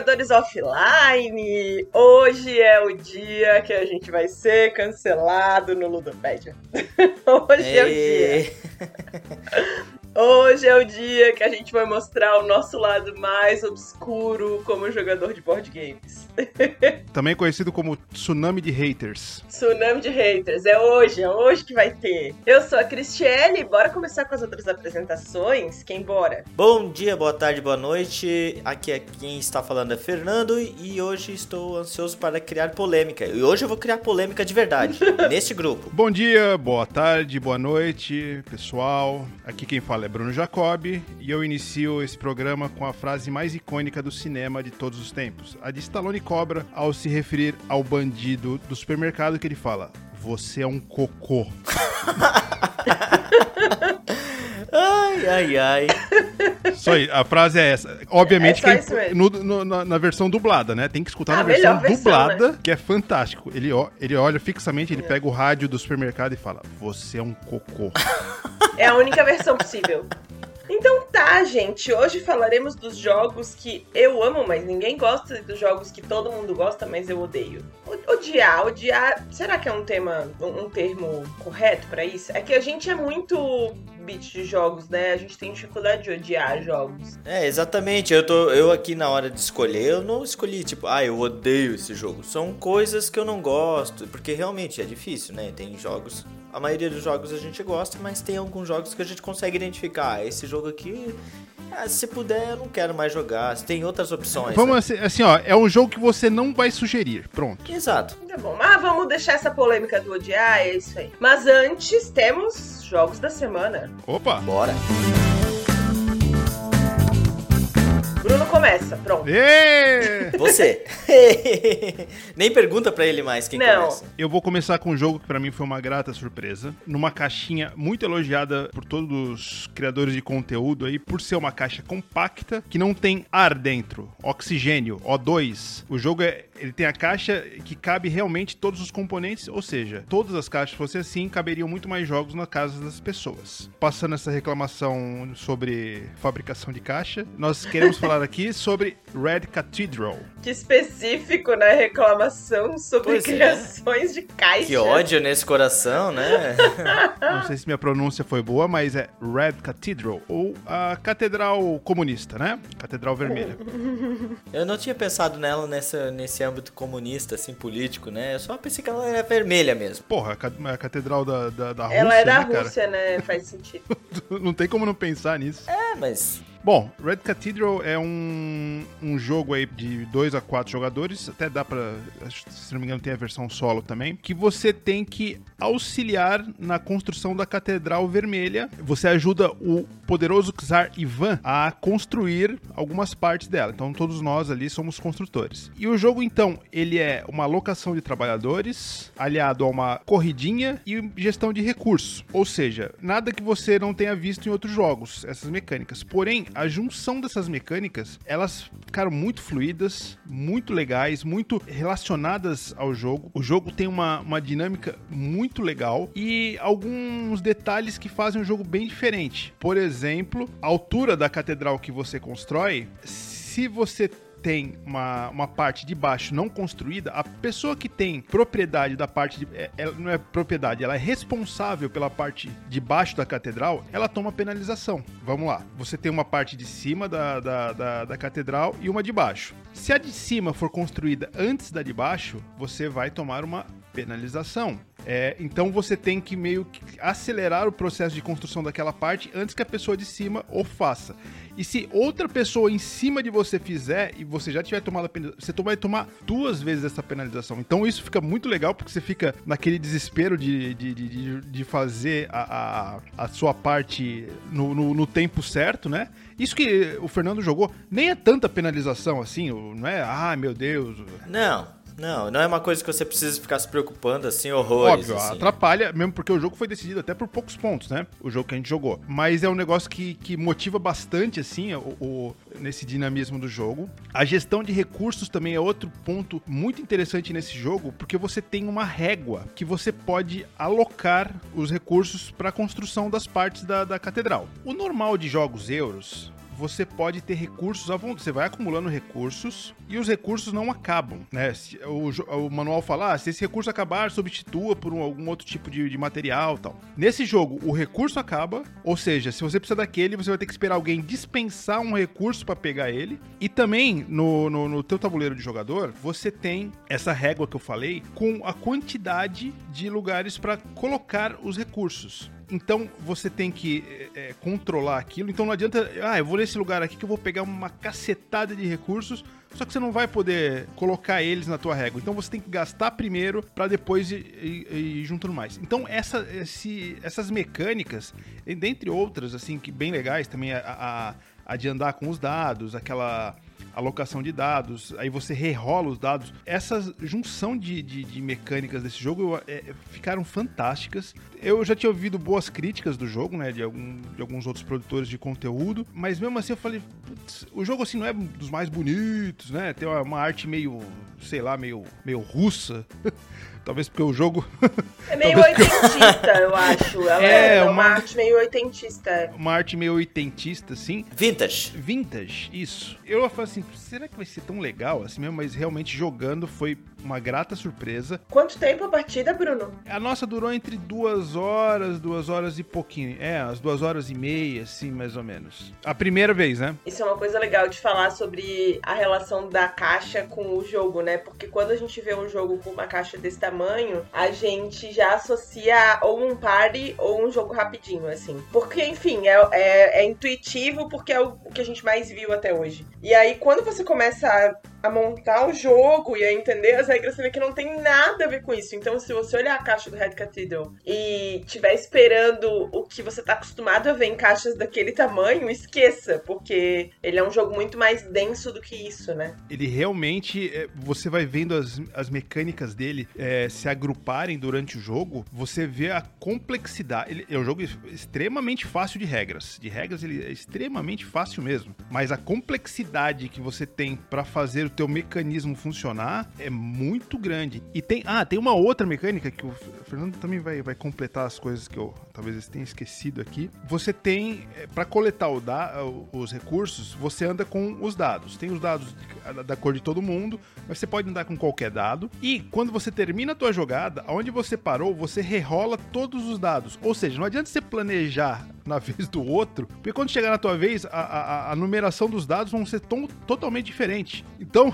jogadores offline! Hoje é o dia que a gente vai ser cancelado no Ludopédia. Hoje é o dia. Hoje é o dia que a gente vai mostrar o nosso lado mais obscuro como jogador de board games. Também conhecido como tsunami de haters. Tsunami de haters, é hoje, é hoje que vai ter. Eu sou a Cristiane, bora começar com as outras apresentações? Quem bora? Bom dia, boa tarde, boa noite. Aqui é quem está falando é Fernando e hoje estou ansioso para criar polêmica. E hoje eu vou criar polêmica de verdade, neste grupo. Bom dia, boa tarde, boa noite, pessoal. Aqui quem fala é Bruno Jacob e eu inicio esse programa com a frase mais icônica do cinema de todos os tempos, a de Stallone Cobra, ao se referir ao bandido do supermercado que ele fala: "Você é um cocô". ai, ai, ai. Só aí, a frase é essa. Obviamente É é isso no- no- na, na versão dublada, né? Tem que escutar Ah, na versão versão, dublada, né? que é fantástico. Ele, ó- ele olha fixamente, ele pega o rádio do supermercado e fala: Você é um cocô. É a única versão possível. Então tá, gente. Hoje falaremos dos jogos que eu amo, mas ninguém gosta, e dos jogos que todo mundo gosta, mas eu odeio. Odiar, odiar. Será que é um tema, um, termo correto pra isso? É que a gente é muito bit de jogos, né? A gente tem dificuldade de odiar jogos. É, exatamente. Eu tô eu aqui na hora de escolher, eu não escolhi tipo, ah, eu odeio esse jogo. São coisas que eu não gosto, porque realmente é difícil, né? Tem jogos, a maioria dos jogos a gente gosta, mas tem alguns jogos que a gente consegue identificar. Ah, esse jogo aqui, ah, se puder, eu não quero mais jogar. Tem outras opções. Vamos né? assim, assim, ó, é um jogo que você não vai sugerir. Pronto. Exato. Tá bom, mas vamos deixar essa polêmica do odiar, é isso aí. Mas antes temos jogos da semana. Opa! Bora. Bruno começa, pronto. Ê! Você. Nem pergunta pra ele mais quem Não. começa. Eu vou começar com um jogo que pra mim foi uma grata surpresa, numa caixinha muito elogiada por todos os criadores de conteúdo aí, por ser uma caixa compacta que não tem ar dentro, oxigênio, O2. O jogo é, ele tem a caixa que cabe realmente todos os componentes, ou seja, todas as caixas, se fosse assim, caberiam muito mais jogos na casa das pessoas. Passando essa reclamação sobre fabricação de caixa, nós queremos falar aqui sobre Red Cathedral. Que específico, né? Reclamação sobre Pois é. criações de caixa. Que ódio nesse coração, né? Não sei se minha pronúncia foi boa, mas é Red Cathedral, ou a Catedral Comunista, né? Catedral Vermelha. Eu não tinha pensado nela nessa, nesse âmbito comunista, assim, político, né? Eu só pensei que ela era vermelha mesmo. Porra, a ca- a Catedral da, da, da Rússia, Ela é da né, cara? Rússia, né? Faz sentido. Não tem como não pensar nisso. É, mas. Bom, Red Cathedral é um, um jogo aí de 2 a 4 jogadores, até dá que, se não me engano tem a versão solo também, que você tem que auxiliar na construção da Catedral Vermelha. Você ajuda o poderoso Czar Ivan a construir algumas partes dela. Então todos nós ali somos construtores. E o jogo então, ele é uma alocação de trabalhadores, aliado a uma corridinha e gestão de recursos. Ou seja, nada que você não tenha visto em outros jogos, essas mecânicas. Porém, a junção dessas mecânicas, elas ficaram muito fluidas, muito legais, muito relacionadas ao jogo. O jogo tem uma, uma dinâmica muito legal e alguns detalhes que fazem o jogo bem diferente. Por exemplo, a altura da catedral que você constrói, se você tem uma, uma parte de baixo não construída, a pessoa que tem propriedade da parte de. é- Ela não é propriedade, ela é responsável pela parte de baixo da catedral, ela toma penalização. Vamos lá. Você tem uma parte de cima da, da, da, da catedral e uma de baixo. Se a de cima for construída antes da de baixo, você vai tomar uma penalização. É, então você tem que meio que acelerar o processo de construção daquela parte antes que a pessoa de cima o faça. E se outra pessoa em cima de você fizer e você já tiver tomado a penalização, você vai tomar duas vezes essa penalização. Então isso fica muito legal porque você fica naquele desespero de, de, de, de- fazer a, a, a sua parte no, no, no tempo certo, né? Isso que o Fernando jogou nem é tanta penalização assim, não é? Ah, meu Deus. Não, não, não é uma coisa que você precisa ficar se preocupando assim, horrores. Óbvio, assim. atrapalha, mesmo porque o jogo foi decidido até por poucos pontos, né? O jogo que a gente jogou. Mas é um negócio que, que motiva bastante, assim, o, o- nesse dinamismo do jogo. A gestão de recursos também é outro ponto muito interessante nesse jogo, porque você tem uma régua que você pode alocar os recursos para a construção das partes da, da catedral. O normal de jogos euros. Você pode ter recursos à vontade. Você vai acumulando recursos e os recursos não acabam, né? O, o manual fala, ah, se esse recurso acabar, substitua por um, algum outro tipo de, de material tal. Nesse jogo, o recurso acaba, ou seja, se você precisa daquele, você vai ter que esperar alguém dispensar um recurso para pegar ele. E também, no, no, no teu tabuleiro de jogador, você tem essa régua que eu falei com a quantidade de lugares para colocar os recursos. Então você tem que é, controlar aquilo. Então não adianta, ah, eu vou nesse lugar aqui que eu vou pegar uma cacetada de recursos, só que você não vai poder colocar eles na tua régua. Então você tem que gastar primeiro para depois ir, ir, ir, juntando mais. Então essa, esse, essas mecânicas, dentre outras, assim, que bem legais também, a, a, a de andar com os dados, aquela alocação de dados, aí você rerola os dados. Essa junção de, de, de mecânicas desse jogo é, ficaram fantásticas. Eu já tinha ouvido boas críticas do jogo, né, de, algum, de alguns outros produtores de conteúdo, mas mesmo assim eu falei, putz, o jogo assim não é dos mais bonitos, né, tem uma, uma arte meio, sei lá, meio, meio russa. Talvez porque o jogo. É meio oitentista, eu acho. Ela é, é uma, uma, arte meio oitentista. Uma arte meio oitentista, sim. Vintage. Vintage, isso. Eu falei assim, será que vai ser tão legal assim mesmo? Mas realmente jogando foi uma grata surpresa. Quanto tempo a partida, Bruno? A nossa durou entre duas horas, duas horas e pouquinho. É, as duas horas e meia, assim, mais ou menos. A primeira vez, né? Isso é uma coisa legal de falar sobre a relação da caixa com o jogo, né? Porque quando a gente vê um jogo com uma caixa desse tamanho, a gente já associa ou um party ou um jogo rapidinho, assim. Porque, enfim, é, é, é intuitivo porque é o, o que a gente mais viu até hoje. E aí, quando você começa a a montar o jogo e a entender as regras, você vê que não tem nada a ver com isso. Então, se você olhar a caixa do Red Cathedral e estiver esperando o que você tá acostumado a ver em caixas daquele tamanho, esqueça, porque ele é um jogo muito mais denso do que isso, né? Ele realmente, é, você vai vendo as, as mecânicas dele é, se agruparem durante o jogo, você vê a complexidade. Ele é um jogo extremamente fácil de regras. De regras, ele é extremamente fácil mesmo. Mas a complexidade que você tem para fazer o teu mecanismo funcionar é muito grande. E tem, ah, tem uma outra mecânica que o Fernando também vai, vai completar as coisas que eu talvez tenha esquecido aqui. Você tem, é, para coletar da, os recursos, você anda com os dados. Tem os dados da cor de todo mundo, mas você pode andar com qualquer dado. E quando você termina a tua jogada, onde você parou, você rerola todos os dados. Ou seja, não adianta você planejar na vez do outro, porque quando chegar na tua vez, a, a, a numeração dos dados vão ser tom, totalmente diferente. Então, então,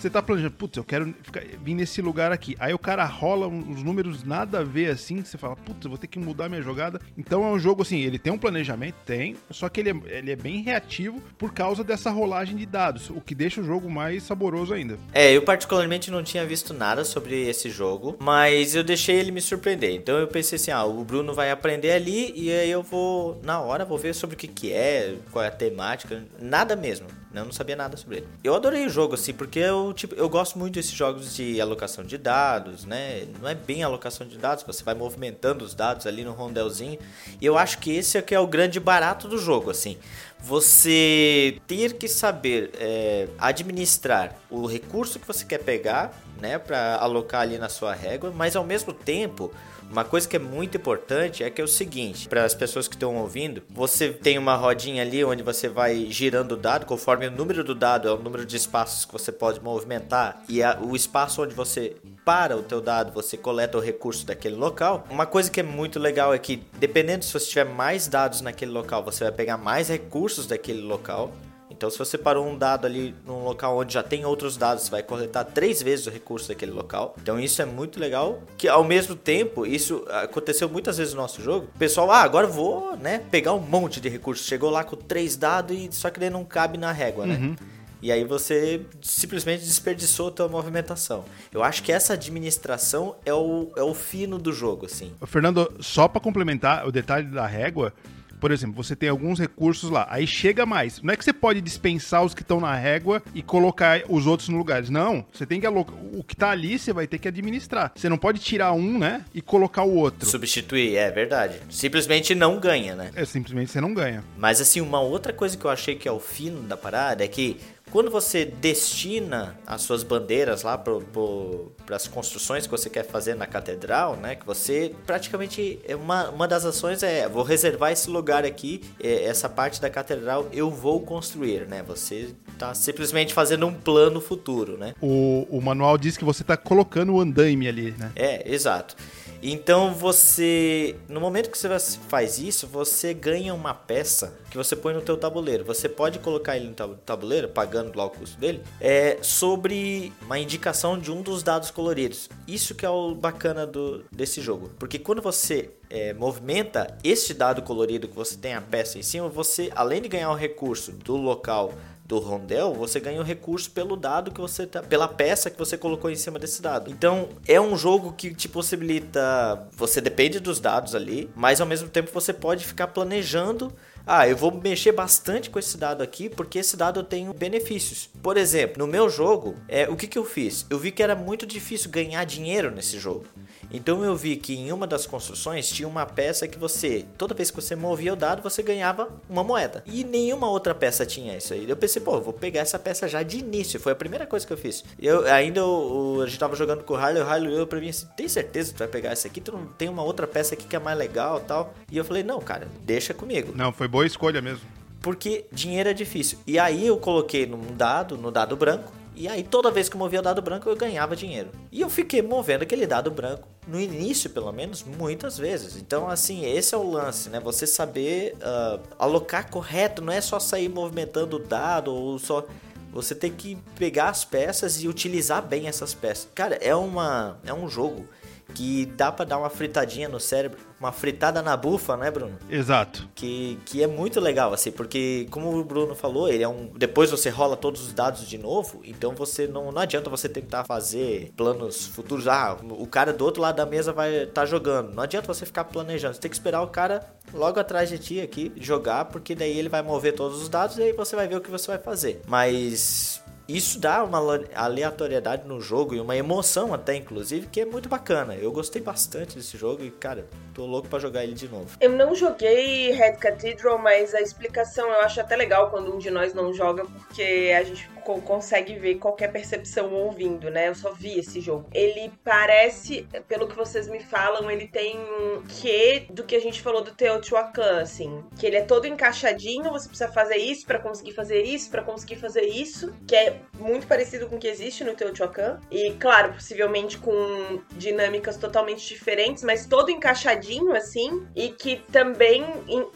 você tá planejando, putz, eu quero ficar, vir nesse lugar aqui. Aí o cara rola uns números nada a ver assim, que você fala, putz, eu vou ter que mudar minha jogada. Então é um jogo assim, ele tem um planejamento, tem, só que ele é, ele é bem reativo por causa dessa rolagem de dados, o que deixa o jogo mais saboroso ainda. É, eu particularmente não tinha visto nada sobre esse jogo, mas eu deixei ele me surpreender. Então eu pensei assim, ah, o Bruno vai aprender ali e aí eu vou, na hora, vou ver sobre o que que é, qual é a temática, nada mesmo. Eu não sabia nada sobre ele. Eu adorei o jogo, assim, porque eu, tipo, eu gosto muito desses jogos de alocação de dados, né? Não é bem alocação de dados, você vai movimentando os dados ali no rondelzinho. E eu acho que esse é que é o grande barato do jogo, assim. Você ter que saber é, administrar o recurso que você quer pegar, né? Para alocar ali na sua régua, mas ao mesmo tempo uma coisa que é muito importante é que é o seguinte, para as pessoas que estão ouvindo, você tem uma rodinha ali onde você vai girando o dado, conforme o número do dado é o número de espaços que você pode movimentar e a, o espaço onde você para o teu dado, você coleta o recurso daquele local. Uma coisa que é muito legal é que dependendo se você tiver mais dados naquele local, você vai pegar mais recursos daquele local. Então, se você parou um dado ali num local onde já tem outros dados, você vai coletar três vezes o recurso daquele local. Então, isso é muito legal. Que ao mesmo tempo, isso aconteceu muitas vezes no nosso jogo. O pessoal, ah, agora vou, né, pegar um monte de recursos. Chegou lá com três dados e só que ele não cabe na régua, né? Uhum. E aí você simplesmente desperdiçou a tua movimentação. Eu acho que essa administração é o, é o fino do jogo, assim. Fernando, só para complementar o detalhe da régua, por exemplo, você tem alguns recursos lá, aí chega mais. Não é que você pode dispensar os que estão na régua e colocar os outros no lugar. Não, você tem que alocar. O que tá ali você vai ter que administrar. Você não pode tirar um, né? E colocar o outro. Substituir, é verdade. Simplesmente não ganha, né? É, simplesmente você não ganha. Mas assim, uma outra coisa que eu achei que é o fino da parada é que quando você destina as suas bandeiras lá para as construções que você quer fazer na catedral, né? Que você praticamente é uma, uma das ações é vou reservar esse lugar aqui, é, essa parte da catedral eu vou construir, né? Você está simplesmente fazendo um plano futuro, né? O, o manual diz que você está colocando o andaime ali, né? É, exato. Então você, no momento que você faz isso, você ganha uma peça que você põe no teu tabuleiro. Você pode colocar ele no tabuleiro, pagando lá o custo dele, é sobre uma indicação de um dos dados coloridos. Isso que é o bacana do, desse jogo, porque quando você é, movimenta este dado colorido que você tem a peça em cima, você além de ganhar o recurso do local do rondel, você ganha o recurso pelo dado que você tá, pela peça que você colocou em cima desse dado. Então, é um jogo que te possibilita, você depende dos dados ali, mas ao mesmo tempo você pode ficar planejando ah, eu vou mexer bastante com esse dado aqui porque esse dado tem benefícios. Por exemplo, no meu jogo, é, o que, que eu fiz? Eu vi que era muito difícil ganhar dinheiro nesse jogo. Então eu vi que em uma das construções tinha uma peça que você, toda vez que você movia o dado, você ganhava uma moeda. E nenhuma outra peça tinha isso aí. Eu pensei, pô, vou pegar essa peça já de início. Foi a primeira coisa que eu fiz. Eu ainda eu, a gente tava jogando com o Harley, o Harley eu pra mim assim, tem certeza que tu vai pegar essa aqui? Tu não tem uma outra peça aqui que é mais legal, tal? E eu falei, não, cara, deixa comigo. Não, foi boa escolha mesmo. Porque dinheiro é difícil. E aí eu coloquei num dado, no dado branco, e aí toda vez que eu movia o dado branco eu ganhava dinheiro. E eu fiquei movendo aquele dado branco, no início pelo menos, muitas vezes. Então assim, esse é o lance, né? Você saber uh, alocar correto, não é só sair movimentando o dado ou só... Você tem que pegar as peças e utilizar bem essas peças. Cara, é, uma, é um jogo que dá para dar uma fritadinha no cérebro, uma fritada na bufa, né, Bruno? Exato. Que, que é muito legal, assim, porque como o Bruno falou, ele é um. Depois você rola todos os dados de novo, então você não, não adianta você tentar fazer planos futuros. Ah, o cara do outro lado da mesa vai estar tá jogando. Não adianta você ficar planejando. Você tem que esperar o cara logo atrás de ti aqui jogar, porque daí ele vai mover todos os dados e aí você vai ver o que você vai fazer. Mas isso dá uma aleatoriedade no jogo e uma emoção até, inclusive, que é muito bacana. Eu gostei bastante desse jogo e, cara, tô louco para jogar ele de novo. Eu não joguei Red Cathedral, mas a explicação eu acho até legal quando um de nós não joga, porque a gente consegue ver qualquer percepção ouvindo, né? Eu só vi esse jogo. Ele parece, pelo que vocês me falam, ele tem um quê do que a gente falou do Teotihuacan, assim. Que ele é todo encaixadinho, você precisa fazer isso para conseguir fazer isso, para conseguir fazer isso, que é muito parecido com o que existe no Teotihuacan. E, claro, possivelmente com dinâmicas totalmente diferentes, mas todo encaixadinho, assim, e que também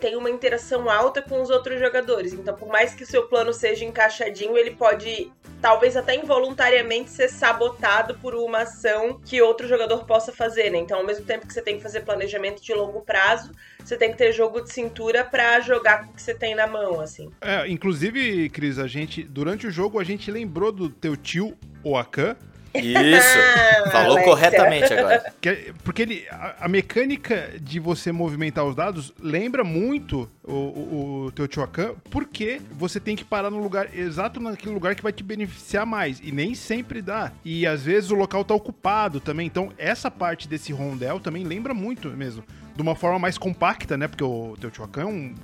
tem uma interação alta com os outros jogadores. Então, por mais que o seu plano seja encaixadinho, ele pode pode, talvez até involuntariamente, ser sabotado por uma ação que outro jogador possa fazer, né? Então, ao mesmo tempo que você tem que fazer planejamento de longo prazo, você tem que ter jogo de cintura para jogar com o que você tem na mão, assim. É, inclusive, Cris, a gente, durante o jogo, a gente lembrou do teu tio, o Akan, isso, falou corretamente agora. Porque ele, a, a, mecânica de você movimentar os dados lembra muito o, o, o Teotihuacan, porque você tem que parar no lugar, exato naquele lugar que vai te beneficiar mais, e nem sempre dá. E às vezes o local tá ocupado também, então essa parte desse rondel também lembra muito mesmo. De uma forma mais compacta, né? Porque o Teotihuacan é um,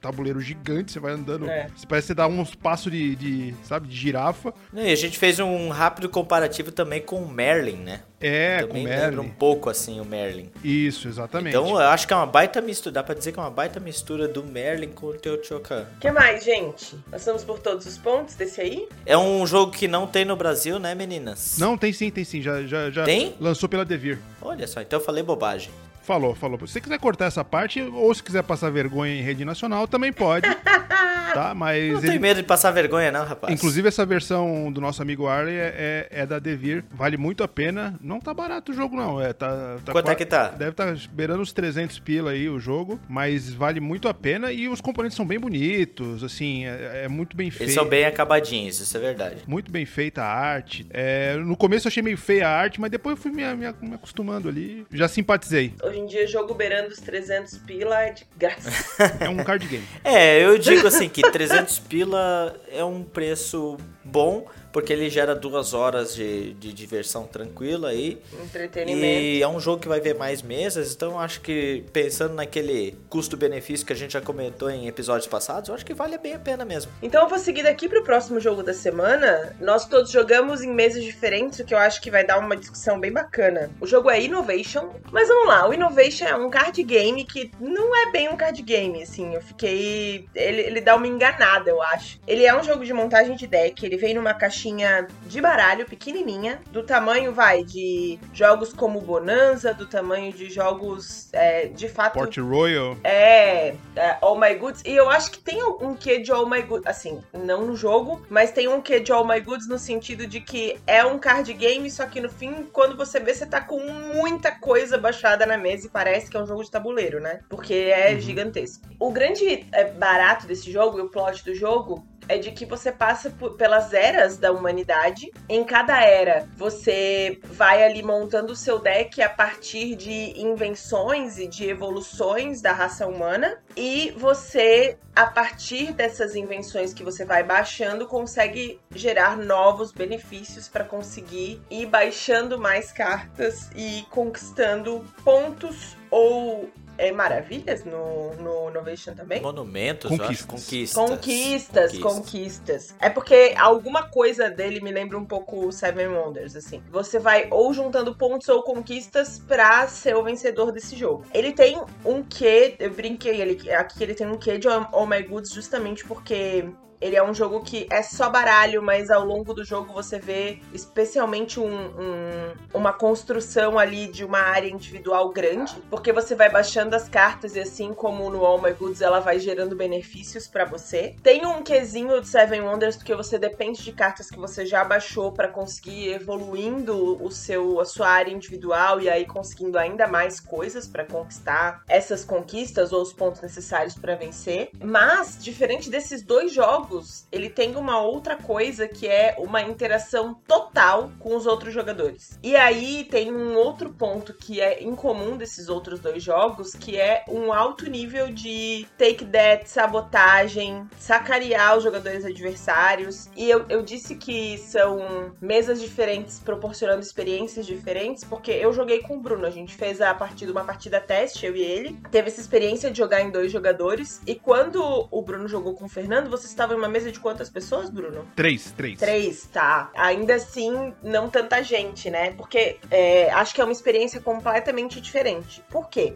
tabuleiro gigante, você vai andando. É. Você parece que você dá uns passos de, de, sabe, de girafa. E a gente fez um rápido comparativo também com o Merlin, né? É, também com o Merlin. lembra um pouco assim o Merlin. Isso, exatamente. Então eu acho que é uma baita mistura, dá pra dizer que é uma baita mistura do Merlin com o Teotihuacan. O que mais, gente? Passamos por todos os pontos desse aí? É um jogo que não tem no Brasil, né, meninas? Não, tem sim, tem sim. Já, já, já tem? lançou pela Devir. Olha só, então eu falei bobagem. Falou, falou. Se você quiser cortar essa parte, ou se quiser passar vergonha em rede nacional, também pode. tá? Mas. Não ele... tem medo de passar vergonha, não, rapaz. Inclusive, essa versão do nosso amigo Arley é, é, é, da Devir. Vale muito a pena. Não tá barato o jogo, não. É, tá, tá Quanto é que tá? Deve estar tá beirando os 300 pila aí o jogo. Mas vale muito a pena e os componentes são bem bonitos. Assim, é, é muito bem feito. Eles são bem acabadinhos, isso é verdade. Muito bem feita a arte. É, no começo eu achei meio feia a arte, mas depois eu fui me, me, me acostumando ali. Já simpatizei. Hoje em dia, jogo beirando os 300 pila é de graça. é um card game. É, eu digo assim que 300 pila é um preço bom, porque ele gera duas horas de, de diversão tranquila aí. Entretenimento. E é um jogo que vai ver mais mesas, então eu acho que pensando naquele custo-benefício que a gente já comentou em episódios passados, eu acho que vale bem a pena mesmo. Então eu vou seguir daqui pro próximo jogo da semana. Nós todos jogamos em mesas diferentes, o que eu acho que vai dar uma discussão bem bacana. O jogo é Innovation, mas vamos lá, o Innovation é um card game que não é bem um card game, assim, eu fiquei... Ele, ele dá uma enganada, eu acho. Ele é um jogo de montagem de deck, ele vem numa caixinha de baralho pequenininha, do tamanho, vai, de jogos como Bonanza, do tamanho de jogos, é, de fato... Port Royal. É, é, All My Goods. E eu acho que tem um quê de All My Goods, assim, não no jogo, mas tem um quê de All My Goods no sentido de que é um card game, só que no fim, quando você vê, você tá com muita coisa baixada na mesa e parece que é um jogo de tabuleiro, né? Porque é Uhum. gigantesco. O grande é, barato desse jogo e o plot do jogo é de que você passa por- pelas eras da humanidade. Em cada era, você vai ali montando o seu deck a partir de invenções e de evoluções da raça humana. E você, a partir dessas invenções que você vai baixando, consegue gerar novos benefícios para conseguir ir baixando mais cartas e conquistando pontos ou é, maravilhas no, no Innovation também. Monumentos, Conquistas. conquistas. Conquistas, conquistas. É porque alguma coisa dele me lembra um pouco o Seven Wonders, assim. Você vai ou juntando pontos ou conquistas pra ser o vencedor desse jogo. Ele tem um quê, eu brinquei ele, aqui ele tem um quê de Oh My Goods justamente porque ele é um jogo que é só baralho, mas ao longo do jogo você vê especialmente um, um- uma construção ali de uma área individual grande, porque você vai baixando as cartas e assim como no All My Goods ela vai gerando benefícios pra você. Tem um quesinho de Seven Wonders porque você depende de cartas que você já baixou pra conseguir ir evoluindo o seu a sua área individual e aí conseguindo ainda mais coisas pra conquistar essas conquistas ou os pontos necessários pra vencer. Mas diferente desses dois jogos, ele tem uma outra coisa que é uma interação total com os outros jogadores. E aí tem um outro ponto que é incomum desses outros dois jogos, que é um alto nível de take that, sabotagem, sacarear os jogadores adversários. E eu, eu disse que são mesas diferentes proporcionando experiências diferentes, porque eu joguei com o Bruno. A gente fez a partida, uma partida teste, eu e ele. Teve essa experiência de jogar em dois jogadores. E quando o Bruno jogou com o Fernando, você estava em uma mesa de quantas pessoas, Bruno? Três, três. Três, tá. Ainda assim, não tanta gente, né? Porque é, acho que é uma experiência completamente diferente. Por quê?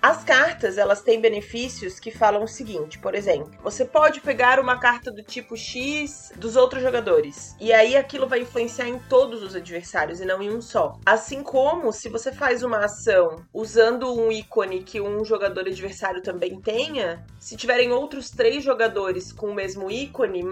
As cartas, elas têm benefícios que falam o seguinte, por exemplo, você pode pegar uma carta do tipo X dos outros jogadores, e aí aquilo vai influenciar em todos os adversários e não em um só. Assim como se você faz uma ação usando um ícone que um jogador adversário também tenha, se tiverem outros três jogadores com o mesmo ícone,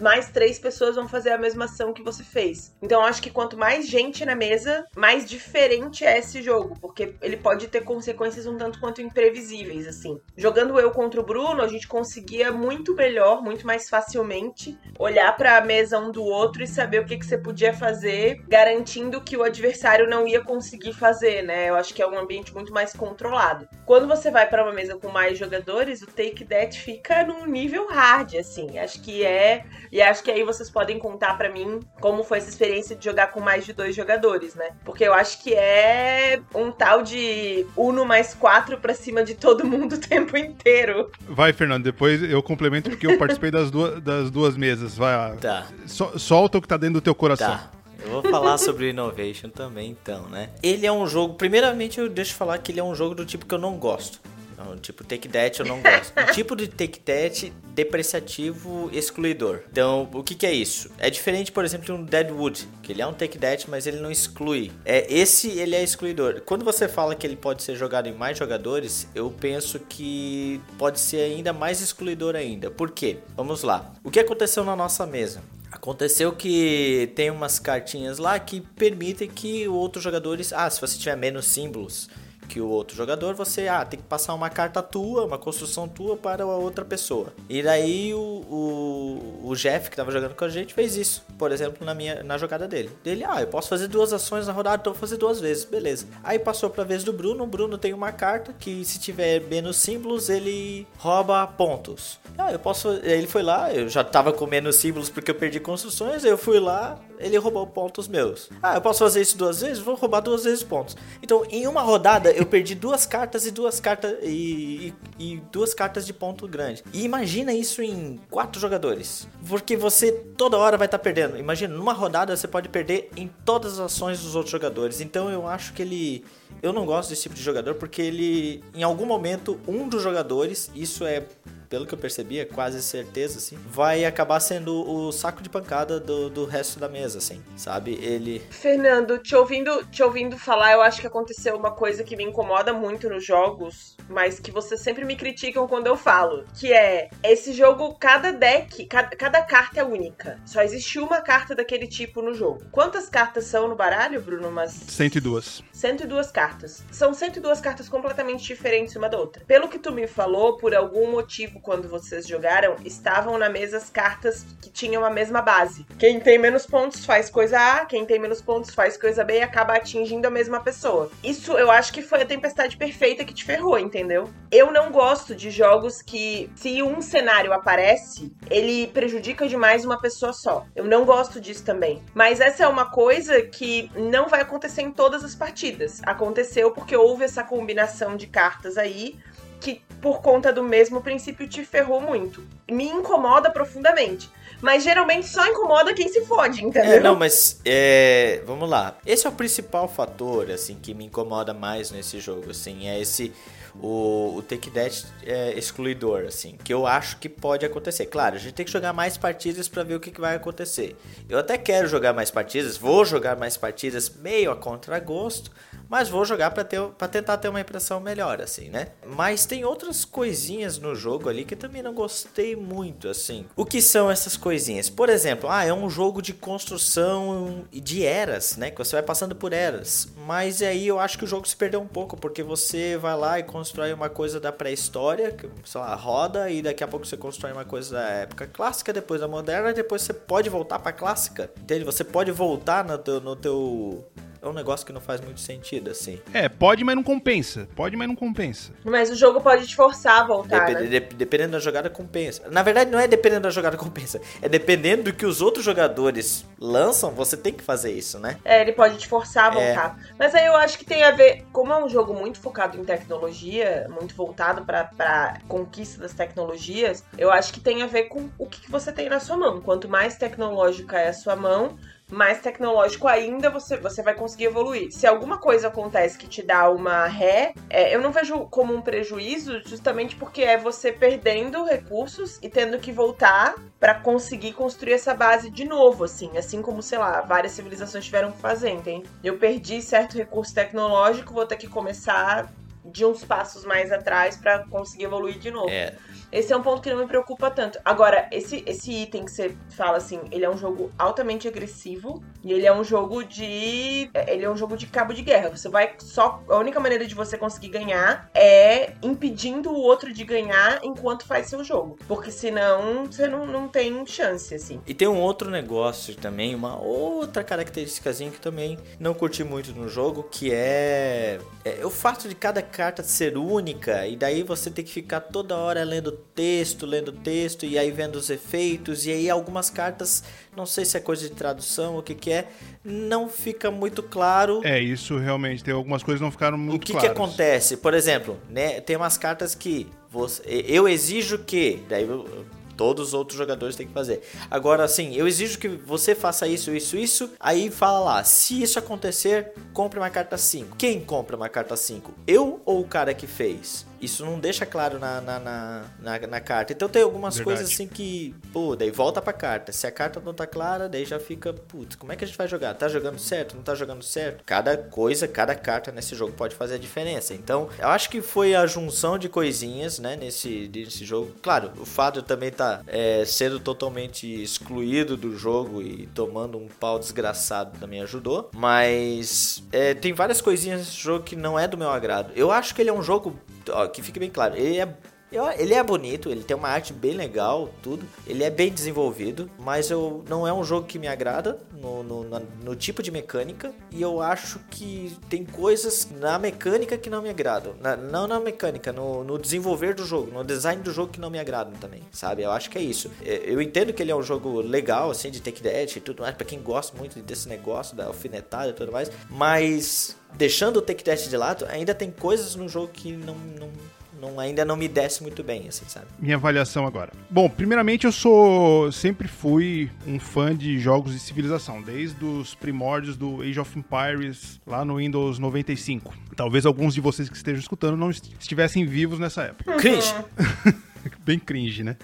mais três pessoas vão fazer a mesma ação que você fez. Então acho que quanto mais gente na mesa, mais diferente é esse jogo, porque ele pode ter consequências um tanto quanto imprevisíveis, assim. Jogando eu contra o Bruno, a gente conseguia muito melhor, muito mais facilmente olhar pra mesa um do outro e saber o que, que você podia fazer, garantindo que o adversário não ia conseguir fazer, né? Eu acho que é um ambiente muito mais controlado. Quando você vai pra uma mesa com mais jogadores, o take that fica num nível hard, assim. Acho que é e acho que aí vocês podem contar pra mim como foi essa experiência de jogar com mais de dois jogadores, né? Porque eu acho que é um tal de Uno mais quatro pra cima de todo mundo o tempo inteiro. Vai, Fernando, depois eu complemento porque eu participei das duas, das duas mesas. Vai, Tá. so- solta o que tá dentro do teu coração. Tá. Eu vou falar sobre o Innovation também, então, né? Ele é um jogo. Primeiramente, eu deixo falar que ele é um jogo do tipo que eu não gosto. Então, tipo, Take That eu não gosto. Um tipo de Take That depreciativo excluidor. Então, o que, que é isso? É diferente, por exemplo, de um Deadwood, que ele é um Take That, mas ele não exclui. É, esse ele é excluidor. Quando você fala que ele pode ser jogado em mais jogadores, eu penso que pode ser ainda mais excluidor ainda. Por quê? Vamos lá. O que aconteceu na nossa mesa? Aconteceu que tem umas cartinhas lá que permitem que outros jogadores. Ah, se você tiver menos símbolos que o outro jogador, você ah, tem que passar uma carta tua, uma construção tua para a outra pessoa. E daí o, o, o Jeff, que tava jogando com a gente, fez isso, por exemplo, na, minha, na jogada dele. Dele, ah, eu posso fazer duas ações na rodada, então vou fazer duas vezes, beleza. Aí passou pra vez do Bruno, o Bruno tem uma carta que se tiver menos símbolos, ele rouba pontos. Ah, eu posso. Ele foi lá, eu já tava com menos símbolos porque eu perdi construções, eu fui lá, ele roubou pontos meus. Ah, eu posso fazer isso duas vezes? Vou roubar duas vezes pontos. Então, em uma rodada, eu perdi duas cartas e duas cartas. E, e, e duas cartas de ponto grande. E imagina isso em quatro jogadores. Porque você toda hora vai estar tá perdendo. Imagina, numa rodada você pode perder em todas as ações dos outros jogadores. Então eu acho que ele. Eu não gosto desse tipo de jogador porque ele, em algum momento, um dos jogadores, isso é pelo que eu percebi, é quase certeza, assim, vai acabar sendo o saco de pancada do, do resto da mesa, assim, sabe? Ele. Fernando, te ouvindo, te ouvindo falar, eu acho que aconteceu uma coisa que me incomoda muito nos jogos, mas que vocês sempre me criticam quando eu falo, que é esse jogo, cada deck, cada, cada carta é única. Só existe uma carta daquele tipo no jogo. Quantas cartas são no baralho, Bruno? Umas 102. 102 cartas. São 102 cartas completamente diferentes uma da outra. Pelo que tu me falou, por algum motivo quando vocês jogaram, estavam na mesa as cartas que tinham a mesma base. Quem tem menos pontos faz coisa A, quem tem menos pontos faz coisa B e acaba atingindo a mesma pessoa. Isso eu acho que foi a tempestade perfeita que te ferrou, entendeu? Eu não gosto de jogos que, se um cenário aparece, ele prejudica demais uma pessoa só. Eu não gosto disso também. Mas essa é uma coisa que não vai acontecer em todas as partidas. Aconteceu porque houve essa combinação de cartas aí que por conta do mesmo princípio te ferrou muito. Me incomoda profundamente. Mas geralmente só incomoda quem se fode, entendeu? É, não, mas é, vamos lá. Esse é o principal fator, assim, que me incomoda mais nesse jogo, assim, é esse o, o Take That é, excluidor, assim, que eu acho que pode acontecer. Claro, a gente tem que jogar mais partidas para ver o que, que, vai acontecer. Eu até quero jogar mais partidas, vou jogar mais partidas meio a contragosto, mas vou jogar para tentar ter uma impressão melhor assim, né? Mas tem outras coisinhas no jogo ali que também não gostei muito, assim. O que são essas coisinhas? Por exemplo, ah, é um jogo de construção de eras, né? Que você vai passando por eras. Mas aí eu acho que o jogo se perdeu um pouco porque você vai lá e constrói uma coisa da pré-história, sei lá, roda e daqui a pouco você constrói uma coisa da época clássica, depois da moderna, e depois você pode voltar para clássica. Entende? Você pode voltar no teu, no teu é um negócio que não faz muito sentido, assim. É, pode, mas não compensa. Pode, mas não compensa. Mas o jogo pode te forçar a voltar, Dep né? de dependendo da jogada, compensa. Na verdade, não é dependendo da jogada, compensa. É dependendo do que os outros jogadores lançam, você tem que fazer isso, né? É, ele pode te forçar a é. voltar. É. Mas aí eu acho que tem a ver... Como é um jogo muito focado em tecnologia, muito voltado pra, pra conquista das tecnologias, eu acho que tem a ver com o que você tem na sua mão. Quanto mais tecnológica é a sua mão, mais tecnológico ainda, você, você vai conseguir evoluir. Se alguma coisa acontece que te dá uma ré, é, eu não vejo como um prejuízo, justamente porque é você perdendo recursos e tendo que voltar para conseguir construir essa base de novo, assim. Assim como, sei lá, várias civilizações tiveram que fazer, entende? Eu perdi certo recurso tecnológico, vou ter que começar de uns passos mais atrás para conseguir evoluir de novo. É. Esse é um ponto que não me preocupa tanto. Agora, esse, esse item que você fala assim, ele é um jogo altamente agressivo e ele é um jogo de. Ele é um jogo de cabo de guerra. Você vai só. A única maneira de você conseguir ganhar é impedindo o outro de ganhar enquanto faz seu jogo. Porque senão você não, não tem chance, assim. E tem um outro negócio também, uma outra característicazinha que também não curti muito no jogo, que é, é o fato de cada carta ser única e daí você tem que ficar toda hora lendo texto, lendo texto e aí vendo os efeitos e aí algumas cartas, não sei se é coisa de tradução ou o que que é, não fica muito claro. É, isso realmente tem algumas coisas que não ficaram muito O que claras. que acontece? Por exemplo, né, tem umas cartas que você, eu exijo que, daí Todos os outros jogadores têm que fazer. Agora, assim, eu exijo que você faça isso, isso, isso. Aí fala lá, se isso acontecer, compre uma carta 5. Quem compra uma carta 5? Eu ou o cara que fez? Isso não deixa claro na, na, na, na, na carta. Então tem algumas Verdade. coisas assim que, pô, daí volta pra carta. Se a carta não tá clara, daí já fica, putz, como é que a gente vai jogar? Tá jogando certo? Não tá jogando certo? Cada coisa, cada carta nesse jogo pode fazer a diferença. Então, eu acho que foi a junção de coisinhas, né, nesse, nesse jogo. Claro, o Fábio também tá é, sendo totalmente excluído do jogo e tomando um pau desgraçado também ajudou. Mas é, tem várias coisinhas nesse jogo que não é do meu agrado. Eu acho que ele é um jogo, ó, que fique bem claro, ele é eu- Ele é bonito, ele tem uma arte bem legal, tudo. Ele é bem desenvolvido, mas eu não é um jogo que me agrada no, no, na- no tipo de mecânica. E eu acho que tem coisas na mecânica que não me agradam. Na- não na mecânica, no, no desenvolver do jogo, no design do jogo que não me agradam também, sabe? Eu acho que é isso. É, Eu entendo que ele é um jogo legal, assim, de take that e tudo mais, pra quem gosta muito desse negócio da alfinetada e tudo mais. Mas deixando o take that de lado, ainda tem coisas no jogo que não, não, não ainda não me desce muito bem, assim, sabe? Minha avaliação agora. Bom, primeiramente eu sou. Sempre fui um fã de jogos de civilização, desde os primórdios do Age of Empires, lá no Windows 95. Talvez alguns de vocês que estejam escutando não est- estivessem vivos nessa época. Cringe. Bem cringe, né?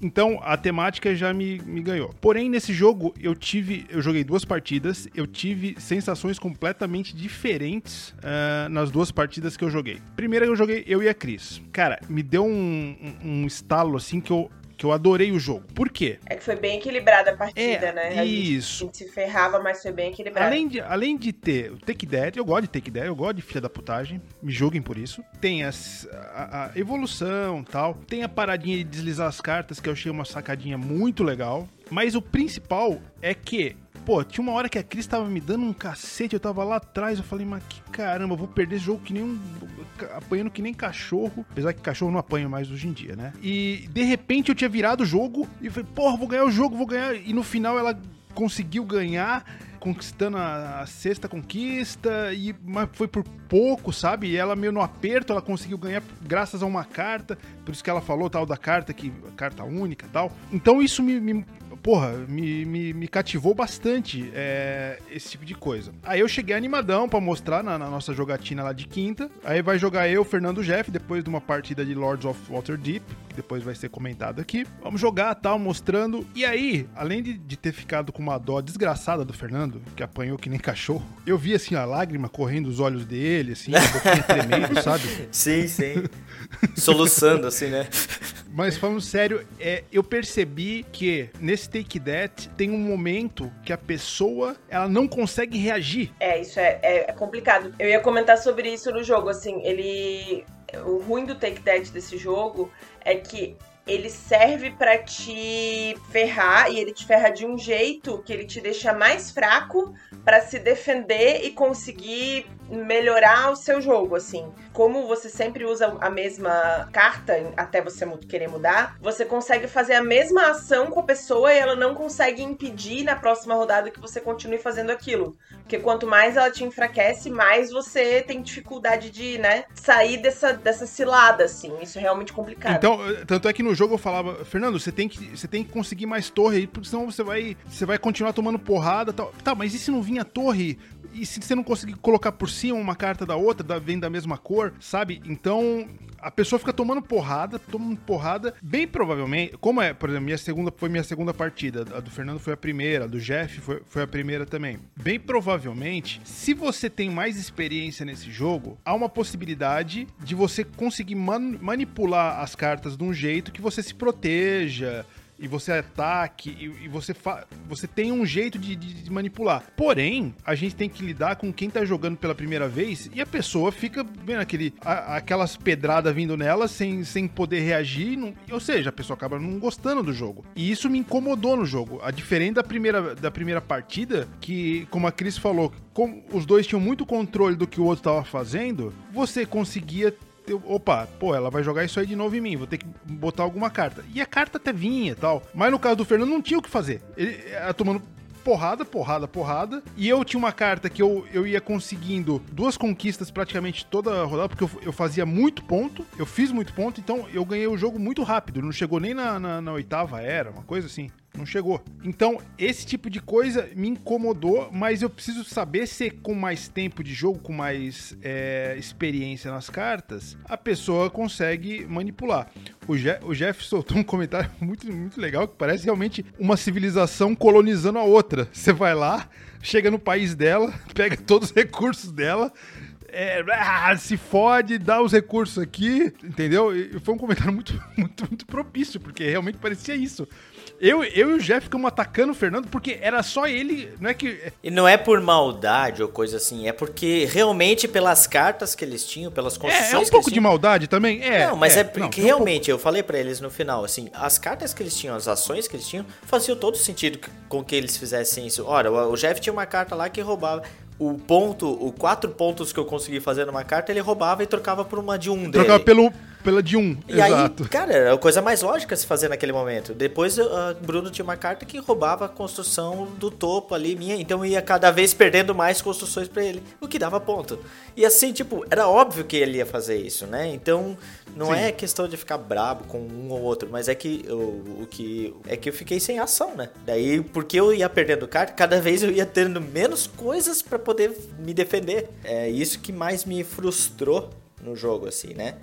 Então a temática já me, me ganhou. Porém, nesse jogo eu tive. Eu joguei duas partidas, eu tive sensações completamente diferentes ah, nas duas partidas que eu joguei. Primeira eu joguei eu e a Cris. Cara, me deu um, um, um estalo assim que eu. Que eu adorei o jogo. Por quê? É que foi bem equilibrada a partida, É, né? A gente- isso. A gente se ferrava, mas foi bem equilibrada. Além de, além de ter o Take That, eu gosto de Take That, eu gosto de filha da putagem, me julguem por isso. Tem as- a, a evolução tal, tem a paradinha de deslizar as cartas, que eu achei uma sacadinha muito legal. Mas o principal é que, pô, tinha uma hora que a Cris tava me dando um cacete, eu tava lá atrás, eu falei, mas que caramba, eu vou perder esse jogo que nem um. apanhando que nem cachorro. Apesar que cachorro não apanha mais hoje em dia, né? E de repente eu tinha virado o jogo e falei, porra, vou ganhar o jogo, vou ganhar. E no final ela conseguiu ganhar, conquistando a, a sexta conquista, e, mas foi por pouco, sabe? E ela meio no aperto, ela conseguiu ganhar graças a uma carta, por isso que ela falou tal da carta, que carta única tal. Então isso me. me- Porra, me, me, me cativou bastante é, esse tipo de coisa. Aí eu cheguei animadão pra mostrar na, na nossa jogatina lá de quinta. Aí vai jogar eu, Fernando Jeff, depois de uma partida de Lords of Waterdeep, que depois vai ser comentado aqui. Vamos jogar tal, mostrando. E aí, além de, de ter ficado com uma dó desgraçada do Fernando, que apanhou que nem cachorro, eu vi assim a lágrima correndo dos olhos dele, assim, a boquinha tremendo, sabe? Sim, sim. Soluçando, assim, né? Mas falando sério, é, eu percebi que nesse Take That tem um momento que a pessoa ela não consegue reagir. É, isso é, é- é complicado. Eu ia comentar sobre isso no jogo, assim, ele. O ruim do Take That desse jogo é que ele serve pra te ferrar e ele te ferra de um jeito que ele te deixa mais fraco pra se defender e conseguir melhorar o seu jogo, assim. Como você sempre usa a mesma carta até você querer mudar, você consegue fazer a mesma ação com a pessoa e ela não consegue impedir na próxima rodada que você continue fazendo aquilo. Porque quanto mais ela te enfraquece, mais você tem dificuldade de, né, sair dessa, dessa cilada, assim. Isso é realmente complicado. Então, eh, tanto é que no jogo eu falava, Fernando, você tem que, você tem que conseguir mais torre aí, porque senão você vai, você vai continuar tomando porrada, tal. Tá, mas e se não vinha torre? E se você não conseguir colocar por cima uma carta da outra, vem da mesma cor, sabe? Então, a pessoa fica tomando porrada, tomando porrada, bem provavelmente, como é, por exemplo, minha segunda foi minha segunda partida, a do Fernando foi a primeira, a do Jeff foi, foi a primeira também. Bem provavelmente, se você tem mais experiência nesse jogo, há uma possibilidade de você conseguir man- manipular as cartas de um jeito que você se proteja, e você ataque, e, e você, fa você tem um jeito de, de- de manipular. Porém, a gente tem que lidar com quem tá jogando pela primeira vez e a pessoa fica vendo aquele, a- aquelas pedradas vindo nela sem, sem poder reagir. não- ou seja, a pessoa acaba não gostando do jogo. E isso me incomodou no jogo. A diferente da primeira, da primeira partida, que, como a Cris falou, como os dois tinham muito controle do que o outro tava fazendo, você conseguia opa, pô, ela vai jogar isso aí de novo em mim, vou ter que botar alguma carta. E a carta até vinha e tal. Mas no caso do Fernando não tinha o que fazer. Ele era tomando porrada, porrada, porrada. E eu tinha uma carta que eu, eu ia conseguindo duas conquistas praticamente toda a rodada, porque eu, eu fazia muito ponto, eu fiz muito ponto, então eu ganhei o jogo muito rápido. Não chegou nem na, na, na oitava era, uma coisa assim. Não chegou. Então, esse tipo de coisa me incomodou, mas eu preciso saber se com mais tempo de jogo, com mais é, experiência nas cartas, a pessoa consegue manipular. O, Je o Jeff soltou um comentário muito, muito legal que parece realmente uma civilização colonizando a outra. Você vai lá, chega no país dela, pega todos os recursos dela, é, ah, se fode, dá os recursos aqui, entendeu? E foi um comentário muito, muito, muito propício, porque realmente parecia isso. Eu, eu e o Jeff ficamos atacando o Fernando porque era só ele, não é que. E não é por maldade ou coisa assim, é porque realmente pelas cartas que eles tinham, pelas construções. É, é um pouco de maldade também? É. Não, mas é, é porque não, realmente, um eu falei para eles no final, assim, as cartas que eles tinham, as ações que eles tinham, faziam todo sentido com que eles fizessem isso. Ora, o Jeff tinha uma carta lá que roubava o ponto, o quatro pontos que eu consegui fazer numa carta, ele roubava e trocava por uma de um dele. Trocava pelo, pela de um, e exato. Aí, cara, era a coisa mais lógica se fazer naquele momento. Depois, uh, Bruno tinha uma carta que roubava a construção do topo ali, minha, então eu ia cada vez perdendo mais construções para ele, o que dava ponto. E assim, tipo, era óbvio que ele ia fazer isso, né? Então, não Sim. é questão de ficar brabo com um ou outro, mas é que o, o que é que eu fiquei sem ação, né? Daí, porque eu ia perdendo carta, cada vez eu ia tendo menos coisas para poder me defender. É isso que mais me frustrou no jogo, assim, né?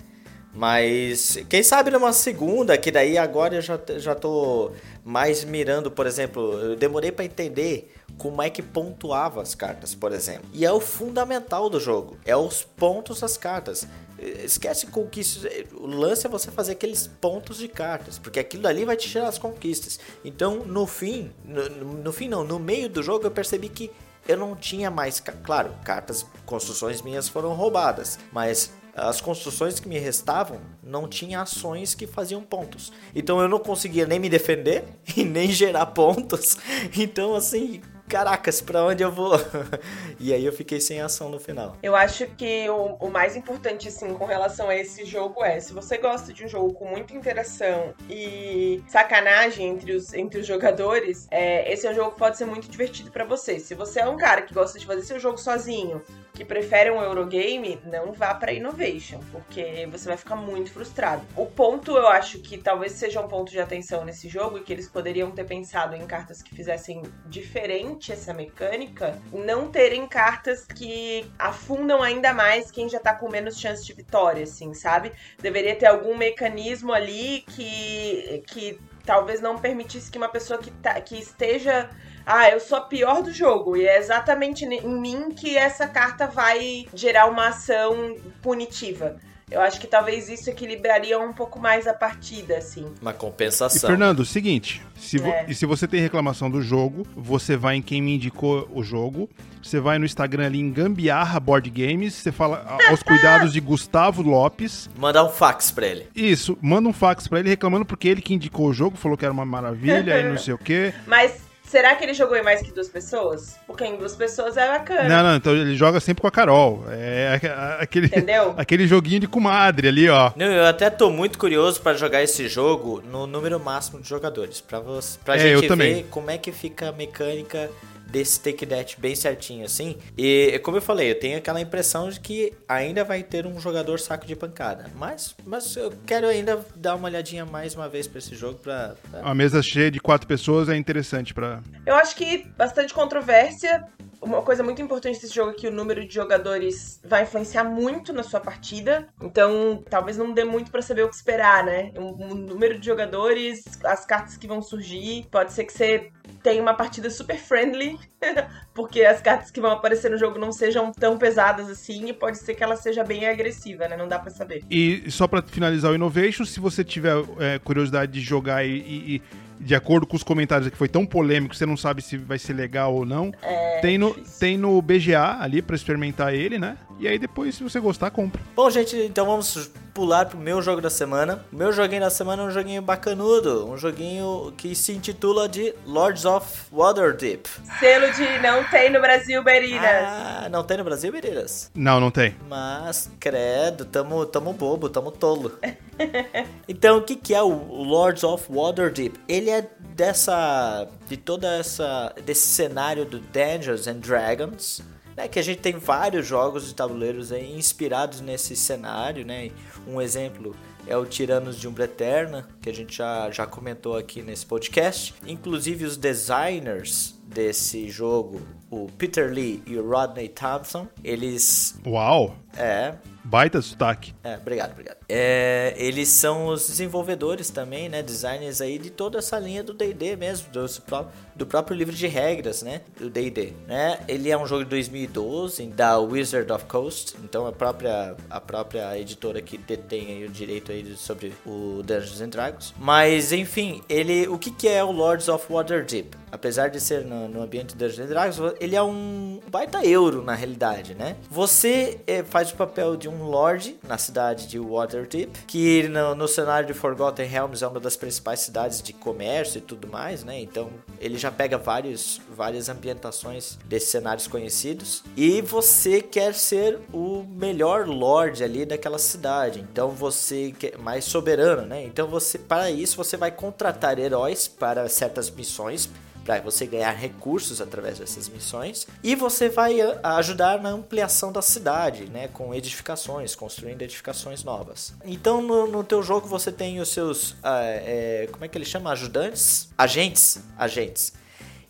Mas quem sabe numa segunda, que daí agora eu já, já tô mais mirando, por exemplo, eu demorei para entender como é que pontuava as cartas, por exemplo. E é o fundamental do jogo, é os pontos das cartas. Esquece conquistas, o lance é você fazer aqueles pontos de cartas, porque aquilo ali vai te tirar as conquistas. Então, no fim, no, no fim não, no meio do jogo eu percebi que eu não tinha mais, claro, cartas, construções minhas foram roubadas, mas as construções que me restavam não tinha ações que faziam pontos. Então eu não conseguia nem me defender e nem gerar pontos. Então assim, caracas, pra onde eu vou? e aí eu fiquei sem ação no final. Eu acho que o, o, mais importante, assim, com relação a esse jogo é, se você gosta de um jogo com muita interação e sacanagem entre os, entre os jogadores, é, esse é um jogo que pode ser muito divertido para você. Se você é um cara que gosta de fazer seu jogo sozinho, que prefere um Eurogame, não vá para Innovation, porque você vai ficar muito frustrado. O ponto, eu acho que talvez seja um ponto de atenção nesse jogo e que eles poderiam ter pensado em cartas que fizessem diferente essa mecânica, não terem cartas que afundam ainda mais quem já tá com menos chance de vitória, assim, sabe? Deveria ter algum mecanismo ali que, que talvez não permitisse que uma pessoa que, tá, que esteja ah, eu sou a pior do jogo. E é exatamente em mim que essa carta vai gerar uma ação punitiva. Eu acho que talvez isso equilibraria um pouco mais a partida, assim. Uma compensação. E, Fernando, seguinte, se é. e se você tem reclamação do jogo, você vai em quem me indicou o jogo, você vai no Instagram ali em Gambiarra Board Games, você fala aos cuidados de Gustavo Lopes. Mandar um fax pra ele. Isso, manda um fax pra ele reclamando porque ele que indicou o jogo, falou que era uma maravilha e não sei o quê. Mas Será que ele jogou em mais que duas pessoas? Porque em duas pessoas é bacana. Não, não, então ele joga sempre com a Carol. É aquele, Entendeu? aquele joguinho de comadre ali, ó. Não, eu até tô muito curioso para jogar esse jogo no número máximo de jogadores. Pra, você, pra é, gente ver também. como é que fica a mecânica desse take that bem certinho assim. E como eu falei, eu tenho aquela impressão de que ainda vai ter um jogador saco de pancada. Mas, mas eu quero ainda dar uma olhadinha mais uma vez para esse jogo para A mesa cheia de quatro pessoas é interessante para Eu acho que bastante controvérsia. Uma coisa muito importante desse jogo é que o número de jogadores vai influenciar muito na sua partida. Então, talvez não dê muito para saber o que esperar, né? O número de jogadores, as cartas que vão surgir. Pode ser que você tem uma partida super friendly, porque as cartas que vão aparecer no jogo não sejam tão pesadas assim, e pode ser que ela seja bem agressiva, né? Não dá para saber. E só para finalizar o Innovation, se você tiver é, curiosidade de jogar e, e, de acordo com os comentários que foi tão polêmico, você não sabe se vai ser legal ou não, é tem, no, tem no BGA ali para experimentar ele, né? E aí depois, se você gostar, compra. Bom, gente, então vamos pular pro meu jogo da semana. O meu joguinho da semana é um joguinho bacanudo. Um joguinho que se intitula de Lords of Waterdeep. Selo de não tem no Brasil, Beriras. Ah, não tem no Brasil, Beriras? Não, não tem. Mas, credo, tamo, tamo bobo, tamo tolo. então, o que, que é o Lords of Waterdeep? Ele é dessa... de toda essa... desse cenário do Dungeons and Dragons né, que a gente tem vários jogos de tabuleiros aí inspirados nesse cenário, né? Um exemplo é o Tiranos de Umbra Eterna, que a gente já, já comentou aqui nesse podcast. Inclusive os designers desse jogo, o Peter Lee e o Rodney Thompson, eles... Uau! É, Baita sotaque. é, obrigado, obrigado. É, eles são os desenvolvedores também, né? Designers aí de toda essa linha do D&D mesmo, do, pró- do próprio livro de regras, né? Do D&D, né? Ele é um jogo de 2012 da Wizard of Coast, então a própria a própria editora que detém o direito aí sobre o Dungeons and Dragons. Mas enfim, ele o que que é o Lords of Waterdeep? Apesar de ser no, no ambiente de Dungeons and Dragons, ele é um baita euro na realidade, né? Você eh, faz o papel de um lord na cidade de Waterdeep, que no, no cenário de Forgotten Realms é uma das principais cidades de comércio e tudo mais, né? Então ele já pega vários, várias ambientações desses cenários conhecidos. E você quer ser o melhor lord ali daquela cidade. Então você quer mais soberano, né? Então você para isso você vai contratar heróis para certas missões para você ganhar recursos através dessas missões e você vai a- ajudar na ampliação da cidade, né, com edificações, construindo edificações novas. Então no, no teu jogo você tem os seus, ah, é, como é que ele chama, ajudantes, agentes, agentes.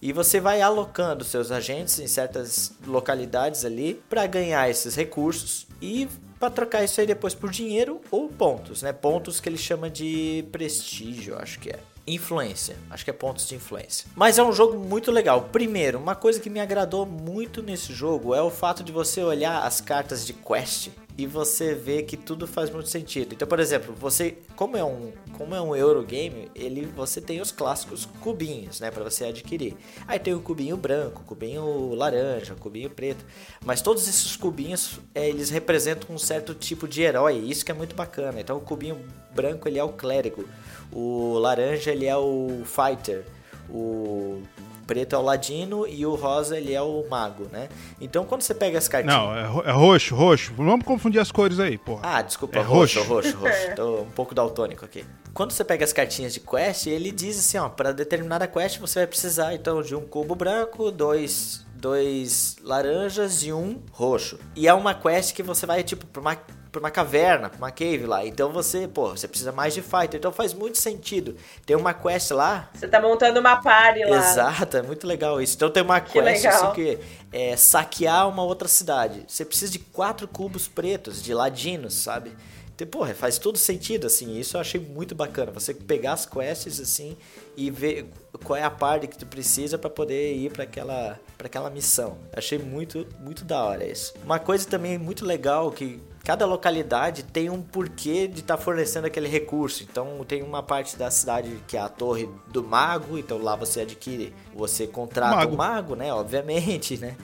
E você vai alocando seus agentes em certas localidades ali para ganhar esses recursos e para trocar isso aí depois por dinheiro ou pontos, né? Pontos que ele chama de prestígio, acho que é. Influência, acho que é pontos de influência. Mas é um jogo muito legal. Primeiro, uma coisa que me agradou muito nesse jogo é o fato de você olhar as cartas de quest e você vê que tudo faz muito sentido. Então, por exemplo, você, como é um, como é um Eurogame, ele você tem os clássicos cubinhos, né, para você adquirir. Aí tem o cubinho branco, cubinho laranja, cubinho preto, mas todos esses cubinhos, é, eles representam um certo tipo de herói, isso que é muito bacana. Então, o cubinho branco ele é o clérigo, o laranja ele é o fighter, o preto é o ladino e o rosa ele é o mago, né? Então, quando você pega as cartinhas Não, é, ro- é roxo, roxo. Não vamos confundir as cores aí, porra. ah, desculpa, É roxo, roxo. roxo, roxo. Tô um pouco daltônico aqui. Quando você pega as cartinhas de quest, ele diz assim, ó, para determinada quest você vai precisar então de um cubo branco, dois, dois laranjas e um roxo. E é uma quest que você vai tipo pra uma pra uma caverna, pra uma cave lá. Então você, pô, você precisa mais de fighter. Então faz muito sentido. Tem uma quest lá Você tá montando uma party lá. Exato, é muito legal isso. Então tem uma Que quest legal. assim que é saquear uma outra cidade. Você precisa de quatro cubos pretos, de ladinos, sabe? Então, porra, faz todo sentido, assim. Isso eu achei muito bacana. Você pegar as quests, assim, e ver qual é a parte que tu precisa pra poder ir pra aquela, pra aquela missão. Achei muito, muito da hora isso. Uma coisa também muito legal que cada localidade tem um porquê de estar fornecendo aquele recurso. Então tem uma parte da cidade que é a torre do mago, então lá você adquire, você contrata Mago. o mago, né? Obviamente, né?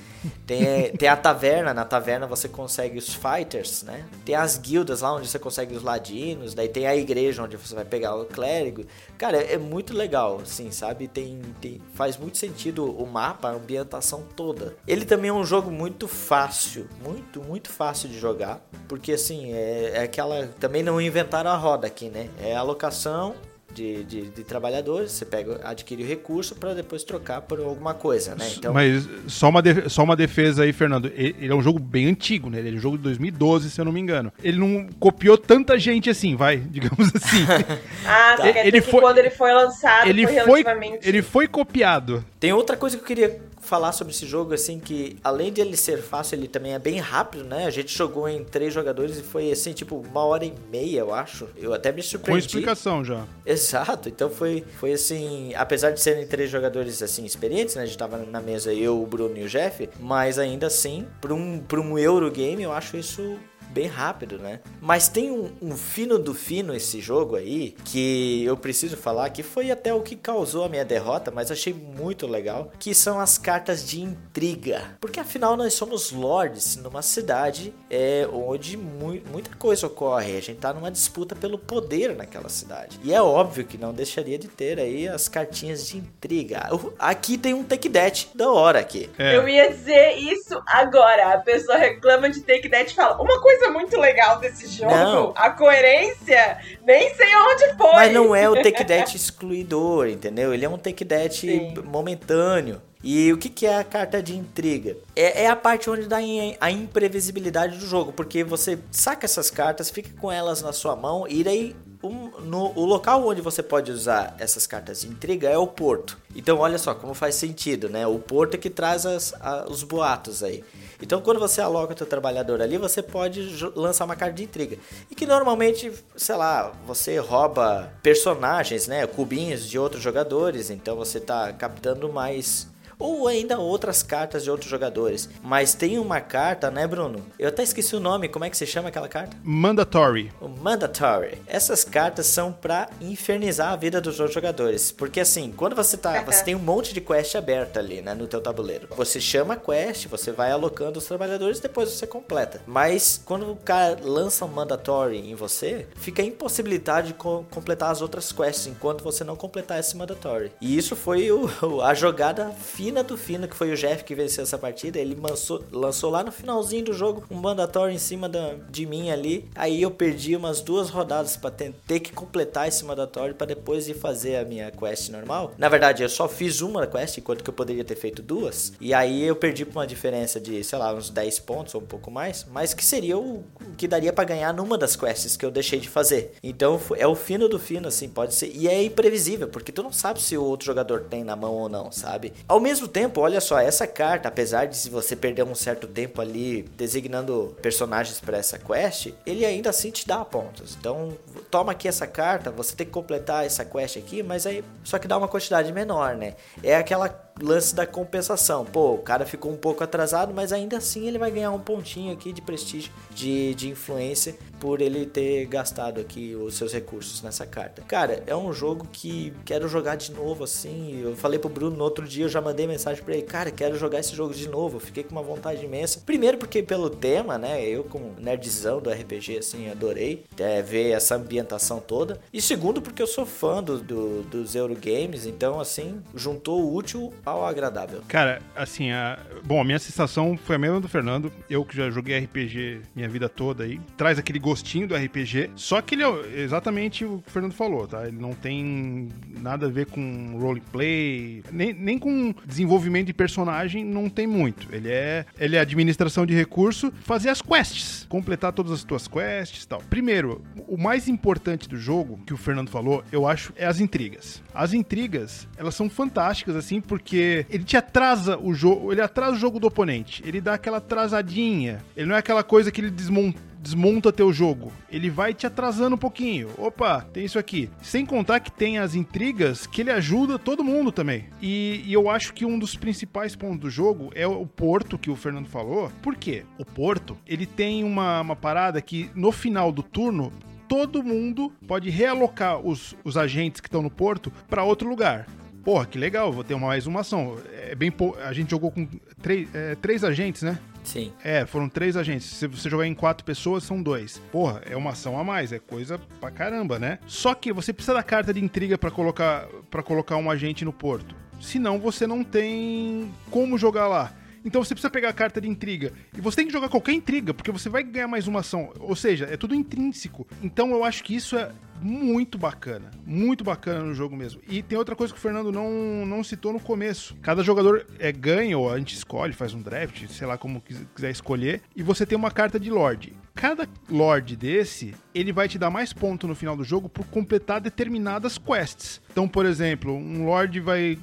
Tem, tem a taverna, na taverna você consegue os fighters, né? Tem as guildas lá onde você consegue os ladinos, daí tem a igreja onde você vai pegar o clérigo. Cara, é muito legal, assim, sabe? Tem, tem faz muito sentido o mapa, a ambientação toda. Ele também é um jogo muito fácil, muito, muito fácil de jogar, porque assim, é, é aquela também não inventaram a roda aqui, né? É a alocação de, de, de trabalhadores, você pega, adquire o recurso para depois trocar por alguma coisa, né? Então, Mas só uma, de- só uma defesa aí, Fernando. Ele, ele é um jogo bem antigo, né? Ele é um jogo de 2012, se eu não me engano. Ele não copiou tanta gente assim, vai, digamos assim. Ah, Tá. Ele dizer que foi- quando ele foi lançado ele, foi foi, relativamente... ele foi copiado. Tem outra coisa que eu queria falar sobre esse jogo, assim, que além de ele ser fácil, ele também é bem rápido, né? A gente jogou em três jogadores e foi, assim, tipo, uma hora e meia, eu acho. Eu até me Com surpreendi. explicação já. Exato, então foi, foi assim, apesar de serem três jogadores assim experientes, né? A gente tava na mesa eu, o Bruno e o Jeff, mas ainda assim, para um, pra um Eurogame, eu acho isso bem rápido, né? Mas tem um, um fino do fino esse jogo aí, que eu preciso falar, que foi até o que causou a minha derrota, mas achei muito legal, que são as cartas de intriga. Porque afinal nós somos lords numa cidade é, onde mu muita coisa ocorre, a gente tá numa disputa pelo poder naquela cidade. E é óbvio que não deixaria de ter aí as cartinhas de intriga. Aqui tem um take that da hora aqui. É. Eu ia dizer isso agora. A pessoa reclama de Take That e fala: Uma coisa muito legal desse jogo, Não. a coerência, nem sei onde foi. Mas não é o take that excluidor, entendeu? Ele é um take that Sim. momentâneo. E o que, que é a carta de intriga? É, é a parte onde dá a imprevisibilidade do jogo, porque você saca essas cartas, fica com elas na sua mão e daí um, no, o local onde você pode usar essas cartas de intriga é o porto. Então olha só como faz sentido, né? O porto é que traz as, a, os boatos aí. Então quando você aloca o seu trabalhador ali, você pode lançar uma carta de intriga. E que normalmente, sei lá, você rouba personagens, né? Cubinhos de outros jogadores. Então você está captando mais ou ainda outras cartas de outros jogadores. Mas tem uma carta, né, Bruno? Eu até esqueci o nome, como é que se chama aquela carta? Mandatory. O Mandatory. Essas cartas são para infernizar a vida dos outros jogadores, porque assim, quando você tá, você tem um monte de quest aberta ali, né, no teu tabuleiro. Você chama a quest, você vai alocando os trabalhadores, depois você completa. Mas quando o cara lança um Mandatory em você, fica impossibilitado de co completar as outras quests enquanto você não completar esse Mandatory. E isso foi o, a jogada final fina do fino, que foi o Jeff que venceu essa partida. Ele lançou, lançou lá no finalzinho do jogo um mandatório em cima da, de mim ali. Aí eu perdi umas duas rodadas para ter, que completar esse mandatório para depois ir fazer a minha quest normal. Na verdade, eu só fiz uma quest, enquanto que eu poderia ter feito duas. E aí eu perdi por uma diferença de, sei lá, uns 10 pontos ou um pouco mais. Mas que seria o, o que daria para ganhar numa das quests que eu deixei de fazer. Então é o fino do fino, assim, pode ser. E é imprevisível, porque tu não sabe se o outro jogador tem na mão ou não, sabe? Ao mesmo mesmo tempo, olha só, essa carta, apesar de se você perder um certo tempo ali designando personagens para essa quest, ele ainda assim te dá pontos. Então, toma aqui essa carta, você tem que completar essa quest aqui, mas aí só que dá uma quantidade menor, né? É aquela lance da compensação. Pô, o cara ficou um pouco atrasado, mas ainda assim ele vai ganhar um pontinho aqui de prestígio, de, de influência, por ele ter gastado aqui os seus recursos nessa carta. Cara, é um jogo que quero jogar de novo, assim. Eu falei pro Bruno no outro dia, eu já mandei mensagem para ele, cara, quero jogar esse jogo de novo. Fiquei com uma vontade imensa. Primeiro porque pelo tema, né? Eu como nerdzão do RPG, assim, adorei é, ver essa ambientação toda. E segundo porque eu sou fã do, do, dos Eurogames, então assim, juntou o útil ao agradável. Cara, assim, a... bom, a minha sensação foi a mesma do Fernando. Eu que já joguei RPG minha vida toda aí, traz aquele gostinho do RPG. Só que ele é exatamente o que o Fernando falou, tá? Ele não tem nada a ver com roleplay, nem, nem com desenvolvimento de personagem, não tem muito. Ele é, ele é administração de recurso, fazer as quests, completar todas as tuas quests tal. Primeiro, o mais importante do jogo, que o Fernando falou, eu acho, é as intrigas. As intrigas, elas são fantásticas, assim, porque ele te atrasa o jogo, ele atrasa o jogo do oponente, ele dá aquela atrasadinha. Ele não é aquela coisa que ele desmonta desmonta teu jogo. Ele vai te atrasando um pouquinho. Opa, tem isso aqui. Sem contar que tem as intrigas que ele ajuda todo mundo também. E, e, eu acho que um dos principais pontos do jogo é o porto que o Fernando falou. Por quê? O porto, ele tem uma, uma parada que no final do turno todo mundo pode realocar os, os agentes que estão no porto para outro lugar porra, que legal, vou ter mais uma ação. É bem. A gente jogou com três, é, três agentes, né? Sim. É, foram três agentes. Se você jogar em quatro pessoas, são dois. Porra, é uma ação a mais, é coisa pra caramba, né? Só que você precisa da carta de intriga para colocar para colocar um agente no porto. Senão você não tem como jogar lá. Então você precisa pegar a carta de intriga. E você tem que jogar qualquer intriga, porque você vai ganhar mais uma ação. Ou seja, é tudo intrínseco. Então eu acho que isso é muito bacana. Muito bacana no jogo mesmo. E tem outra coisa que o Fernando não, não citou no começo. Cada jogador é ganha, ou a gente escolhe, faz um draft, sei lá como quiser escolher. E você tem uma carta de Lorde. Cada Lorde desse, ele vai te dar mais ponto no final do jogo por completar determinadas quests. Então, por exemplo, um Lorde vai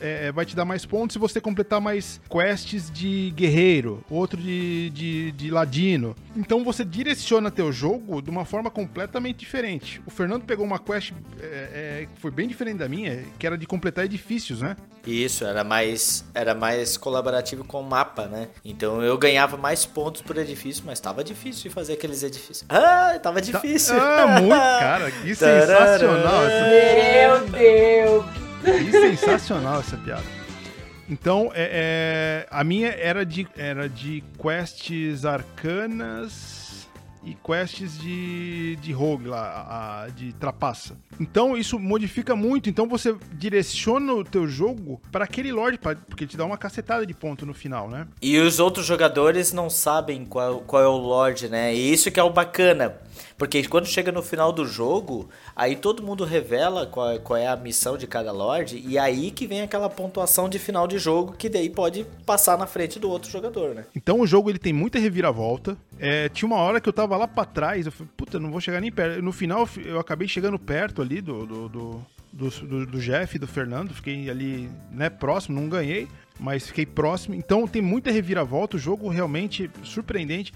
é, é, vai te dar mais pontos se você completar mais quests de guerreiro, outro de, de, de ladino. Então você direciona teu jogo de uma forma completamente diferente. O Fernando pegou uma quest é, é, que foi bem diferente da minha, que era de completar edifícios, né? Isso, era mais, era mais colaborativo com o mapa, né? Então eu ganhava mais pontos por edifício, mas tava difícil de fazer aqueles edifícios. Ah, tava tá, difícil. Ah, muito, cara, que sensacional. Meu Deus! Que sensacional essa piada. Então, é, é, a minha era de, era de quests arcanas e quests de, de rogue lá, a, de trapaça. Então isso modifica muito. Então você direciona o teu jogo para aquele lord, pra, porque te dá uma cacetada de ponto no final, né? E os outros jogadores não sabem qual, qual é o lord, né? E isso que é o bacana. Porque quando chega no final do jogo, aí todo mundo revela qual, qual é a missão de cada lord, e aí que vem aquela pontuação de final de jogo que daí pode passar na frente do outro jogador, né? Então o jogo ele tem muita reviravolta. É, tinha uma hora que eu tava lá para trás, eu falei, puta, não vou chegar nem perto. No final eu acabei chegando perto ali do, do, do, do, do, do Jeff e do Fernando, fiquei ali, né, próximo, não ganhei, mas fiquei próximo. Então tem muita reviravolta, o jogo realmente surpreendente.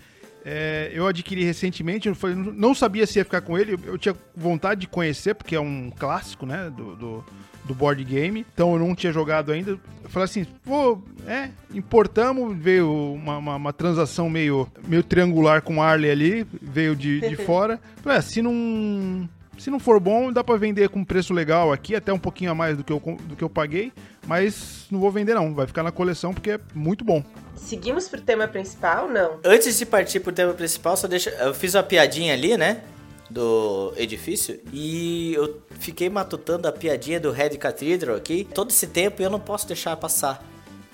É, eu adquiri recentemente, eu falei, não sabia se ia ficar com ele, eu tinha vontade de conhecer, porque é um clássico, né, do, do, do board game, então eu não tinha jogado ainda. Eu falei assim, pô, é, importamos, veio uma, uma, uma transação meio, meio triangular com Arley ali, veio de, de fora. Falei, ah, se não se não for bom, dá para vender com preço legal aqui, até um pouquinho a mais do que, eu, do que eu paguei, mas não vou vender não, vai ficar na coleção porque é muito bom. Seguimos pro tema principal, não? Antes de partir pro tema principal, só deixa. Eu fiz uma piadinha ali, né? Do edifício. E eu fiquei matutando a piadinha do Red Cathedral aqui. Todo esse tempo eu não posso deixar passar.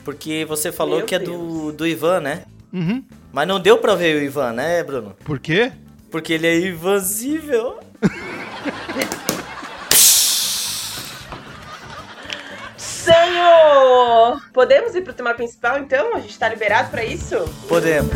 Porque você falou Meu que é Deus. do, do Ivan, né? Uhum. Mas não deu pra ver o Ivan, né, Bruno? Por quê? Porque ele é invisível. Podemos ir pro tema principal, então? A gente tá liberado pra isso? Podemos.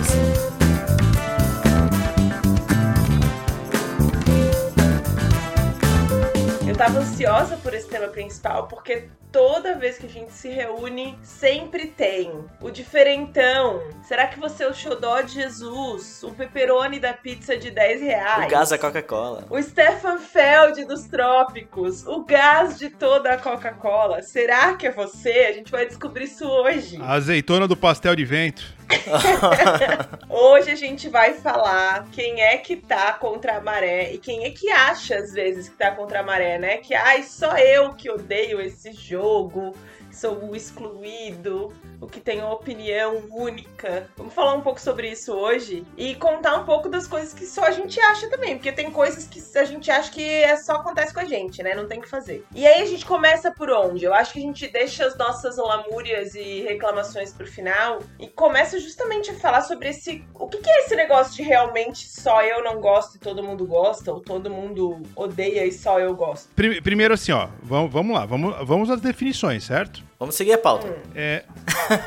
Eu tava ansiosa por esse tema principal, porque toda vez que a gente se reúne, sempre tem o diferentão. Será que você é o xodó de Jesus? O pepperoni da pizza de 10 reais? O gás da Coca-Cola. O Stefan Feld dos trópicos, o gás de toda a Coca-Cola. Será que é você? A gente vai descobrir isso hoje. A azeitona do pastel de vento. Hoje a gente vai falar quem é que tá contra a maré e quem é que acha às vezes que tá contra a maré, né? Que ai, só eu que odeio esse jogo, sou o excluído, o que tem uma opinião única. Vamos falar um pouco sobre isso hoje e contar um pouco das coisas que só a gente acha também, porque tem coisas que a gente acha que é só acontece com a gente, né? Não tem o que fazer. E aí a gente começa por onde? Eu acho que a gente deixa as nossas lamúrias e reclamações pro final e começa justamente a falar sobre esse. O que, é esse negócio de realmente só eu não gosto e todo mundo gosta, ou todo mundo odeia e só eu gosto? Pri- Primeiro assim, ó, vamos, vamos lá, vamos, vamos às definições, certo? Vamos seguir a pauta. É,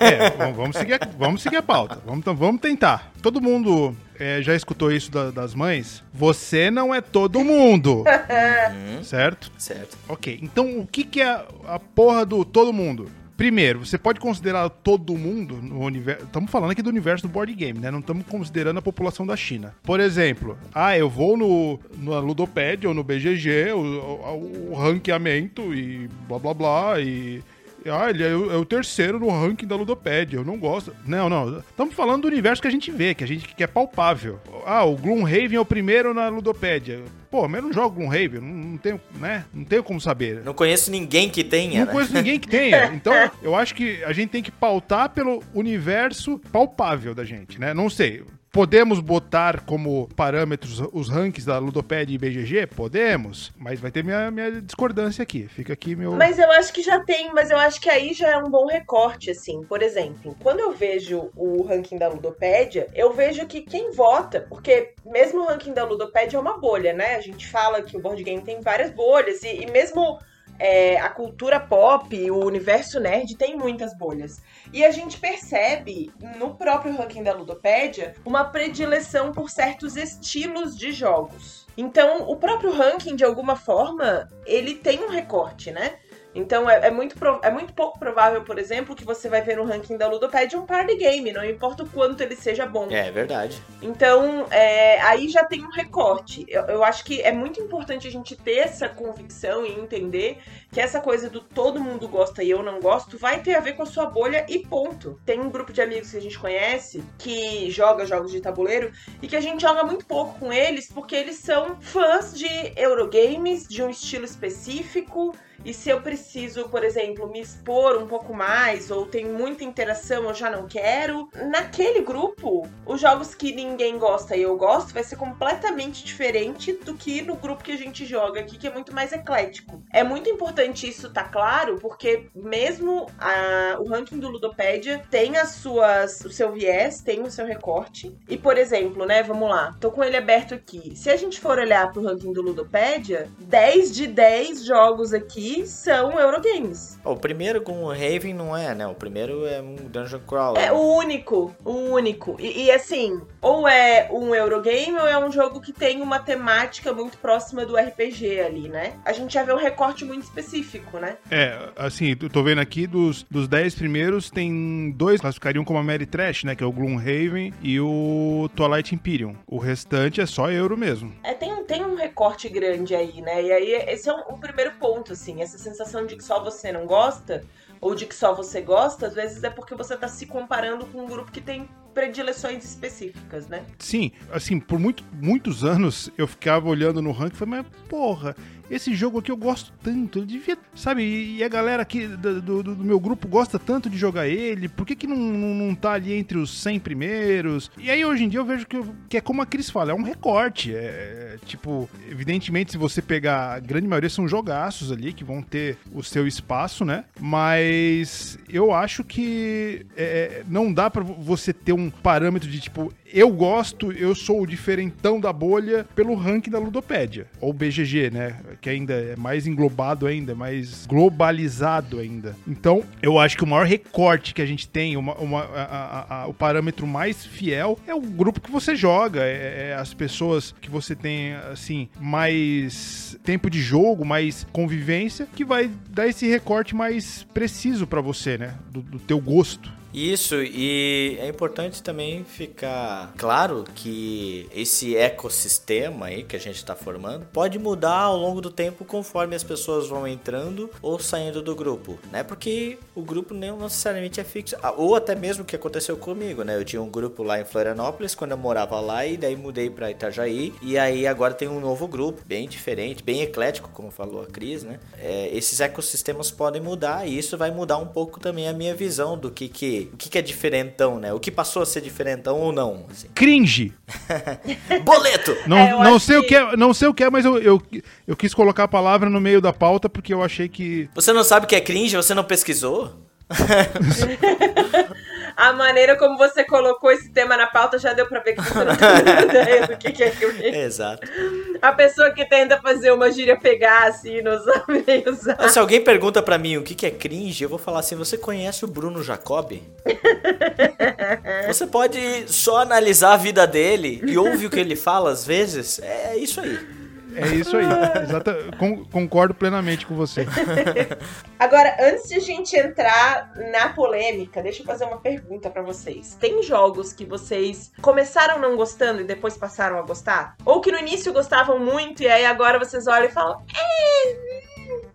é, vamos, vamos seguir a, vamos seguir a pauta. Vamos, vamos tentar. Todo mundo é, já escutou isso da- das mães? Você não é todo mundo, Uhum, certo? certo. Ok, então o que, que é a, a porra do todo mundo? Primeiro, você pode considerar todo mundo no universo. Estamos falando aqui do universo do board game, né? Não estamos considerando a população da China. Por exemplo, ah, eu vou no, no Ludopad ou no BGG, o, o, o ranqueamento e blá blá blá e. Ah, ele é o, é o terceiro no ranking da Ludopad. Eu não gosto. Não, não. Estamos falando do universo que a gente vê, que a gente que é palpável. Ah, o Gloomhaven é o primeiro na Ludopédia. Pô, mas eu não jogo Gloomhaven, não, não tenho, né? Não tenho como saber. Não conheço ninguém que tenha, Não né? conheço ninguém que tenha. Então, eu acho que a gente tem que pautar pelo universo palpável da gente, né? Não sei. Podemos botar como parâmetros os rankings da Ludopad e BGG? Podemos. Mas vai ter minha, minha discordância aqui. Fica aqui meu. Mas eu acho que já tem, mas eu acho que aí já é um bom recorte, assim. Por exemplo, quando eu vejo o ranking da Ludopédia, eu vejo que quem vota, porque mesmo o ranking da Ludopédia é uma bolha, né? A gente fala que o board game tem várias bolhas, e, e mesmo é, a cultura pop, o universo nerd tem muitas bolhas. E a gente percebe no próprio ranking da Ludopédia uma predileção por certos estilos de jogos. Então, o próprio ranking, de alguma forma, ele tem um recorte, né? Então é, é muito é muito pouco provável, por exemplo, que você vai ver no ranking da Ludopad um party game, não importa o quanto ele seja bom. É verdade. Então, é, aí já tem um recorte. Eu, eu acho que é muito importante a gente ter essa convicção e entender que essa coisa do todo mundo gosta e eu não gosto vai ter a ver com a sua bolha e ponto. Tem um grupo de amigos que a gente conhece que joga jogos de tabuleiro e que a gente joga muito pouco com eles porque eles são fãs de Eurogames, de um estilo específico. E se eu preciso, por exemplo, me expor um pouco mais ou tem muita interação, eu já não quero. Naquele grupo, os jogos que ninguém gosta e eu gosto vai ser completamente diferente do que no grupo que a gente joga aqui, que é muito mais eclético. É muito importante isso tá claro, porque mesmo a, o ranking do Ludopédia tem as suas, o seu viés, tem o seu recorte. E, por exemplo, né, vamos lá, tô com ele aberto aqui. Se a gente for olhar pro ranking do Ludopédia, 10 de 10 jogos aqui são Eurogames. O primeiro com o Raven não é, né? O primeiro é um Dungeon Crawler. É o único, o único. E, e, assim, ou é um Eurogame ou é um jogo que tem uma temática muito próxima do RPG ali, né? A gente já vê um recorte muito específico, né? É, assim, eu tô vendo aqui dos, dos 10 primeiros, tem dois que classificariam como a Mary Trash, né? Que é o Gloomhaven e o Twilight Imperium. O restante é só euro mesmo. É, tem, tem um recorte grande aí, né? E aí esse é um, um primeiro ponto, assim, essa sensação de que só você não gosta ou de que só você gosta, às vezes é porque você tá se comparando com um grupo que tem predileções específicas, né? Sim, assim, por muito, muitos anos eu ficava olhando no ranking e falei, mas porra, esse jogo aqui eu gosto tanto, eu devia, sabe, e a galera aqui do, do, do meu grupo gosta tanto de jogar ele, por que que não, não, não, tá ali entre os 100 primeiros? E aí hoje em dia eu vejo que, que é como a Cris fala, é um recorte, é, é, tipo, evidentemente se você pegar, a grande maioria são jogaços ali, que vão ter o seu espaço, né, mas eu acho que é, não dá para você ter um parâmetro de tipo, eu gosto, eu sou o diferentão da bolha pelo ranking da Ludopédia, ou BGG, né? Que ainda é mais englobado ainda, mais globalizado ainda. Então, eu acho que o maior recorte que a gente tem, uma, uma a, a, a, o parâmetro mais fiel, é o grupo que você joga, é, é as pessoas que você tem, assim, mais tempo de jogo, mais convivência, que vai dar esse recorte mais preciso para você, né? Do, do teu gosto. Isso, e é importante também ficar claro que esse ecossistema aí que a gente está formando pode mudar ao longo do tempo conforme as pessoas vão entrando ou saindo do grupo, né? Porque o grupo não necessariamente é fixo, ah, ou até mesmo o que aconteceu comigo, né? Eu tinha um grupo lá em Florianópolis quando eu morava lá e daí mudei para Itajaí e aí agora tem um novo grupo, bem diferente, bem eclético, como falou a Cris, né? É, esses ecossistemas podem mudar e isso vai mudar um pouco também a minha visão do que que o que, que é diferentão, né? O que passou a ser diferentão ou não. Assim. Cringe. Boleto! Não, é, não sei que... o que é, não sei o que é, mas eu, eu, eu quis colocar a palavra no meio da pauta porque eu achei que. Você não sabe o que é cringe? Você não pesquisou? a maneira como você colocou esse tema na pauta já deu pra ver que você não tem ideia do que, é cringe. Exato. A pessoa que tenta fazer uma gíria pegar, assim, não sabe nem usar. Se alguém pergunta pra mim o que, é cringe, eu vou falar assim, você conhece o Bruno Jacob? você pode só analisar a vida dele e ouvir o que ele fala às vezes. É isso aí. É isso aí. Exata, concordo plenamente com você. Agora, antes de a gente entrar na polêmica, deixa eu fazer uma pergunta para vocês. Tem jogos que vocês começaram não gostando e depois passaram a gostar? Ou que no início gostavam muito e aí agora vocês olham e falam: é,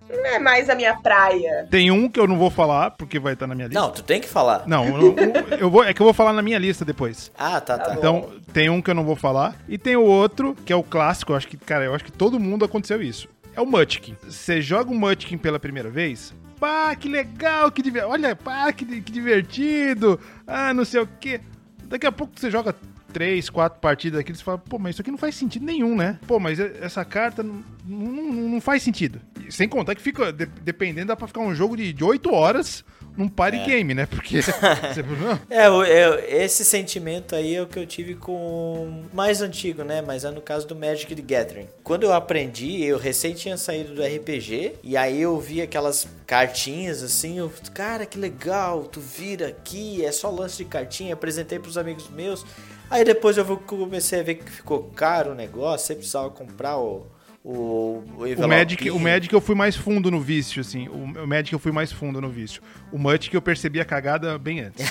não é mais a minha praia. Tem um que eu não vou falar, porque vai estar na minha lista. Não, tu tem que falar. Não, eu, eu vou, é que eu vou falar na minha lista depois. Ah, tá, tá. Então, tem um que eu não vou falar. E tem o outro, que é o clássico, eu acho que, cara, eu acho que todo mundo aconteceu isso. É o Munchkin. Você joga o Munchkin pela primeira vez, pá, que legal, que divertido. Olha, pá, que, que divertido. Ah, não sei o quê. Daqui a pouco você joga três, quatro partidas aqui, você fala, pô, mas isso aqui não faz sentido nenhum, né? Pô, mas essa carta não, não, não faz sentido. Sem contar que fica, de, dependendo, dá pra ficar um jogo de, 8 horas num party é. game, né? Porque. é, é, esse sentimento aí é o que eu tive com mais antigo, né? Mas é no caso do Magic the Gathering. Quando eu aprendi, eu recém tinha saído do RPG, e aí eu vi aquelas cartinhas assim, eu, cara, que legal, tu vira aqui, é só lance de cartinha, apresentei pros amigos meus. Aí depois eu comecei a ver que ficou caro o negócio, você precisava comprar o o, o, o Magic, o Magic eu fui mais fundo no vício, assim. O, o Magic eu fui mais fundo no vício. O Magic eu percebi a cagada bem antes.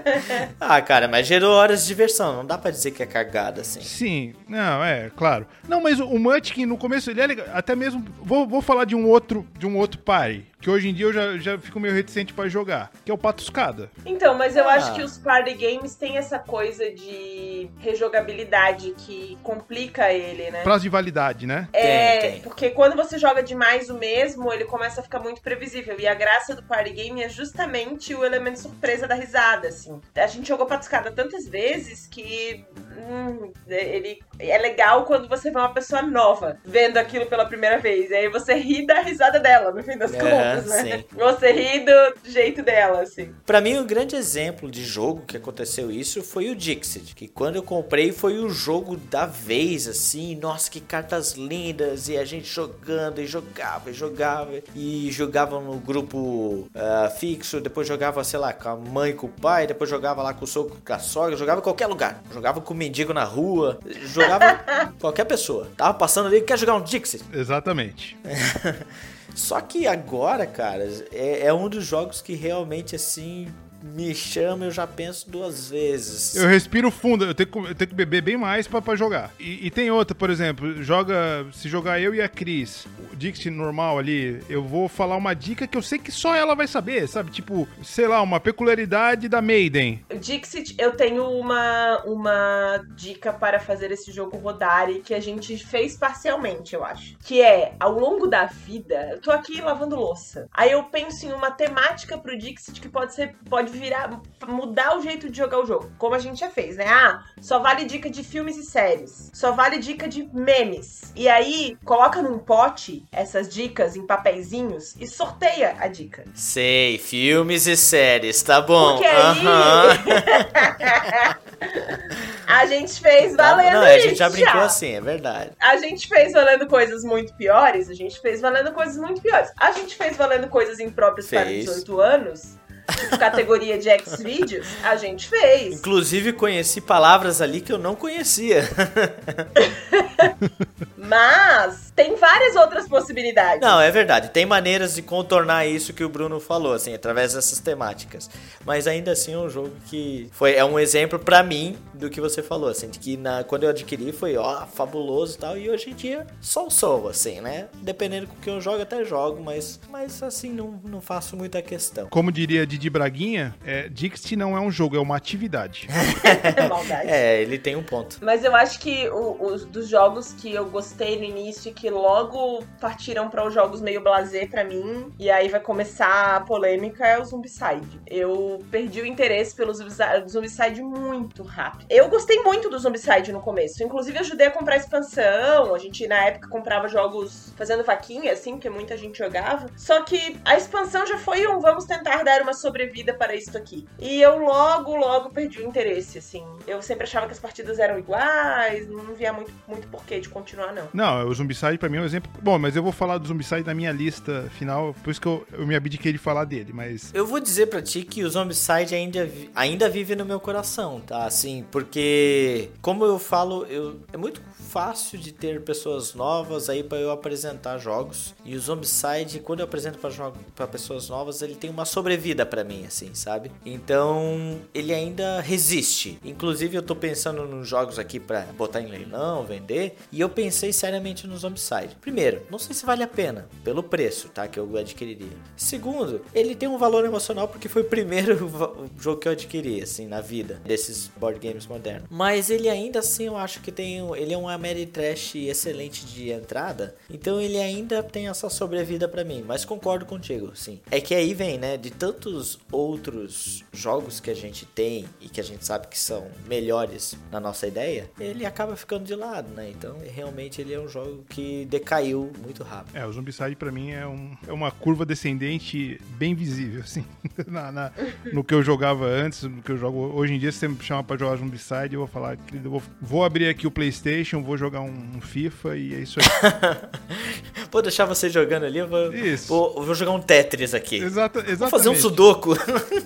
ah, cara, mas gerou horas de diversão. Não dá para dizer que é cagada, assim. Sim, não, é, claro. Não, mas o, o Magic no começo, ele é legal. Até mesmo. Vou, vou falar de um outro, de um outro party que hoje em dia eu já, já fico meio reticente pra jogar, que é o Patuscada. Então, mas eu Ah. acho que os party games têm essa coisa de rejogabilidade que complica ele, né? Prazo de validade, né? É, Tem, tem. porque quando você joga demais o mesmo, ele começa a ficar muito previsível. E a graça do party game é justamente o elemento surpresa da risada, assim. A gente jogou Patuscada tantas vezes que hum, ele é legal quando você vê uma pessoa nova vendo aquilo pela primeira vez. E aí você ri da risada dela, no fim das Aham, contas, né? sim. Você ri do jeito dela, assim. Pra mim, um grande exemplo de jogo que aconteceu isso foi o Dixit, que quando eu comprei foi o jogo da vez, assim, nossa, que cartas lindas, e a gente jogando, e jogava, e jogava, e jogava no grupo ah, fixo, depois jogava, sei lá, com a mãe, com o pai, depois jogava lá com o soco, com a sogra, jogava em qualquer lugar, jogava com o mendigo na rua, jogava qualquer pessoa. Tava passando ali, quer jogar um Dixit? Exatamente. Só que agora, cara, é, é um dos jogos que realmente, assim, me chama, eu já penso duas vezes. Eu respiro fundo, eu tenho que, eu tenho que beber bem mais pra, pra jogar. E, e tem outra, por exemplo, joga. Se jogar eu e a Cris, o Dixit normal ali, eu vou falar uma dica que eu sei que só ela vai saber, sabe? Tipo, sei lá, uma peculiaridade da Maiden. Dixit, eu tenho uma, uma dica para fazer esse jogo rodar e que a gente fez parcialmente, eu acho. Que é, ao longo da vida, eu tô aqui lavando louça. Aí eu penso em uma temática pro Dixit que pode ser, pode virar, mudar o jeito de jogar o jogo. Como a gente já fez, né? Ah, só vale dica de filmes e séries. Só vale dica de memes. E aí, coloca num pote essas dicas em papeizinhos e sorteia a dica. Sei, filmes e séries, tá bom. Porque aí. aham. a gente fez Tá valendo Não, a isso. gente já brincou assim, é verdade. A gente fez valendo coisas muito piores, a gente fez valendo coisas muito piores. A gente fez valendo coisas impróprias para Fez. 18 anos, categoria de X-Videos, a gente fez. Inclusive, conheci palavras ali que eu não conhecia. Mas tem várias outras possibilidades. Não, é verdade. Tem maneiras de contornar isso que o Bruno falou, assim, através dessas temáticas. Mas ainda assim é um jogo que foi é um exemplo pra mim do que você falou, assim, de que na, quando eu adquiri foi, ó, fabuloso e tal, e hoje em dia só sou, assim, né? Dependendo do que eu jogo, até jogo, mas, mas assim, não, não faço muita questão. Como diria Didi Braguinha, é, Dixit não é um jogo, é uma atividade. Maldade. É, ele tem um ponto. Mas eu acho que o- os dos jogos que eu gostei no início e que logo partiram para os jogos meio blazer pra mim, e aí vai começar a polêmica, é o Zombicide. Eu perdi o interesse pelo Zombicide, muito rápido. Eu gostei muito do Zombicide no começo, inclusive ajudei a comprar a expansão, a gente na época comprava jogos fazendo vaquinha, assim, porque muita gente jogava. Só que a expansão já foi um vamos tentar dar uma sobrevida para isso aqui. E eu logo, logo perdi o interesse, assim. Eu sempre achava que as partidas eram iguais, não via muito, muito porquê de continuar, não. Não, o Zombicide pra mim é um exemplo. Bom, mas eu vou falar do Zombicide na minha lista final, por isso que eu, eu me abdiquei de falar dele, mas. Eu vou dizer pra ti que o Zombicide ainda, ainda vive no meu coração, tá? Assim, porque, como eu falo, eu, é muito fácil de ter pessoas novas aí pra eu apresentar jogos. E o Zombicide, quando eu apresento pra pessoas novas, ele tem uma sobrevida pra mim, assim, sabe? Então, ele ainda resiste. Inclusive, eu tô pensando nos jogos aqui pra botar em leilão, vender. E eu pensei seriamente no Zombicide. Primeiro, não sei se vale a pena, pelo preço, tá? Que eu adquiriria. Segundo, ele tem um valor emocional porque foi o primeiro jogo que eu adquiri, assim, na vida, desses board games modernos. Mas ele ainda assim, eu acho que tem. Ele é um Ameritrash excelente de entrada. Então ele ainda tem essa sobrevida pra mim. Mas concordo contigo, sim. É que aí vem, né? De tantos outros jogos que a gente tem e que a gente sabe que são melhores na nossa ideia, ele acaba ficando de lado, né? Então realmente ele é um jogo que decaiu muito rápido. É, o Zombicide pra mim é, um, é uma curva descendente bem visível, assim. na- na- no que eu jogava antes, no que eu jogo hoje em dia, se você me chamar pra jogar Zombicide, eu vou falar, eu vou, vou abrir aqui o PlayStation, vou jogar um, um FIFA e é isso aí. Vou deixar você jogando ali, eu vou, Isso. vou, vou jogar um Tetris aqui. Exata, exatamente. Vou fazer um sudoku.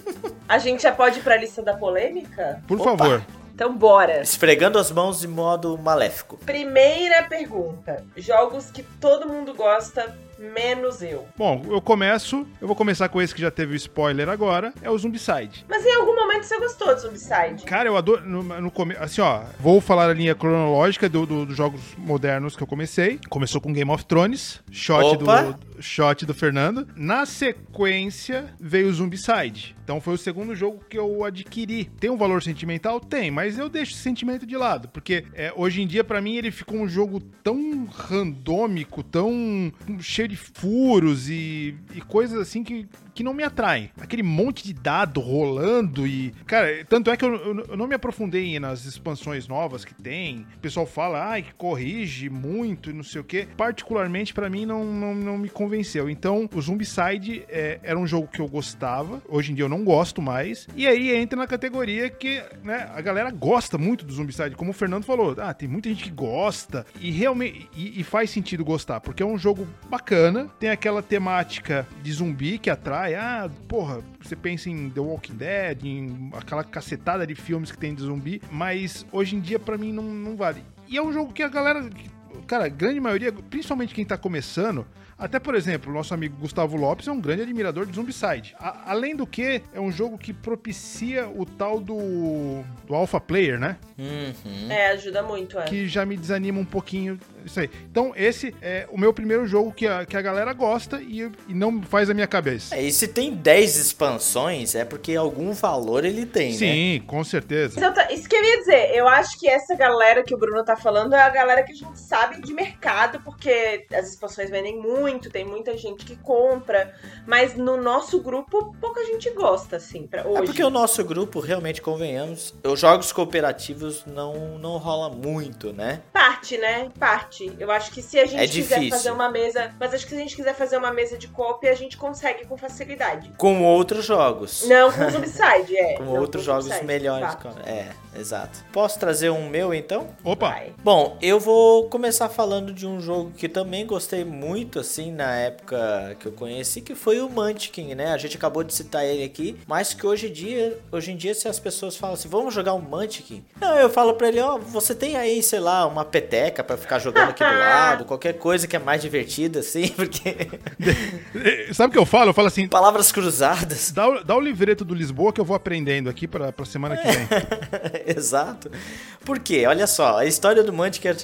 A gente já pode ir pra lista da polêmica? Por Opa. favor. Então bora. Esfregando as mãos de modo maléfico. Primeira pergunta. Jogos que todo mundo gosta menos eu. Bom, eu começo, eu vou começar com esse que já teve o spoiler agora, é o Zombicide. Mas em algum momento você gostou de Zombicide? Cara, eu adoro. No, no come- assim, ó, vou falar a linha cronológica do- do- dos jogos modernos que eu comecei. Começou com Game of Thrones, shot Opa! do shot do Fernando. Na sequência veio o Zombicide. Então foi o segundo jogo que eu adquiri. Tem um valor sentimental? Tem, mas eu deixo esse sentimento de lado, porque é, hoje em dia pra mim ele ficou um jogo tão randômico, tão cheio de furos e, e coisas assim que, que não me atraem. Aquele monte de dado rolando e. Cara, tanto é que eu, eu- eu não me aprofundei nas expansões novas que tem. O pessoal fala, ai, que corrige muito e não sei o quê. Particularmente, pra mim, não, não, não me convenceu. Então, o Zombicide é, era um jogo que eu gostava. Hoje em dia eu não gosto mais. E aí entra na categoria que né, a galera gosta muito do Zombicide. Como o Fernando falou, ah, tem muita gente que gosta. E realmente. E, e faz sentido gostar, porque é um jogo bacana. Tem aquela temática de zumbi que atrai. Ah, porra, você pensa em The Walking Dead, em aquela cacetada de filmes que tem de zumbi. Mas hoje em dia, pra mim, não, não vale. E é um jogo que a galera. Cara, grande maioria, principalmente quem tá começando, até, por exemplo, o nosso amigo Gustavo Lopes é um grande admirador de Zombicide. A- além do que, é um jogo que propicia o tal do, do Alpha Player, né? Uhum. É, ajuda muito, é. Que já me desanima um pouquinho isso aí. Então, esse é o meu primeiro jogo que a, que a galera gosta e, e não faz a minha cabeça. É, e se tem 10 expansões, é porque algum valor ele tem, né? Sim, com certeza. Então, tá- Isso que eu ia dizer, eu acho que essa galera que o Bruno tá falando é a galera que a gente sabe de mercado, porque as expansões vendem muito, tem muita gente que compra, mas no nosso grupo pouca gente gosta, assim, pra hoje. É porque o nosso grupo, realmente, convenhamos, os jogos cooperativos não, não rola muito, né? Parte, né? Parte. Eu acho que se a gente É quiser difícil. fazer uma mesa. Mas acho que se a gente quiser fazer uma mesa de cópia, a gente consegue com facilidade. Com outros jogos. Não com Zombicide, é. Com não outros jogos Zombicide, melhores. com- É, exato. Posso trazer um meu, então? Opa, Vai. Bom, eu vou começar falando de um jogo que também gostei muito, assim, na época que eu conheci, que foi o Munchkin, né? A gente acabou de citar ele aqui, mas que hoje em dia, hoje em dia, se as pessoas falam assim, vamos jogar um Munchkin? Não, eu falo pra ele, ó, você tem aí, sei lá, uma peteca pra ficar jogando aqui do lado, qualquer coisa que é mais divertida, assim, porque... sabe o que eu falo? Eu falo assim, Palavras cruzadas. dá, o- dá o livreto do Lisboa que eu vou aprendendo aqui pra, pra semana que vem. Exato. Por quê? Olha só, a história do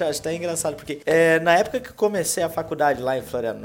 eu acho até engraçado, porque é, na época que eu comecei a faculdade lá em Florianópolis,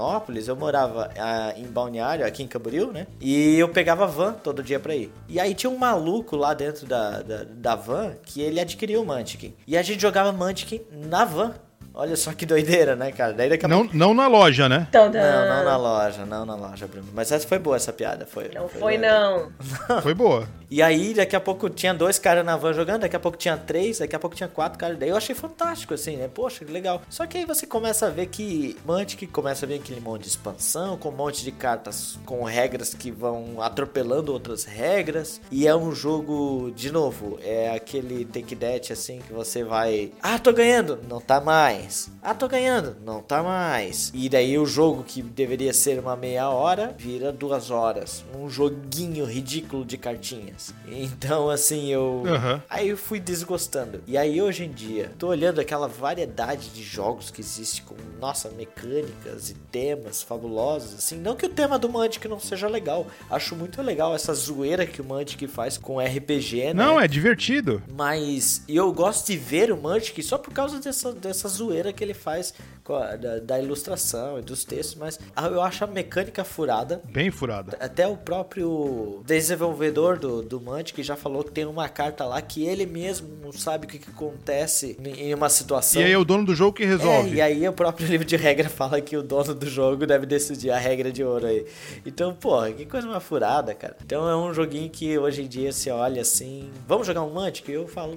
eu morava ah, em Balneário, aqui em Camboriú, né? E eu pegava van todo dia pra ir. E aí tinha um maluco lá dentro da, da, da van que ele adquiriu o Mantic. E a gente jogava Mantic na van. Olha só que doideira, né, cara? Daí daqui a Não, não na loja, né? Tadã. Não, não na loja, não na loja, Bruno. Mas essa foi boa, essa piada. Foi, Não foi, legal. não. Foi boa. E aí, daqui a pouco tinha dois caras na van jogando, daqui a pouco tinha três, daqui a pouco tinha quatro caras. Daí eu achei fantástico, assim, né? Poxa, que legal. Só que aí você começa a ver que Mantic começa a ver aquele monte de expansão, com um monte de cartas com regras que vão atropelando outras regras. E é um jogo, de novo, é aquele take that, assim, que você vai. Ah, tô ganhando! Não tá mais. Ah, tô ganhando! Não tá mais. E daí o jogo que deveria ser uma meia hora vira duas horas. Um joguinho ridículo de cartinhas. Então, assim, eu. Aham. Aí eu fui desgostando. E aí hoje em dia, tô olhando aquela variedade de jogos que existe com, nossa, mecânicas e temas fabulosos, assim. Não que o tema do Mantic não seja legal. Acho muito legal essa zoeira que o Mantic faz com RPG, né? Não, é divertido. Mas eu gosto de ver o Mantic só por causa dessa, dessa zoeira que ele faz a- da, da ilustração e dos textos. Mas eu acho a mecânica furada. Bem furada. Até o próprio desenvolvedor do, do Mantic já falou que tem uma carta lá que ele mesmo não sabe o que, que acontece em uma situação. E aí é o dono do jogo que resolve. É, e aí o próprio livro de regra fala que o dono do jogo deve decidir a regra de ouro aí. Então, porra, que coisa mais furada, cara. Então é um joguinho que hoje em dia você olha assim, vamos jogar um Mantic? Eu falo,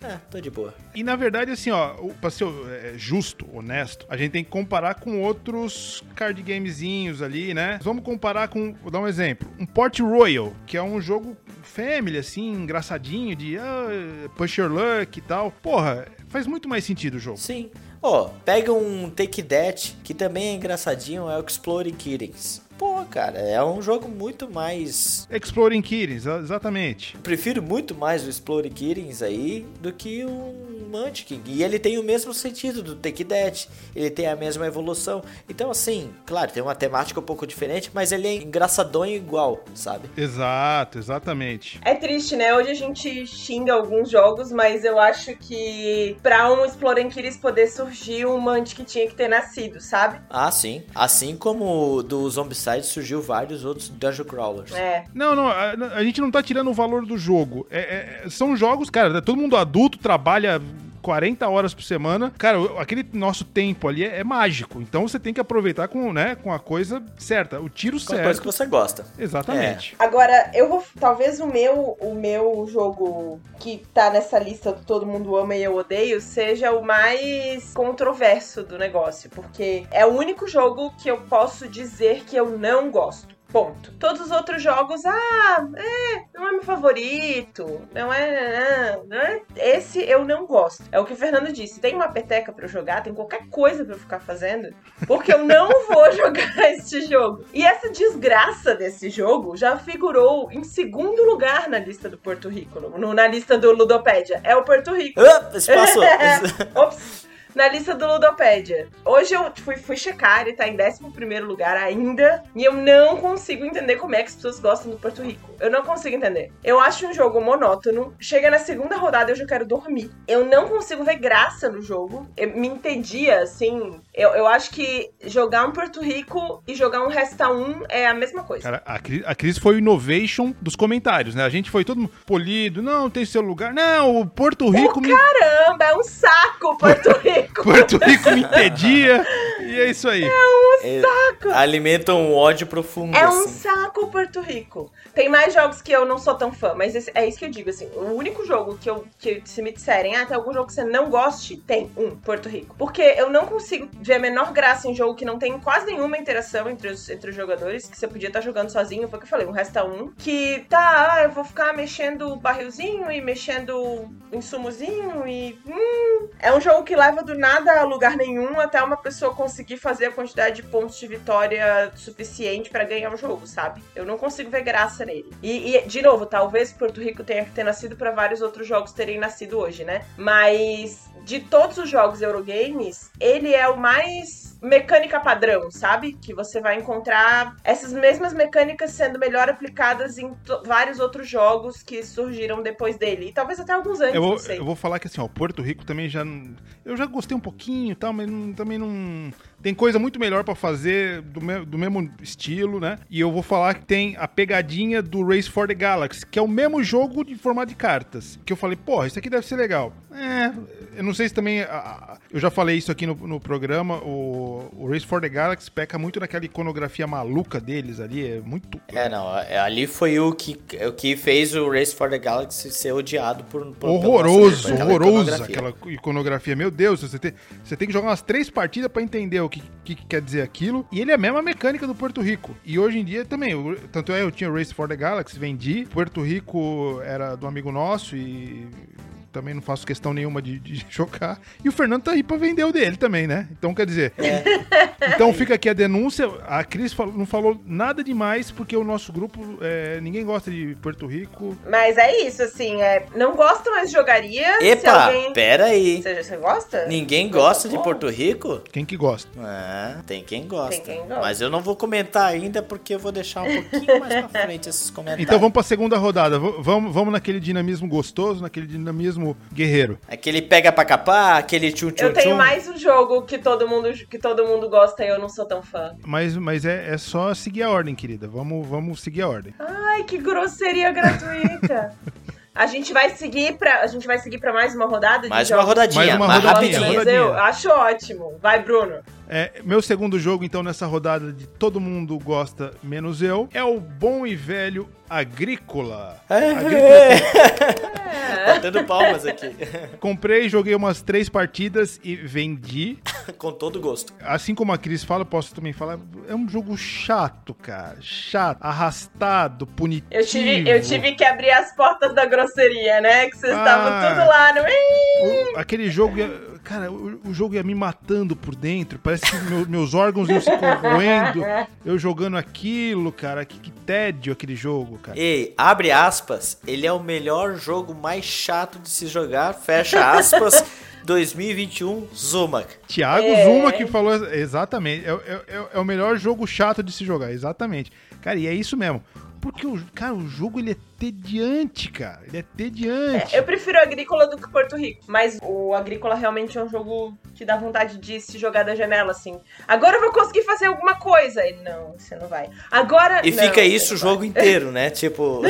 é, tô de boa. E na verdade, assim, ó, pra ser é, justo, honesto, a gente tem que comparar com outros card gamezinhos ali, né? Vamos comparar com, vou dar um exemplo, um Port Royal, que é um jogo family, assim, engraçadinho, de ah, push your luck e tal. Porra, faz muito mais sentido o jogo. Sim. Ó, pega um Take That, que também é engraçadinho, é o Exploring Kittens. Pô, cara, é um jogo muito mais Exploring Kittens, exatamente. Prefiro muito mais o Explore Kittens aí do que um Munchkin. E ele tem o mesmo sentido do Take That. Ele tem a mesma evolução. Então, assim, claro, tem uma temática um pouco diferente, mas ele é engraçadonho igual, sabe? Exato, exatamente. É triste, né? Hoje a gente xinga alguns jogos, mas eu acho que pra um Explorenquiris poder surgir, um Mantic tinha que ter nascido, sabe? Ah, sim. Assim como do Zombicide surgiu vários outros Dungeon Crawlers. É. Não, não, a, a gente não tá tirando o valor do jogo. É- é- são jogos, cara, todo mundo adulto trabalha 40 horas por semana. Cara, aquele nosso tempo ali é, é mágico. Então você tem que aproveitar com, né, com a coisa certa, o tiro Com a certo. coisa que você gosta. Exatamente. Agora, eu vou. Talvez o meu, o meu jogo que tá nessa lista do Todo Mundo Ama e Eu Odeio seja o mais controverso do negócio. Porque é o único jogo que eu posso dizer que eu não gosto. Ponto. Todos os outros jogos, ah, é, não é meu favorito, não é, não, não é. Esse eu não gosto. É o que o Fernando disse. Tem uma peteca pra eu jogar, tem qualquer coisa pra eu ficar fazendo, porque eu não vou jogar este jogo. E essa desgraça desse jogo já figurou em segundo lugar na lista do Porto Rico, no- na lista do Ludopédia. É o Porto Rico. Esse passou. Ops! Na lista do Ludopédia. Hoje eu fui, fui checar, ele tá em 11 lugar ainda. E eu não consigo entender como é que as pessoas gostam do Porto Rico. Eu não consigo entender. Eu acho um jogo monótono. Chega na segunda rodada eu já quero dormir. Eu não consigo ver graça no jogo. Eu, me entedia, assim. Eu, eu acho que jogar um Porto Rico e jogar um Resta 1 é a mesma coisa. Cara, a a Cris foi o innovation dos comentários, né? A gente foi todo polido, não, tem seu lugar. Não, o Porto Rico me. Caramba, é um saco Porto Rico. Porto Rico me entedia. E é isso aí. É, alimenta um ódio profundo. É um assim. saco Porto Rico. Tem mais jogos que eu não sou tão fã, mas esse- é isso que eu digo, assim. O único jogo que eu que se me disserem, ah, tem algum jogo que você não goste, tem um, Porto Rico. Porque eu não consigo ver a menor graça em jogo que não tem quase nenhuma interação entre os, entre os jogadores, que você podia estar jogando sozinho, foi o que eu falei, um resta um, que tá, ah, eu vou ficar mexendo barrilzinho e mexendo insumozinho e. Hum, é um jogo que leva do nada a lugar nenhum até uma pessoa conseguir fazer a quantidade de pontos de vitória suficiente pra ganhar o jogo, sabe? Eu não consigo ver graça nele. E, e, de novo, talvez Porto Rico tenha que ter nascido pra vários outros jogos terem nascido hoje, né? Mas de todos os jogos Eurogames, ele é o mais mecânica padrão, sabe? Que você vai encontrar essas mesmas mecânicas sendo melhor aplicadas em vários outros jogos que surgiram depois dele. E talvez até alguns antes, Eu vou, sei. eu vou falar que assim, ó, Porto Rico também já. Eu já gostei um pouquinho e tal, mas não- também não. Tem coisa muito melhor pra fazer do, me- do mesmo estilo, né? E eu vou falar que tem a pegadinha do Race for the Galaxy, que é o mesmo jogo de formato de cartas. Que eu falei, porra, isso aqui deve ser legal. É, eu não sei se também. Eu já falei isso aqui no, no programa. O, o Race for the Galaxy peca muito naquela iconografia maluca deles ali. É muito. É, não, é, ali foi o que, o que fez o Race for the Galaxy ser odiado por, por horroroso, nosso- aquela horroroso iconografia. aquela iconografia. Meu Deus, você tem, você tem que jogar umas três partidas pra entender o que, que, que quer dizer aquilo. E ele é a mesma mecânica do Porto Rico. E hoje em dia também, o- tanto é, eu tinha Race for the Galaxy, vendi. Porto Rico era do amigo nosso e também não faço questão nenhuma de, de chocar. E o Fernando tá aí pra vender o dele também, né? Então quer dizer. Então fica aqui a denúncia. A Cris falou- não falou nada demais, porque o nosso grupo, é, ninguém gosta de Porto Rico. Mas é isso, assim, é, não gosto, mas jogaria. se Epa, alguém... pera aí. Você, você gosta? Ninguém gosta de Bom. Porto Rico? Quem que gosta? É, tem quem gosta. Tem quem gosta. Mas eu não vou comentar ainda porque eu vou deixar um pouquinho mais pra frente esses comentários. Então vamos pra segunda rodada. V- vamos, vamos naquele dinamismo gostoso, naquele dinamismo guerreiro. Aquele pega pra capar, aquele tchum tchum Eu tenho tchum. mais um jogo que todo mundo, que todo mundo gosta e eu não sou tão fã. Mas, mas é, é só seguir a ordem, querida. Vamos, vamos seguir a ordem. Ai, que grosseria gratuita. A gente vai seguir para a gente vai seguir para mais uma rodada de Mais uma rodadinha, Mais uma mais rodadinha, rodadinha. Eu acho ótimo. Vai, Bruno. É, meu segundo jogo, então, nessa rodada de todo mundo gosta, menos eu, é o bom e velho Agrícola. Agrícola. Batendo palmas aqui. Comprei, joguei umas três partidas e vendi. Com todo gosto. Assim como a Cris fala, posso também falar, é um jogo chato, cara. Chato, arrastado, punitivo. Eu tive, eu tive que abrir as portas da grosseria, né? Que vocês Ah. estavam tudo lá no. O- aquele jogo, é- cara, o, o jogo ia me matando por dentro. Parece que meu- meus órgãos iam se corroendo. Eu jogando aquilo, cara. Que, que tédio aquele jogo, cara. Ei, abre aspas, ele é o melhor jogo mais chato de se jogar, fecha aspas, 2021, Zumak. Thiago É. Zuma que falou ex- exatamente. É, é- é- é o melhor jogo chato de se jogar, exatamente. Cara, e é isso mesmo. Porque, o, cara, o jogo ele é tediante, cara. Ele é tediante. Eu prefiro Agrícola do que Porto Rico. Mas o Agrícola realmente é um jogo que dá vontade de se jogar da janela, assim. Agora eu vou conseguir fazer alguma coisa. E não, você não vai. Agora. E não, fica isso o não vai. jogo inteiro, né? Tipo,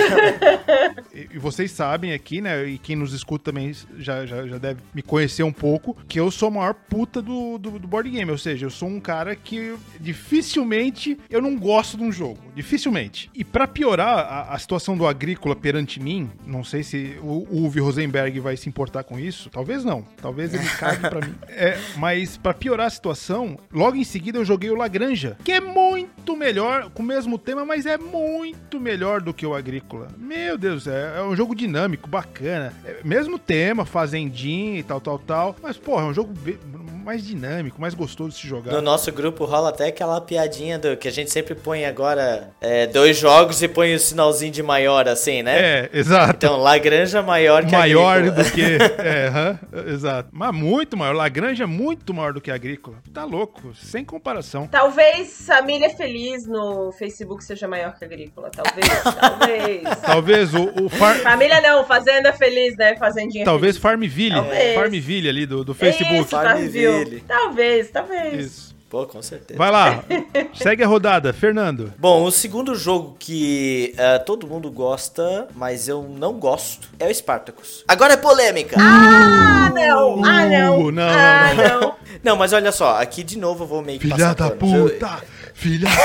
E vocês sabem aqui, né? E quem nos escuta também já, já, já deve me conhecer um pouco, que eu sou a maior puta do, do, do board game. Ou seja, eu sou um cara que dificilmente eu não gosto de um jogo. Dificilmente. E pra piorar a, a situação do agrícola perante mim, não sei se o Uwe Rosenberg vai se importar com isso. Talvez não. Talvez ele cague pra mim. É, mas pra piorar a situação, logo em seguida eu joguei o Lagranja, que é muito melhor, com o mesmo tema, mas é muito melhor do que o Agrícola. Meu Deus, é, é um jogo dinâmico, bacana. É, mesmo tema, fazendinha e tal, tal, tal. Mas, porra, é um jogo mais dinâmico, mais gostoso de se jogar. no nosso grupo rola até aquela piadinha do que a gente sempre põe agora é, dois jogos e põe o sinalzinho de maior, assim, né? É, exato. Então, Lagranja maior que maior Agrícola. do que. É, aham, exato. Mas muito maior. Lagranja é muito maior do que Agrícola. Tá louco, sem comparação. Talvez Família Feliz no Facebook seja maior que Agrícola. Talvez, talvez. Talvez o, o Far- Família não, Fazenda Feliz, né? Fazendinha Talvez Feliz. Farmville. Talvez. Farmville ali do, do Facebook. Isso, Farmville. Farmville. Talvez, talvez. Isso. Pô, com certeza. Vai lá. Segue a rodada, Fernando. Bom, o segundo jogo que eh, todo mundo gosta, mas eu não gosto, é o Spartacus. Agora é polêmica! Ah, não! Ah, não! Uh, não, ah, não, não! Mas olha só, aqui de novo eu vou meio que Filha passar da pano. Eu- puta! Filha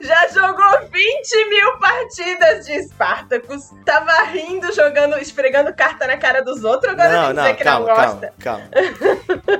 Já jogou 20 mil partidas de Spartacus. Tava rindo, jogando, esfregando carta na cara dos outros. Agora Não, vem dizer não, que calma, não calma, gosta. calma.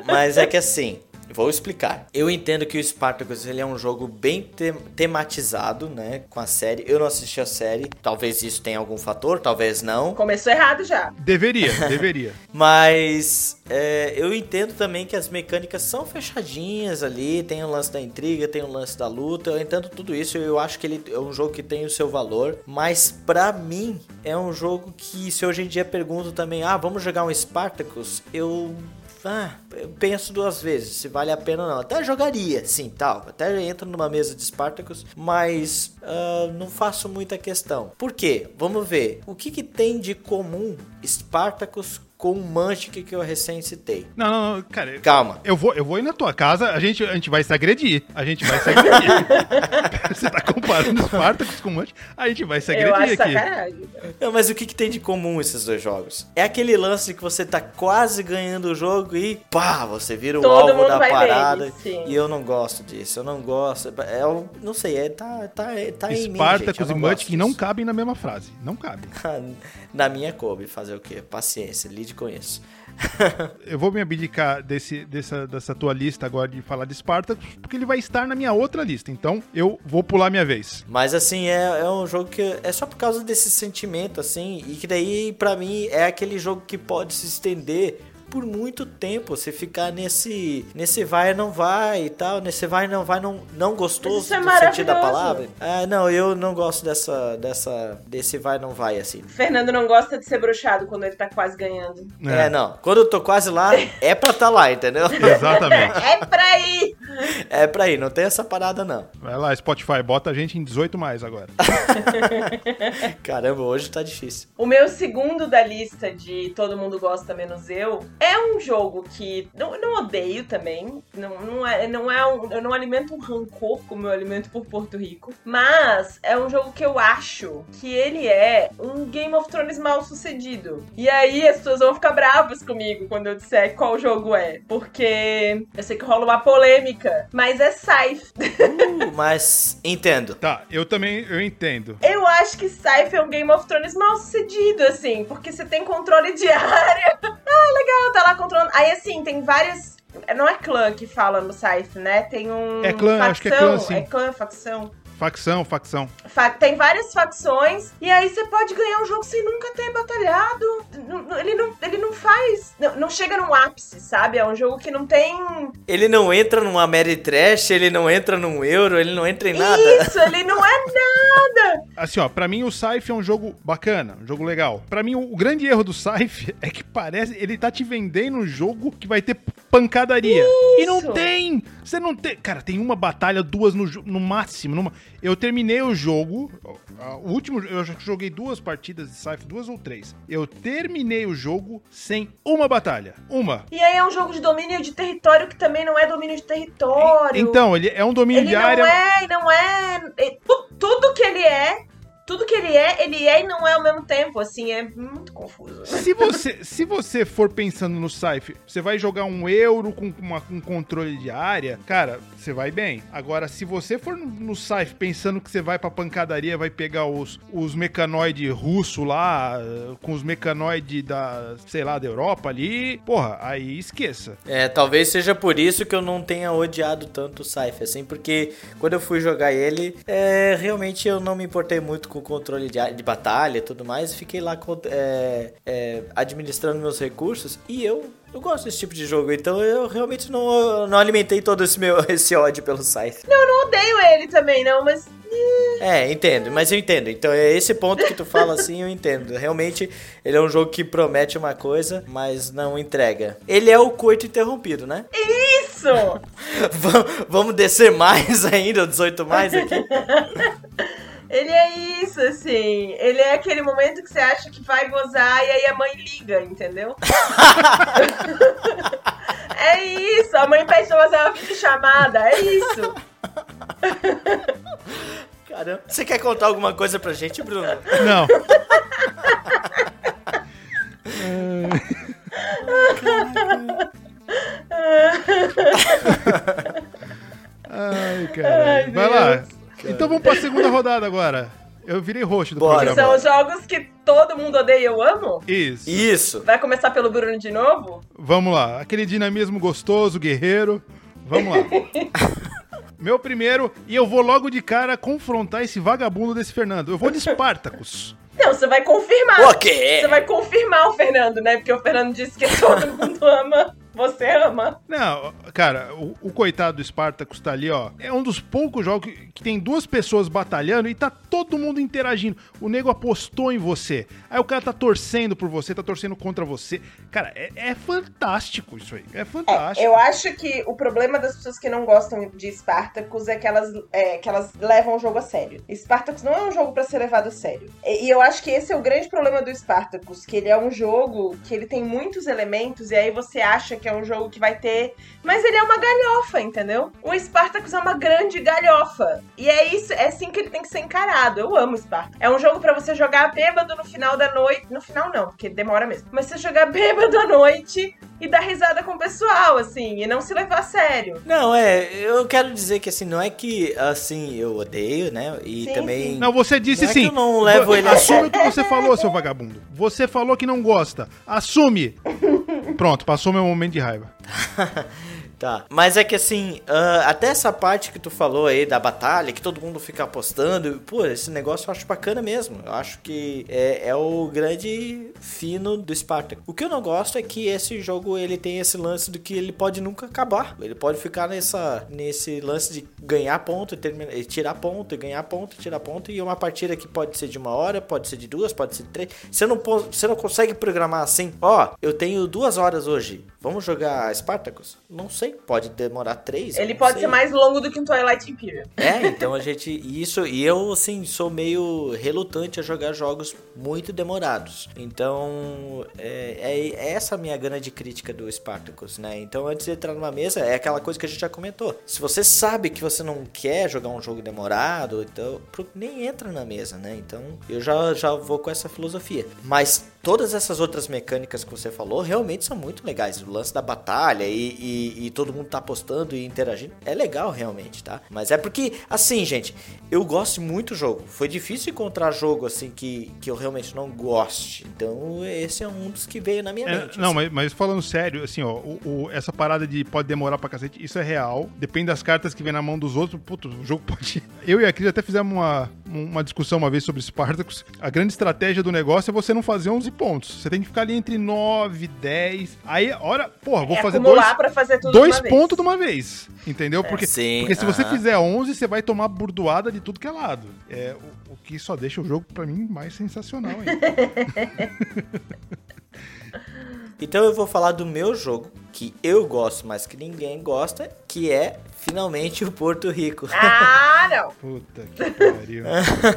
Mas é que assim, vou explicar. Eu entendo que o Spartacus ele é um jogo bem te- tematizado, né, com a série. Eu não assisti a série, talvez isso tenha algum fator, talvez não. Começou errado já. Deveria, deveria. Mas é, eu entendo também que as mecânicas são fechadinhas ali, tem o lance da intriga, tem o lance da luta. Eu entendo tudo isso, eu acho que ele é um jogo que tem o seu valor. Mas pra mim é um jogo que se hoje em dia pergunto também, ah, vamos jogar um Spartacus, eu ah, eu penso duas vezes se vale a pena ou não. Até jogaria, sim, tal. Até entro numa mesa de Spartacus, mas ah, não faço muita questão. Por quê? Vamos ver. O que, que tem de comum Spartacus com o Mantic que eu recém citei? Não, não, não, cara. Calma. Eu vou, eu vou ir na tua casa, a gente, a gente vai se agredir. A gente vai se agredir. Você tá comparando Spartacus com Mancha, a gente vai se Eu agredir aqui. sacanagem. Não, mas o que, que tem de comum esses dois jogos? É aquele lance que você tá quase ganhando o jogo e pá, você vira o Todo alvo mundo da vai parada. E eu não gosto disso, eu não gosto. É, um- não sei, é, tá, tá, tá em mim, Spartacus eu e gosto não cabem na mesma frase. Não cabem. Na minha coube, fazer o quê? Paciência, lide com isso. Eu vou me abdicar desse, dessa, dessa tua lista agora de falar de Spartacus, porque ele vai estar na minha outra lista. Então, eu vou pular minha vez. Mas assim, é, é um jogo que é só por causa desse sentimento, assim, e que daí, pra mim, é aquele jogo que pode se estender por muito tempo, você ficar nesse nesse vai e não vai e tal, nesse vai e não vai não, não gostoso é do sentido da palavra. Ah, não, eu não gosto dessa dessa desse vai e não vai assim. Fernando não gosta de ser bruxado quando ele tá quase ganhando. É, não. Quando eu tô quase lá, é pra tá lá, entendeu? Exatamente. É pra ir! É pra ir, não tem essa parada não. Vai lá, Spotify, bota a gente em 18 mais agora. Caramba, hoje tá difícil. O meu segundo da lista de Todo Mundo Gosta Menos Eu é um jogo que não, não odeio também. Não, não é, não é um, eu não alimento um rancor como eu alimento por Porto Rico. Mas é um jogo que eu acho que ele é um Game of Thrones mal sucedido. E aí as pessoas vão ficar bravas comigo quando eu disser qual jogo é. Porque eu sei que rola uma polêmica. Mas é Scythe. Uh, mas entendo. Tá, eu também eu entendo. Eu acho que Scythe é um Game of Thrones mal sucedido, assim, porque você tem controle de área. Ah, legal, tá lá controlando. Aí, assim, tem várias. Não é clã que fala no Scythe, né? Tem um. É clã, facção, acho que é clã, sim. É clã, facção. Facção, facção. Fa- Tem várias facções, e aí você pode ganhar um jogo sem nunca ter batalhado. Ele não, ele não faz. Não, não chega num ápice, sabe? É um jogo que não tem. Ele não entra num Ameritrash, ele não entra num Euro, ele não entra em nada. Isso, ele não é nada. Assim, ó, pra mim o Scythe é um jogo bacana, um jogo legal. Pra mim, o, o grande erro do Scythe é que parece. Ele tá te vendendo um jogo que vai ter pancadaria. E não Isso. tem! Você não tem. Cara, tem uma batalha, duas no, no máximo. numa- Eu terminei o jogo. O último. Eu já joguei duas partidas de Scythe, duas ou três. Eu terminei o jogo sem uma batalha. Uma. E aí é um jogo de domínio de território que também não é domínio de território. Então, ele é um domínio ele de não área. é, não é. é- tu- tudo que ele é, tudo que ele é, ele é e não é ao mesmo tempo. Assim, é muito confuso. Se você, se você for pensando no Scythe, você vai jogar um euro com uma, um controle de área, cara, você vai bem. Agora, se você for no, no Scythe pensando que você vai pra pancadaria, vai pegar os, os mecanoide russo lá, com os mecanoide da, sei lá, da Europa ali, porra, aí esqueça. É, talvez seja por isso que eu não tenha odiado tanto o Scythe, assim, porque quando eu fui jogar ele, é, realmente eu não me importei muito com controle de, de batalha e tudo mais, fiquei lá é, é, administrando meus recursos e eu, eu gosto desse tipo de jogo, então eu realmente não, não alimentei todo esse meu esse ódio pelo Scythe. Eu não odeio ele também, não, mas. É, entendo, mas eu entendo. Então é esse ponto que tu fala assim, eu entendo. Realmente, ele é um jogo que promete uma coisa, mas não entrega. Ele é o coito interrompido, né? Isso! Va- Vamos descer mais ainda, o 18 mais aqui. Ele é isso, assim. Ele é aquele momento que você acha que vai gozar e aí a mãe liga, entendeu? é isso, a mãe pede pra fazer uma videochamada, é isso. Caramba. Você quer contar alguma coisa pra gente, Bruno? Não. Ai, cara. Ai, Vai lá. Então vamos pra segunda rodada agora. Eu virei roxo do Bora. São programa. os jogos que todo mundo odeia e eu amo? Isso. Isso. Vai começar pelo Bruno de novo? Vamos lá. Aquele dinamismo gostoso, guerreiro. Vamos lá. Meu primeiro, e eu vou logo de cara confrontar esse vagabundo desse Fernando. Eu vou de Spartacus. Não, você vai confirmar. O quê? Você vai confirmar o Fernando, né? Porque o Fernando disse que todo mundo ama. Você ama. Não, cara, o, o coitado do Spartacus tá ali, ó. É um dos poucos jogos que, que tem duas pessoas batalhando e tá todo mundo interagindo. O nego apostou em você. Aí o cara tá torcendo por você, tá torcendo contra você. Cara, é, é fantástico isso aí. É fantástico. Eu acho que o problema das pessoas que não gostam de Spartacus é que elas, é, que elas levam o jogo a sério. Spartacus não é um jogo pra ser levado a sério. E, e eu acho que esse é o grande problema do Spartacus, que ele é um jogo que ele tem muitos elementos e aí você acha que é um jogo que vai ter, mas ele é uma galhofa, entendeu? O Spartacus é uma grande galhofa. E é isso, é assim que ele tem que ser encarado. Eu amo Spartacus. É um jogo pra você jogar bêbado no final da noite, no final não, porque demora mesmo. Mas você jogar bêbado à noite e dar risada com o pessoal, assim, e não se levar a sério. Não, é, eu quero dizer que assim, não é que assim, eu odeio, né? E Sim, também. sim. Não, você disse Não é sim. que eu não levo ele a Assume o que você falou, seu vagabundo. Você falou que não gosta. Assume. Pronto, passou meu momento de raiva. Tá. Mas é que assim, ah, até essa parte que tu falou aí da batalha, que todo mundo fica apostando, pô, esse negócio eu acho bacana mesmo. Eu acho que é, é o grande fino do Spartak. O que eu não gosto é que esse jogo ele tem esse lance do que ele pode nunca acabar. Ele pode ficar nessa, nesse lance de ganhar ponto, terminar, tirar ponto, ganhar ponto, tirar ponto. E uma partida que pode ser de uma hora, pode ser de duas, pode ser de três. Você não, você não consegue programar assim, ó, eu tenho duas horas hoje. Vamos jogar Spartacus? Não sei, pode demorar três. Ele pode sei. ser mais longo do que um Twilight Imperium. É, então a gente. Isso, e eu, assim, sou meio relutante a jogar jogos muito demorados. Então, é, é- é essa a minha grande crítica do Spartacus, né? Então, antes de entrar numa mesa, é aquela coisa que a gente já comentou. Se você sabe que você não quer jogar um jogo demorado, então nem entra na mesa, né? Então, eu já, já vou com essa filosofia. Mas todas essas outras mecânicas que você falou realmente são muito legais. Lance da batalha e, e, e todo mundo tá apostando e interagindo é legal realmente, tá? Mas é porque, assim, gente, eu gosto muito do jogo. Foi difícil encontrar jogo assim que, que eu realmente não goste. Então, esse é um dos que veio na minha É, mente. não, assim. mas, mas falando sério, assim, ó, o- o- essa parada de pode demorar pra cacete, isso é real. Depende das cartas que vem na mão dos outros. Puto, o jogo pode. Eu e a Cris até fizemos uma, uma discussão uma vez sobre Spartacus. A grande estratégia do negócio é você não fazer 11 pontos. Você tem que ficar ali entre 9, 10. Aí, hora, porra, vou é fazer dois, pra fazer tudo dois de vez. pontos de uma vez. Entendeu? Porque, Sim, porque se você fizer 11, você vai tomar burdoada de tudo que é lado. É, o, o que só deixa o jogo, pra mim, mais sensacional ainda. Então eu vou falar do meu jogo, que eu gosto, mas que ninguém gosta, que é finalmente o Porto Rico. Ah, não. Puta que pariu.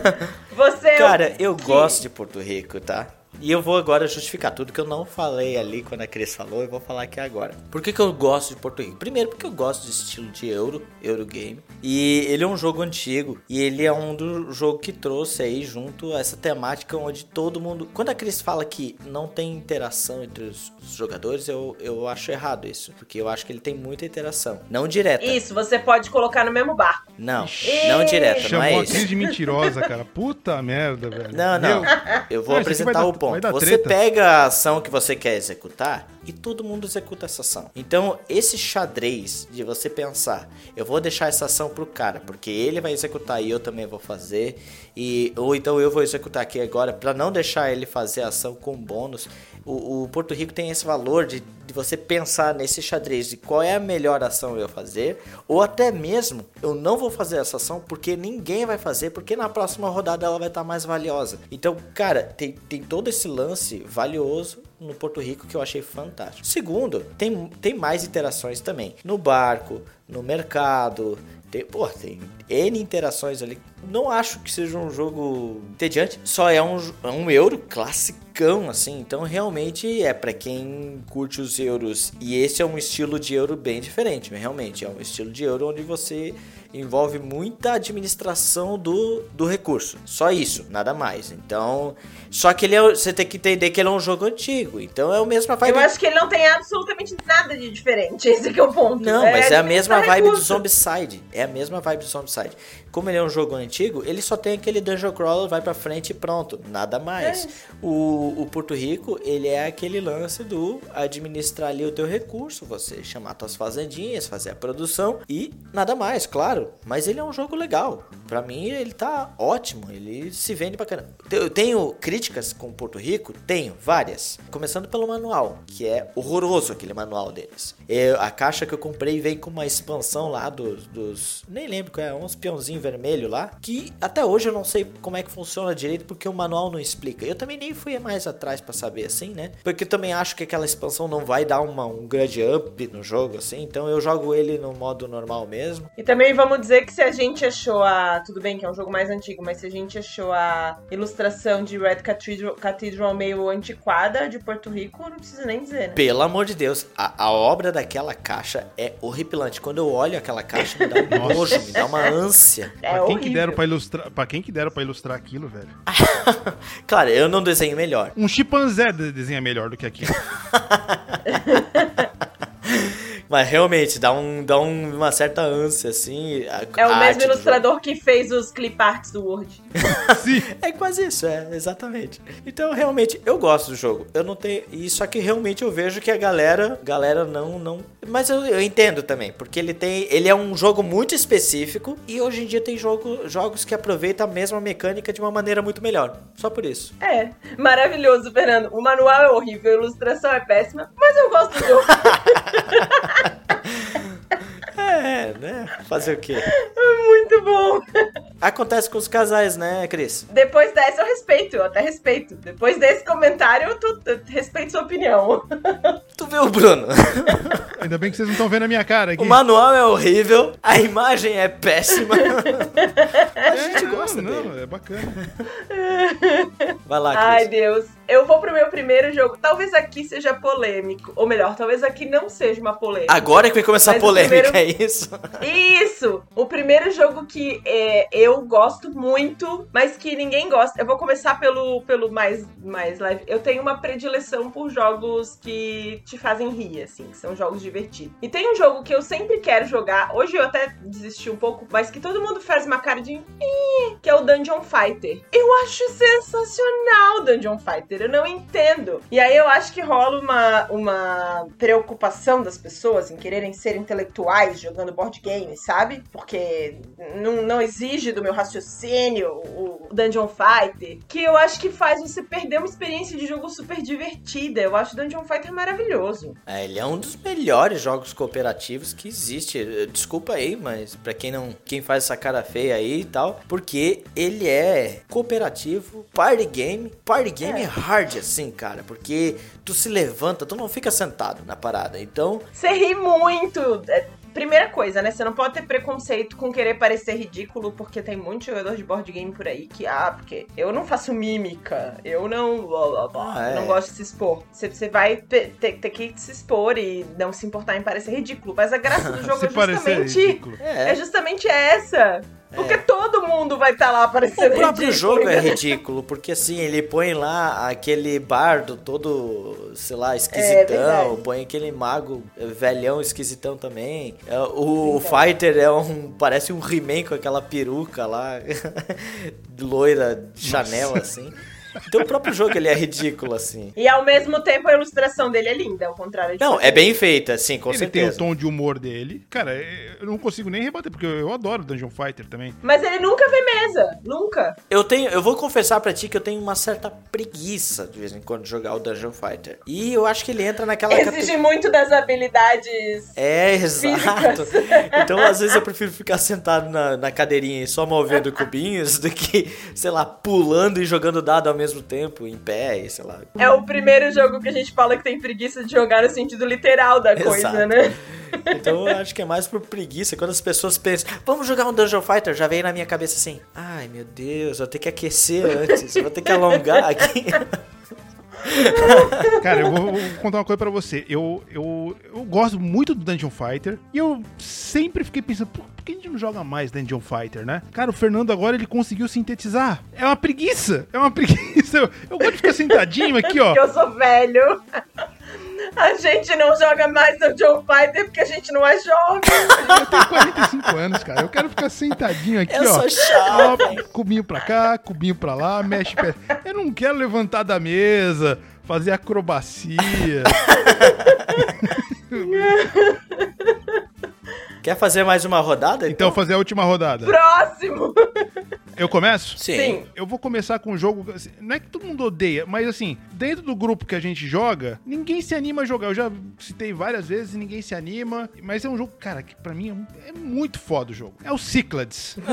Você é Cara, eu que- gosto de Porto Rico, tá? E eu vou agora justificar tudo que eu não falei ali quando a Cris falou, eu vou falar aqui agora. Por que, que eu gosto de Porto Rico? Primeiro, porque eu gosto de estilo de Euro, Eurogame. E ele é um jogo antigo. E ele é um do jogo que trouxe aí junto essa temática onde todo mundo. Quando a Cris fala que não tem interação entre os, jogadores, eu, eu acho errado isso. Porque eu acho que ele tem muita interação. Não direta. Isso, você pode colocar no mesmo barco. Não, não direta, não Chamou é a isso. Cris de mentirosa, cara. Puta merda, velho. Não, não. Meu, Eu vou vai apresentar o vai ponto. Você treta. pega a ação que você quer executar e todo mundo executa essa ação. Então, esse xadrez de você pensar, eu vou deixar essa ação pro cara, porque ele vai executar e eu também vou fazer, e ou então eu vou executar aqui agora para não deixar ele fazer a ação com bônus. O, o Porto Rico tem esse valor de, de você pensar nesse xadrez de qual é a melhor ação eu fazer, ou até mesmo eu não vou fazer essa ação porque ninguém vai fazer, porque na próxima rodada ela vai estar mais valiosa. Então, cara, tem, tem todo esse lance valioso no Porto Rico que eu achei fantástico. Segundo, tem, tem mais interações também. No barco, no mercado, tem, pô, tem N interações ali. Não acho que seja um jogo entediante. Só é um, é um euro classicão, assim. Então, realmente, é para quem curte os euros. E esse é um estilo de euro bem diferente, realmente. É um estilo de euro onde você envolve muita administração do, do recurso. Só isso, nada mais. Então, só que ele é, você tem que entender que ele é um jogo antigo. Então, é o mesmo vibe Eu acho que ele não tem absolutamente nada de diferente. Esse que é o ponto. não, mas é a mesma vibe do recurso. Zombicide. É a mesma vibe do Zombicide. Como ele é um jogo antigo, ele só tem aquele dungeon crawler, vai pra frente e pronto. Nada mais. O, o Porto Rico, ele é aquele lance do administrar ali o teu recurso, você chamar tuas fazendinhas, fazer a produção e nada mais, claro. Mas ele é um jogo legal. Pra mim, ele tá ótimo. Ele se vende pra caramba. Eu tenho críticas com o Porto Rico? Tenho, várias. Começando pelo manual, que é horroroso aquele manual deles. Eu- a caixa que eu comprei vem com uma expansão lá dos. dos nem lembro qual é, uns peãozinho vermelho lá. Que até hoje eu não sei como é que funciona direito, porque o manual não explica. Eu também nem fui mais atrás pra saber assim, né? Porque eu também acho que aquela expansão não vai dar uma, um grande up no jogo, assim. Então eu jogo ele no modo normal mesmo. E também vamos dizer que se a gente achou a. Tudo bem que é um jogo mais antigo, mas se a gente achou a ilustração de Red Cathedral, Cathedral meio antiquada de Porto Rico, não precisa nem dizer, né? Pelo amor de Deus, a, a obra daquela caixa é horripilante. Quando eu olho aquela caixa, me dá um nojo, me dá uma ânsia. É pra, quem que deram pra ilustrar, pra quem que deram pra ilustrar aquilo, velho? Claro, eu não desenho melhor. Um chimpanzé de- desenha melhor do que aquilo. Mas realmente, dá, um, dá um- uma certa ânsia, assim. a- É o mesmo ilustrador que fez os clip arts do Word. Sim. É quase isso, é, exatamente. Então, realmente, eu gosto do jogo. Eu não tenho. Isso aqui realmente eu vejo que a galera. Galera não. não mas eu, eu entendo também, porque ele tem. Ele é um jogo muito específico. E hoje em dia tem jogo, jogos que aproveitam a mesma mecânica de uma maneira muito melhor. Só por isso. É, maravilhoso, Fernando. O manual é horrível, a ilustração é péssima, mas eu gosto do jogo. É, né? Fazer o quê? É muito bom. Acontece com os casais, né, Cris? Depois dessa eu respeito, eu até respeito. Depois desse comentário eu, tô- eu respeito sua opinião. Tu vê o Bruno. Ainda bem que vocês não estão vendo a minha cara aqui. O manual é horrível, a imagem é péssima. a gente gosta não, dele. não, é bacana. Vai lá, Ai, Cris. Deus. Eu vou pro meu primeiro jogo. Talvez aqui seja polêmico. Ou melhor, talvez aqui não seja uma polêmica. Agora que vai começar a o polêmica, primeiro- é isso? Isso! O primeiro jogo que é, eu gosto muito, mas que ninguém gosta. Eu vou começar pelo, pelo mais, mais live. Eu tenho uma predileção por jogos que te fazem rir, assim, que são jogos divertidos. E tem um jogo que eu sempre quero jogar. Hoje eu até desisti um pouco, mas que todo mundo faz uma cara de. Que é o Dungeon Fighter. Eu acho sensacional Dungeon Fighter. Eu não entendo. E aí eu acho que rola uma, uma preocupação das pessoas em quererem ser intelectuais jogando board game, sabe? Porque não, não exige do meu raciocínio o Dungeon Fighter. Que eu acho que faz você perder uma experiência de jogo super divertida. Eu acho Dungeon Fighter maravilhoso. É, ele é um dos melhores jogos cooperativos que existe. Eh, Desculpa aí, mas pra quem não, quem faz essa cara feia aí e tal, porque ele é cooperativo, party game, party game É. hard assim, cara, porque tu se levanta, tu não fica sentado na parada. Então, Você ri muito. É, Primeira coisa, né? Você não pode ter preconceito com querer parecer ridículo, porque tem muito jogador de board game por aí que, ah, porque eu não faço mímica, eu não. Blá, blá, blá, Ah, é. Não gosto de se expor. Você, você vai ter, ter que se expor e não se importar em parecer ridículo. Mas a graça do jogo é justamente. ridículo. é. É justamente essa. Porque todo mundo vai estar lá O parecendo próprio ridículo. jogo é ridículo, porque assim, ele põe lá aquele bardo todo, sei lá, esquisitão, É põe aquele mago velhão esquisitão também. É, O Fighter é um. parece um He-Man com aquela peruca lá, loira Chanel, assim. Então o próprio jogo ele é ridículo, assim. E ao mesmo tempo a ilustração dele é linda, ao contrário de Não, é bem feita, assim, com ele certeza. tem o tom de humor dele. Cara, é- eu não consigo nem rebater, porque eu adoro Dungeon Fighter também. Mas ele nunca vê mesa. Nunca. Eu tenho, eu vou confessar pra ti que eu tenho uma certa preguiça de vez em quando de jogar o Dungeon Fighter. E eu acho que ele entra naquela Exige muito das habilidades É, exato. Então, às vezes, eu prefiro ficar sentado na, na cadeirinha e só movendo cubinhos do que, sei lá, pulando e jogando dado ao mesmo tempo, em pé, e sei lá. É o primeiro jogo que a gente fala que tem preguiça de jogar no sentido literal da coisa, Exato. né? Então, eu acho que é mais por preguiça. Quando as pessoas pensam, vamos jogar um Dungeon Fighter, já vem na minha cabeça assim, ai meu Deus, eu vou ter que aquecer antes, eu vou ter que alongar aqui. Cara, eu vou, vou contar uma coisa pra você. Eu, eu, eu gosto muito do Dungeon Fighter e eu sempre fiquei pensando, por, por que a gente não joga mais Dungeon Fighter, né? Cara, o Fernando agora ele conseguiu sintetizar. É uma preguiça, é uma preguiça. Eu, eu gosto de ficar sentadinho aqui, ó. Porque eu sou velho. A gente não joga mais Dungeon Fighter porque a gente não é jovem. Eu tenho 45 anos, cara. Eu quero ficar sentadinho aqui, Eu ó. sou chato. Ó, cubinho pra cá, cubinho pra lá, mexe pé. Eu não quero levantar da mesa, fazer acrobacia. Quer fazer mais uma rodada? Então, fazer a última rodada. Próximo. Eu começo? Sim. Sim. Eu vou começar com um jogo. assim, Não é que todo mundo odeia, mas assim, dentro do grupo que a gente joga, ninguém se anima a jogar. Eu já citei várias vezes e ninguém se anima. Mas é um jogo, cara, que pra mim é, um- é muito foda o jogo. É o Cyclades.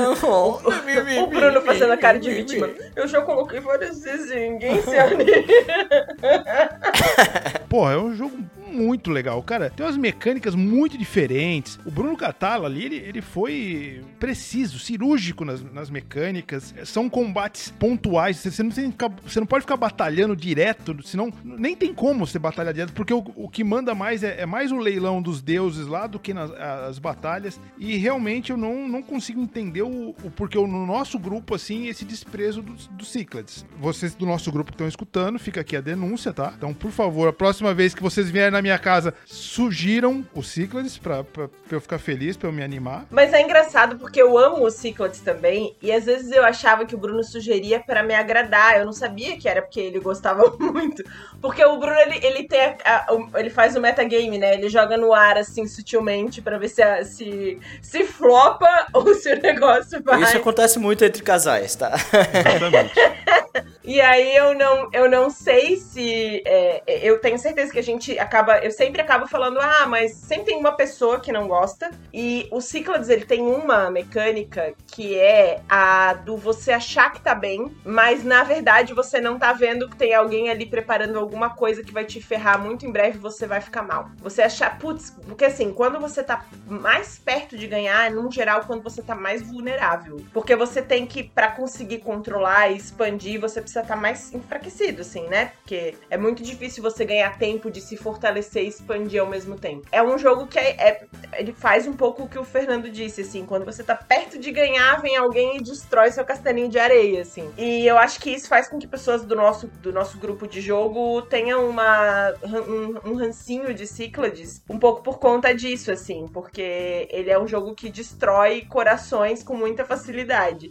O Bruno fazendo a cara de vítima. Eu já coloquei várias vezes e ninguém se anima. Porra, é um jogo muito legal. Cara, tem umas mecânicas muito diferentes. O Bruno Catala ali, ele, ele foi preciso, cirúrgico nas, nas mecânicas. São combates pontuais. Você, você não tem você não pode ficar batalhando direto, senão nem tem como você batalhar direto, porque o, o que manda mais é, é mais o leilão dos deuses lá do que nas as batalhas. E realmente eu não, não consigo entender o, o porquê no nosso grupo, assim, esse desprezo dos do Cyclades. Vocês do nosso grupo que estão escutando, fica aqui a denúncia, tá? Então, por favor, a próxima vez que vocês vierem na minha casa, sugiram o Cyclades pra, pra, pra eu ficar feliz, pra eu me animar. Mas é engraçado porque eu amo os Cyclades também. E às vezes eu achava que o Bruno sugeria pra me agradar. Eu não sabia que era porque ele gostava muito. Porque o Bruno, ele, ele tem a- a- ele faz o metagame, né? Ele joga no ar, assim, sutilmente, pra ver se, a- se, se flopa ou se o negócio vai. Isso acontece muito entre casais, tá? Exatamente. E aí eu não, eu não sei se. É, eu tenho certeza que a gente acaba. Eu sempre acabo falando, ah, mas sempre tem uma pessoa que não gosta. E o Cyclades, ele tem uma mecânica que é a do você achar que tá bem, mas na verdade você não tá vendo que tem alguém ali preparando alguma coisa que vai te ferrar muito em breve você vai ficar mal. Você achar, putz, porque assim, quando você tá mais perto de ganhar, num geral, quando você tá mais vulnerável. Porque você tem que, para conseguir controlar e expandir, você precisa estar tá mais enfraquecido, assim, né? Porque é muito difícil você ganhar tempo de se fortalecer e expandir ao mesmo tempo. É um jogo que é, é, ele faz um pouco o que o Fernando disse, assim, quando você tá perto de ganhar, vem alguém e destrói seu castelinho de areia, assim. E eu acho que isso faz com que pessoas do nosso, do nosso grupo de jogo tenham uma, um, um rancinho de Cyclades um pouco por conta disso, assim, porque ele é um jogo que destrói corações com muita facilidade.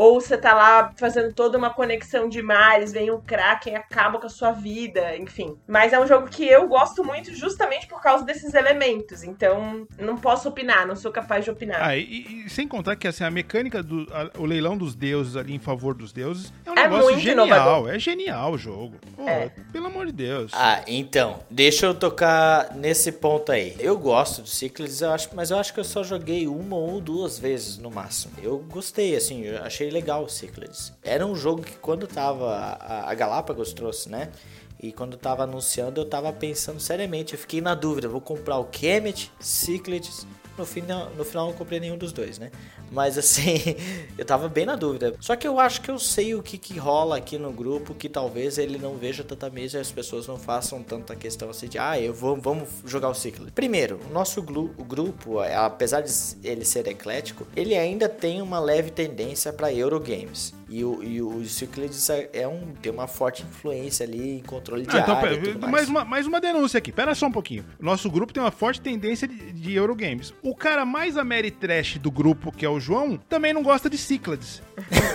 Ou você tá lá fazendo toda uma conexão de mares, vem um Kraken, acaba com a sua vida, enfim. Mas é um jogo que eu gosto muito justamente por causa desses elementos. Então, não posso opinar, não sou capaz de opinar. Ah, e, e sem contar que assim, a mecânica do a, o leilão dos deuses ali em favor dos deuses é um é negócio genial. Inovador. É genial o jogo. Pô, é. Pelo amor de Deus. Ah, então, deixa eu tocar nesse ponto aí. Eu gosto do Cycles, eu acho, mas eu acho que eu só joguei uma ou duas vezes no máximo. Eu gostei, assim, eu achei legal o Cyclades. Era um jogo que quando tava. A, a Galápagos trouxe, né? E quando tava anunciando, eu tava pensando seriamente. Eu fiquei na dúvida: vou comprar o Kemet, Cyclades. No final, no final não comprei nenhum dos dois, né? Mas assim, eu tava bem na dúvida. Só que eu acho que eu sei o que, que rola aqui no grupo, que talvez ele não veja tanta mesa e as pessoas não façam tanta questão assim de, ah, eu vou, vamos jogar o ciclo. Primeiro, o nosso glu, o grupo, apesar de ele ser eclético, ele ainda tem uma leve tendência para Eurogames. E o, e o é um, tem uma forte influência ali em controle de ah, então, área. Pera, mais. mais. uma, mais uma denúncia aqui. Pera só um pouquinho. Nosso grupo tem uma forte tendência de, de Eurogames. O cara mais Ameritrash do grupo, que é o João, também não gosta de Cyclades.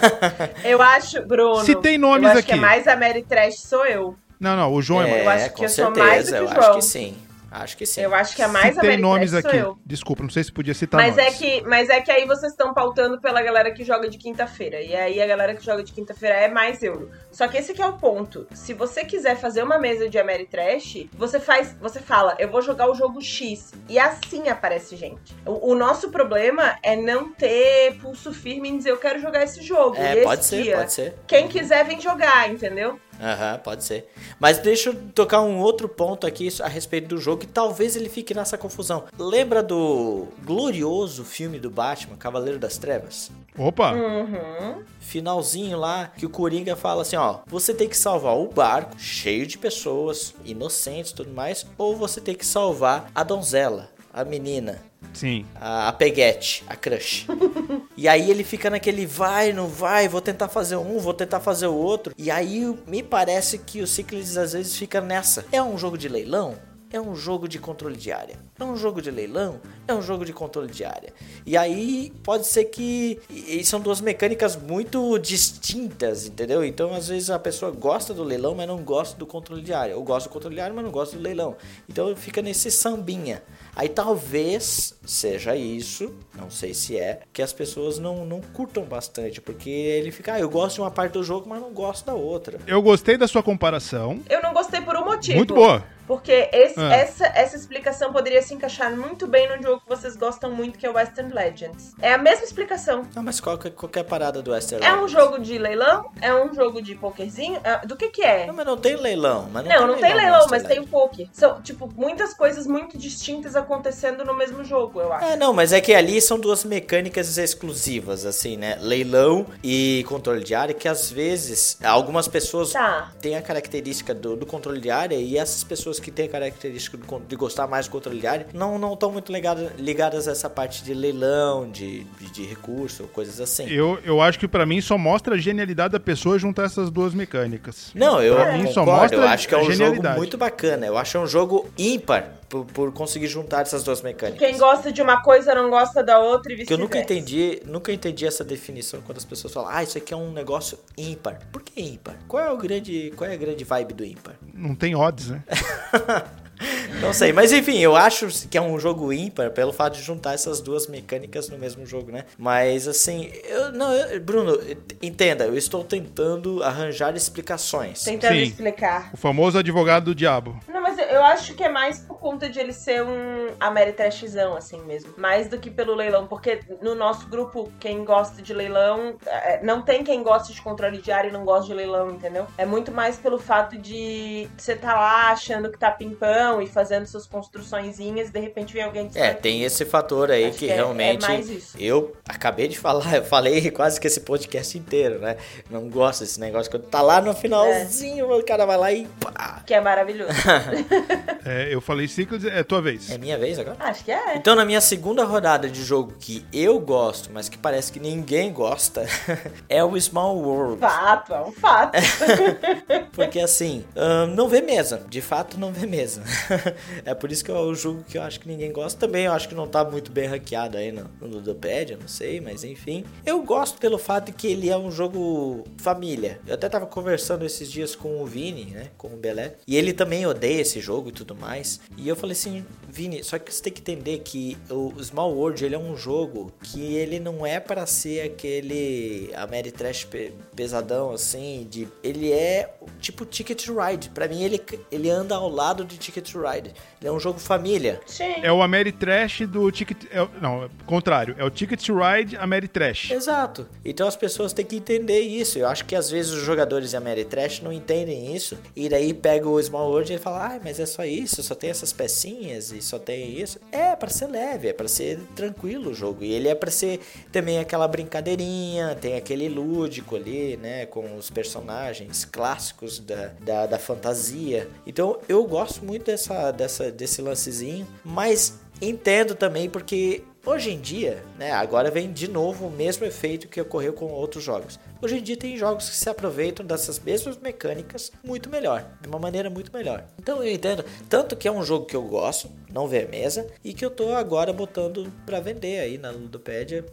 eu acho, Bruno. Se tem nomes eu acho aqui. que é mais Ameritrash sou eu. Não, não, o João é, é mais. Eu acho que eu certeza, sou mais do que eu o João. acho que sim. Acho que sim. Eu acho que é mais Tem nomes aqui. Eu. Desculpa, não sei se podia citar mas nomes. É que, mas é que aí vocês estão pautando pela galera que joga de quinta-feira. E aí a galera que joga de quinta-feira é mais euro. Só que esse que é o ponto. Se você quiser fazer uma mesa de Ameritrash, você faz, você fala, eu vou jogar o jogo X. E assim aparece gente. O, o nosso problema é não ter pulso firme em dizer eu quero jogar esse jogo. É, e pode esse ser, dia, pode ser. Quem quiser vem jogar, entendeu? Aham, uhum, pode ser. Mas deixa eu tocar um outro ponto aqui a respeito do jogo que talvez ele fique nessa confusão. Lembra do glorioso filme do Batman, Cavaleiro das Trevas? Opa! Uhum. Finalzinho lá que o Coringa fala assim: ó, você tem que salvar o barco cheio de pessoas inocentes e tudo mais, ou você tem que salvar a donzela, a menina. Sim. A, a peguete, a crush. e aí ele fica naquele vai, não vai, vou tentar fazer um, vou tentar fazer o outro. E aí me parece que o Cyclides às vezes fica nessa. É um jogo de leilão? é um jogo de controle de área. É um jogo de leilão, é um jogo de controle de área. E aí pode ser que e são duas mecânicas muito distintas, entendeu? Então às vezes a pessoa gosta do leilão, mas não gosta do controle de área. Ou gosta do controle de área, mas não gosta do leilão. Então fica nesse sambinha. Aí talvez seja isso, não sei se é, que as pessoas não, não curtam bastante, porque ele fica, ah, eu gosto de uma parte do jogo, mas não gosto da outra. Eu gostei da sua comparação. Eu não gostei por um motivo. Muito boa. Porque esse, ah. essa, essa explicação poderia se encaixar muito bem no jogo que vocês gostam muito, que é o Western Legends. É a mesma explicação. Não, mas qual, qualquer parada do Western É Legends? um jogo de leilão? É um jogo de pokerzinho? É, do que que é? Não, mas não tem leilão. Mas não, não, tem não tem leilão, mas tem o poker. São, tipo, muitas coisas muito distintas acontecendo no mesmo jogo, eu acho. É, não, mas é que ali são duas mecânicas exclusivas, assim, né? Leilão e controle de área, que às vezes algumas pessoas tá. têm a característica do, do controle de área e essas pessoas que têm a característica de gostar mais do controle de área, não não estão muito ligadas, ligadas a essa parte de leilão, de, de, de recurso, coisas assim. Eu, eu acho que para mim só mostra a genialidade da pessoa juntar essas duas mecânicas. Não, eu pra mim só mostra eu acho que é um jogo muito bacana. Eu acho um jogo ímpar por, por, conseguir juntar essas duas mecânicas. Quem gosta de uma coisa não gosta da outra e vice-versa. eu nunca entendi, nunca entendi essa definição quando as pessoas falam: "Ah, isso aqui é um negócio ímpar". Por que ímpar? Qual é o grande, qual é a grande vibe do ímpar? Não tem odds, né? Não sei, mas enfim, eu acho que é um jogo ímpar pelo fato de juntar essas duas mecânicas no mesmo jogo, né? Mas assim, eu não, eu, Bruno, entenda, eu estou tentando arranjar explicações. Tentando Sim. explicar. O famoso advogado do diabo. Não, mas eu- eu acho que é mais por conta de ele ser um Ameritrashzão, assim mesmo. Mais do que pelo leilão. Porque no nosso grupo, quem gosta de leilão, é, não tem quem gosta de controle diário e não gosta de leilão, entendeu? É muito mais pelo fato de você tá lá achando que tá e fazendo suas construçõezinhas e de repente vem alguém É, tem esse fator aí Acho que, que é- realmente é mais isso. eu acabei de falar, eu falei quase que esse podcast inteiro, né? Não gosto desse negócio quando tá lá no finalzinho, o cara vai lá e pá. Que é maravilhoso. É, eu falei Cycles, é tua vez. É minha vez agora? acho que é. Então, na minha segunda rodada de jogo que eu gosto, mas que parece que ninguém gosta, é o Small World. Fato, é um fato. Porque assim, ahn, não vê mesa. De fato, não vê mesa. é por isso que é o jogo que eu acho que ninguém gosta. Também eu acho que não tá muito bem hackeado aí no, no Ludopedia, não sei, mas enfim. Eu gosto pelo fato que ele é um jogo família. Eu até tava conversando esses dias com o Vini, né? Com o Belé. E ele também odeia esse jogo e tudo mais. E eu falei assim, Vini, só que você tem que entender que o Small World ele é um jogo que ele não é para ser aquele Ameritrash pe- pesadão assim, de ele é tipo Ticket Ride. Para mim ele ele anda ao lado de Ticket to Ride. Ele é um jogo família. Sim. É o Ameritrash do Ticket. é não, é o contrário. É o Ticket to Ride Ameritrash. Exato. Então as pessoas têm que entender isso. Eu acho que às vezes os jogadores de Ameritrash não entendem isso. E daí pega o Small World e fala: "Ah, mas é só isso, só tem essas pecinhas e só tem isso". É para ser leve, é para ser tranquilo o jogo. E ele é para ser também aquela brincadeirinha, tem aquele lúdico ali, né, com os personagens clássicos da, da, da fantasia. Então eu gosto muito dessa, dessa desse lancezinho, mas entendo também porque Hoje em dia, né, agora vem de novo o mesmo efeito que ocorreu com outros jogos. Hoje em dia tem jogos que se aproveitam dessas mesmas mecânicas muito melhor, de uma maneira muito melhor. Então eu entendo, tanto que é um jogo que eu gosto, não vê mesa, e que eu tô agora botando pra vender aí na Ludopédia.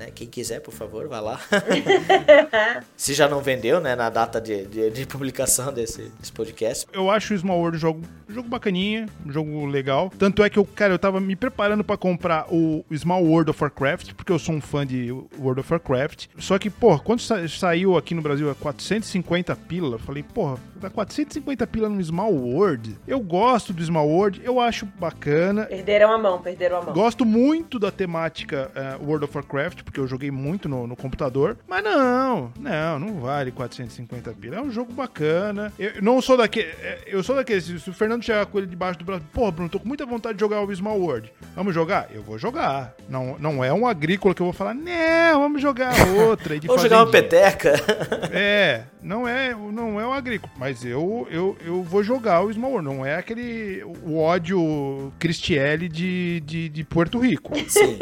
Né? Quem quiser, por favor, vá lá. Se já não vendeu, né, na data de, de, de publicação desse, desse podcast. Eu acho o Small World um jogo, jogo bacaninha, um jogo legal. Tanto é que eu, cara, eu tava me preparando pra comprar o Small World of Warcraft, porque eu sou um fã de World of Warcraft. Só que, pô, quando sa- saiu aqui no Brasil a 450 pila, eu falei, porra, dá 450 pila no Small World. Eu gosto do Small World, eu acho bacana. Perderam a mão, perderam a mão. Gosto muito da temática eh, World of Warcraft, porque eu joguei muito no, no computador. Mas não, não, não vale 450 pila. É um jogo bacana. Eu não sou daquele. eh, Eu sou daquele. Se, o Fernando chegar com ele debaixo do braço, porra, Bruno, tô com muita vontade de jogar o Small World. Vamos jogar? Eu vou jogar. Não, não é um agrícola que eu vou falar, não, vamos jogar outra. Vamos jogar uma fazendinha." peteca. É, não é, não é o agrícola, mas eu, eu, eu vou jogar o Small World, não é aquele o ódio Cristiele de, de, de Porto Rico. Sim.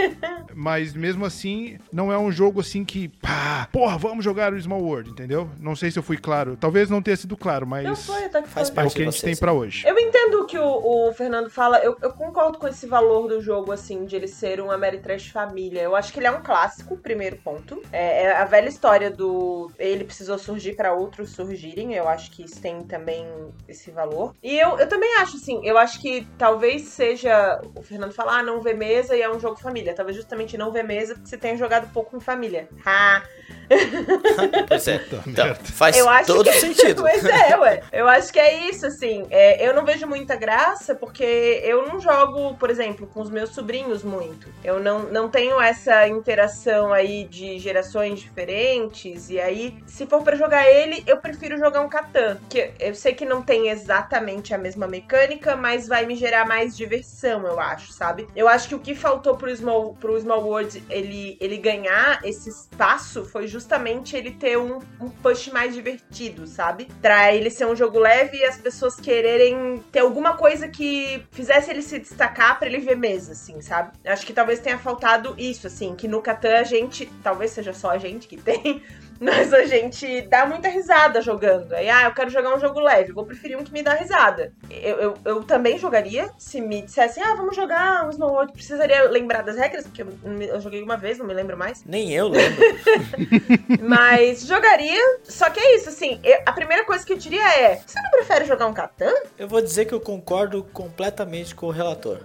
Mas mesmo assim, não é um jogo assim que, pá, porra, vamos jogar o Small World, entendeu? Não sei se eu fui claro, talvez não tenha sido claro, mas Não foi, até que Faz foi. é parte o que a gente vocês. tem pra hoje. Eu entendo o que o, o Fernando fala, eu, eu concordo com esse valor do jogo, assim, de ele ser um Ameritrash família. Eu acho que ele é um clássico, primeiro ponto. É, é a velha história do ele precisou surgir pra outros surgirem, eu acho que isso tem também esse valor. E eu, eu também acho, assim, eu acho que talvez seja, o Fernando fala, ah, não vê mesa e é um jogo família. Talvez justamente não vê mesa porque você tenha jogado pouco em família. Ha! Pois é. Então, faz Eu acho todo que... sentido. pois é, ué. Eu acho que é isso, assim. É, eu não vejo muita graça porque eu não jogo, por exemplo, com os meus sobrinhos muito. Eu não, não tenho essa interação aí de gerações diferentes. E aí, se for pra jogar ele, eu prefiro jogar um Catan. Que eu sei que não tem exatamente a mesma mecânica, mas vai me gerar mais diversão, eu acho, sabe? Eu acho que o que faltou pro Small, pro Small World ele, ele ganhar esse espaço foi justamente ele ter um, um push mais divertido, sabe? Pra ele ser um jogo leve e as pessoas quererem ter alguma coisa que fizesse ele se destacar pra ele ver mesa, assim, sabe? Acho que talvez tenha faltado isso, assim, que no Catan a gente, talvez seja só a gente que tem, mas a gente dá muita risada jogando. Aí, ah, eu quero jogar um jogo leve, vou preferir um que me dá risada. Eu, eu, eu também jogaria se me dissessem, ah, vamos jogar um Snowboard. Precisaria lembrar das regras, porque eu, eu joguei uma vez, não me lembro mais. Nem eu lembro. mas jogaria, só que é isso, assim, eu, a primeira coisa que eu diria é, você não prefere jogar um Catan? Eu vou dizer que eu concordo completamente com o relator.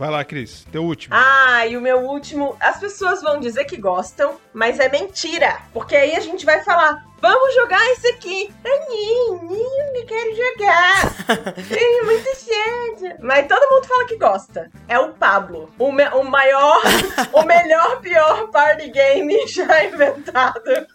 Vai lá, Cris, teu último. Ah, e o meu último, as pessoas vão dizer que gostam, mas é mentira. Porque aí a gente vai falar, vamos jogar isso aqui. Aninho, não quero jogar. é muito chato. Mas todo mundo fala que gosta. É o Pablo. O, me, o maior, o melhor, pior party game já inventado.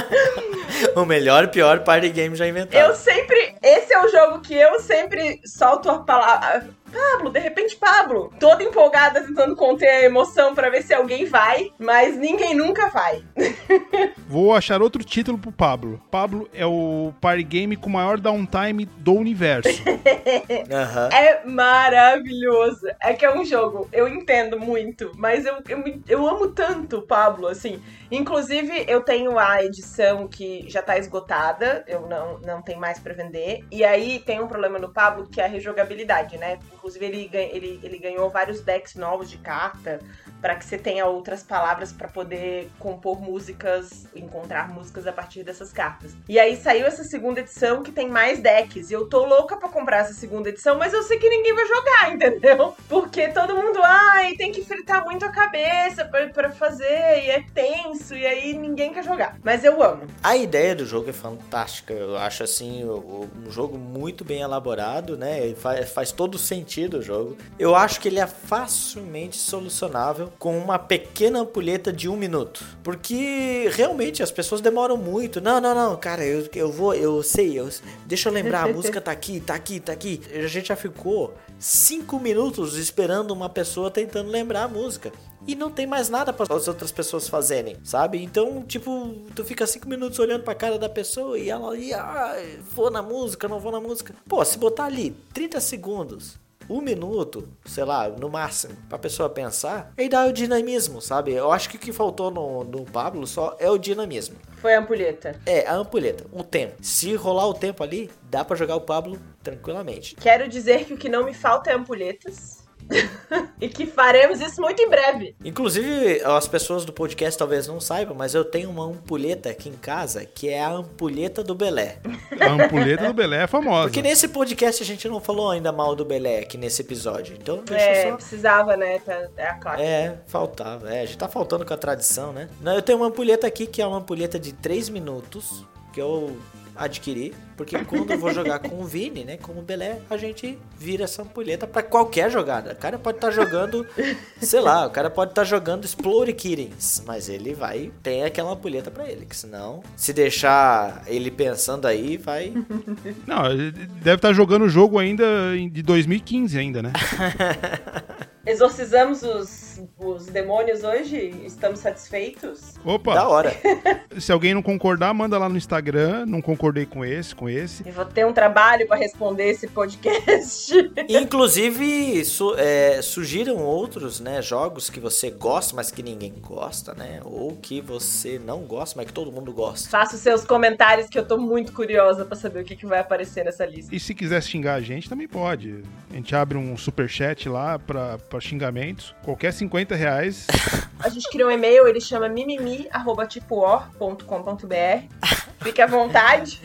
o melhor, pior party game já inventado. Eu sempre, esse é o jogo que eu sempre solto a palavra Pablo, de repente Pablo, toda empolgada tentando conter a emoção para ver se alguém vai, mas ninguém nunca vai. Vou achar outro título pro Pablo. Pablo é o party game com maior downtime do universo. uhum. É maravilhoso. É que é um jogo, eu entendo muito, mas eu, eu, eu amo tanto Pablo, assim. Inclusive, eu tenho a edição que já tá esgotada, eu não, não tenho mais para vender. E aí tem um problema no Pablo que é a rejogabilidade, né? Inclusive, ele, ele, ele ganhou vários decks novos de carta para que você tenha outras palavras para poder compor músicas, encontrar músicas a partir dessas cartas. E aí saiu essa segunda edição que tem mais decks. E eu tô louca para comprar essa segunda edição, mas eu sei que ninguém vai jogar, entendeu? Porque todo mundo, ai, tem que fritar muito a cabeça para fazer, e é tenso, e aí ninguém quer jogar. Mas eu amo. A ideia do jogo é fantástica. Eu acho assim, um jogo muito bem elaborado, né? Faz, faz todo sentido o jogo. Eu acho que ele é facilmente solucionável com uma pequena ampulheta de um minuto. Porque realmente as pessoas demoram muito. Não, não, não, cara, eu, eu vou, eu sei, eu, deixa eu lembrar, a música tá aqui, tá aqui, tá aqui. A gente já ficou cinco minutos esperando uma pessoa tentando lembrar a música. E não tem mais nada para as outras pessoas fazerem, sabe? Então, tipo, tu fica cinco minutos olhando pra cara da pessoa e ela ali, ah, vou na música, não vou na música. Pô, se botar ali 30 segundos um minuto, sei lá, no máximo, pra pessoa pensar, e dá o dinamismo, sabe? Eu acho que o que faltou no, no Pablo só é o dinamismo. Foi a ampulheta. É, a ampulheta, o tempo. Se rolar o tempo ali, dá para jogar o Pablo tranquilamente. Quero dizer que o que não me falta é ampulhetas. e que faremos isso muito em breve. Inclusive, as pessoas do podcast talvez não saibam, mas eu tenho uma ampulheta aqui em casa que é a ampulheta do Belé. A ampulheta do Belé é famosa. Porque nesse podcast a gente não falou ainda mal do Belé aqui nesse episódio. Então, deixa é, só... precisava, né? É a clássica. É, faltava. É, a gente tá faltando com a tradição, né? Não, eu tenho uma ampulheta aqui que é uma ampulheta de 3 minutos que eu adquirir, porque quando eu vou jogar com o Vini, né, como o Belé, a gente vira essa ampulheta para qualquer jogada. O cara pode estar tá jogando, sei lá, o cara pode estar tá jogando Explore Kittens, mas ele vai tem aquela ampulheta para ele, que senão se deixar ele pensando aí, vai Não, ele deve estar tá jogando o jogo ainda de 2015 ainda, né? Exorcizamos os, os demônios hoje? Estamos satisfeitos? Opa! Da hora. Se alguém não concordar, manda lá no Instagram. Não concordei com esse, com esse. Eu vou ter um trabalho para responder esse podcast. Inclusive, su é, surgiram outros né, jogos que você gosta, mas que ninguém gosta, né? Ou que você não gosta, mas que todo mundo gosta. Faça os seus comentários que eu tô muito curiosa para saber o que, que vai aparecer nessa lista. E se quiser xingar a gente, também pode. A gente abre um super chat lá pra para xingamentos. Qualquer 50 reais. A gente criou um e-mail, ele chama mimimi.tipoor.com.br. Fique à vontade.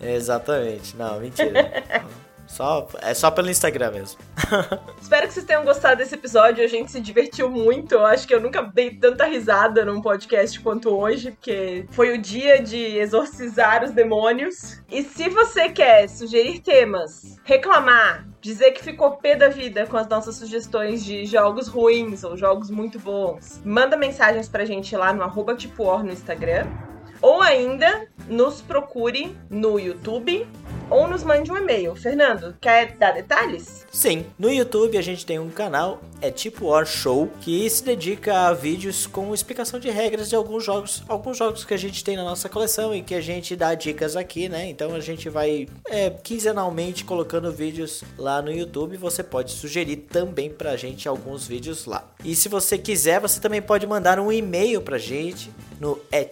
É, exatamente. Não, mentira. Só, é só pelo Instagram mesmo. Espero que vocês tenham gostado desse episódio. A gente se divertiu muito. Eu acho que eu nunca dei tanta risada num podcast quanto hoje, porque foi o dia de exorcizar os demônios. E se você quer sugerir temas, reclamar, dizer que ficou pé da vida com as nossas sugestões de jogos ruins ou jogos muito bons, manda mensagens pra gente lá no arroba no Instagram. Ou ainda, nos procure no YouTube ou nos mande um e-mail. Fernando, quer dar detalhes? Sim, no YouTube a gente tem um canal é tipo War Show, que se dedica a vídeos com explicação de regras de alguns jogos, alguns jogos que a gente tem na nossa coleção e que a gente dá dicas aqui, né? Então a gente vai é, quinzenalmente colocando vídeos lá no YouTube. Você pode sugerir também pra gente alguns vídeos lá. E se você quiser, você também pode mandar um e-mail pra gente no é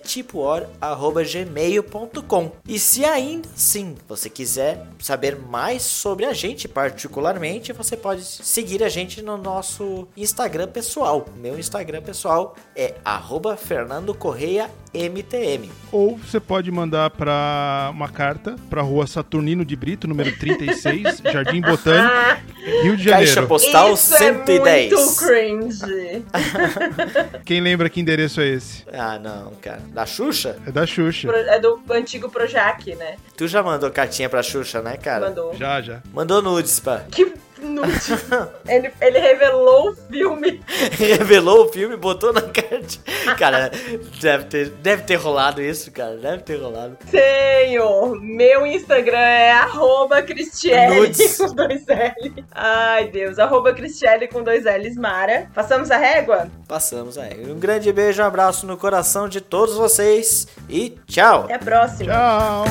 gmail.com. E se ainda sim você quiser saber mais sobre a gente particularmente, você pode seguir a gente no nosso Instagram pessoal. Meu Instagram pessoal é Fernando Correia MTM. Ou você pode mandar para uma carta para Rua Saturnino de Brito, número 36, Jardim Botânico, Rio de Janeiro. Caixa postal Isso 110. é muito cringe. Quem lembra que endereço é esse? Ah, não, cara. Da Xuxa? É da Xuxa. Pro- É do antigo Projac, né? Tu já mandou cartinha pra Xuxa, né, cara? Mandou. Já, já. Mandou nudes, pá. Que nude. ele, ele revelou o filme. Revelou o filme, botou na cartinha. Cara, deve ter, deve ter rolado isso, cara. Deve ter rolado. Tenho. Meu Instagram é arroba Cristiele Nudes. com dois L. Ai, Deus. Arroba Cristiele com dois L's, Mara. Passamos a régua? Passamos aí. Um grande beijo, um abraço no coração de todos vocês e tchau! Até a próxima. Tchau.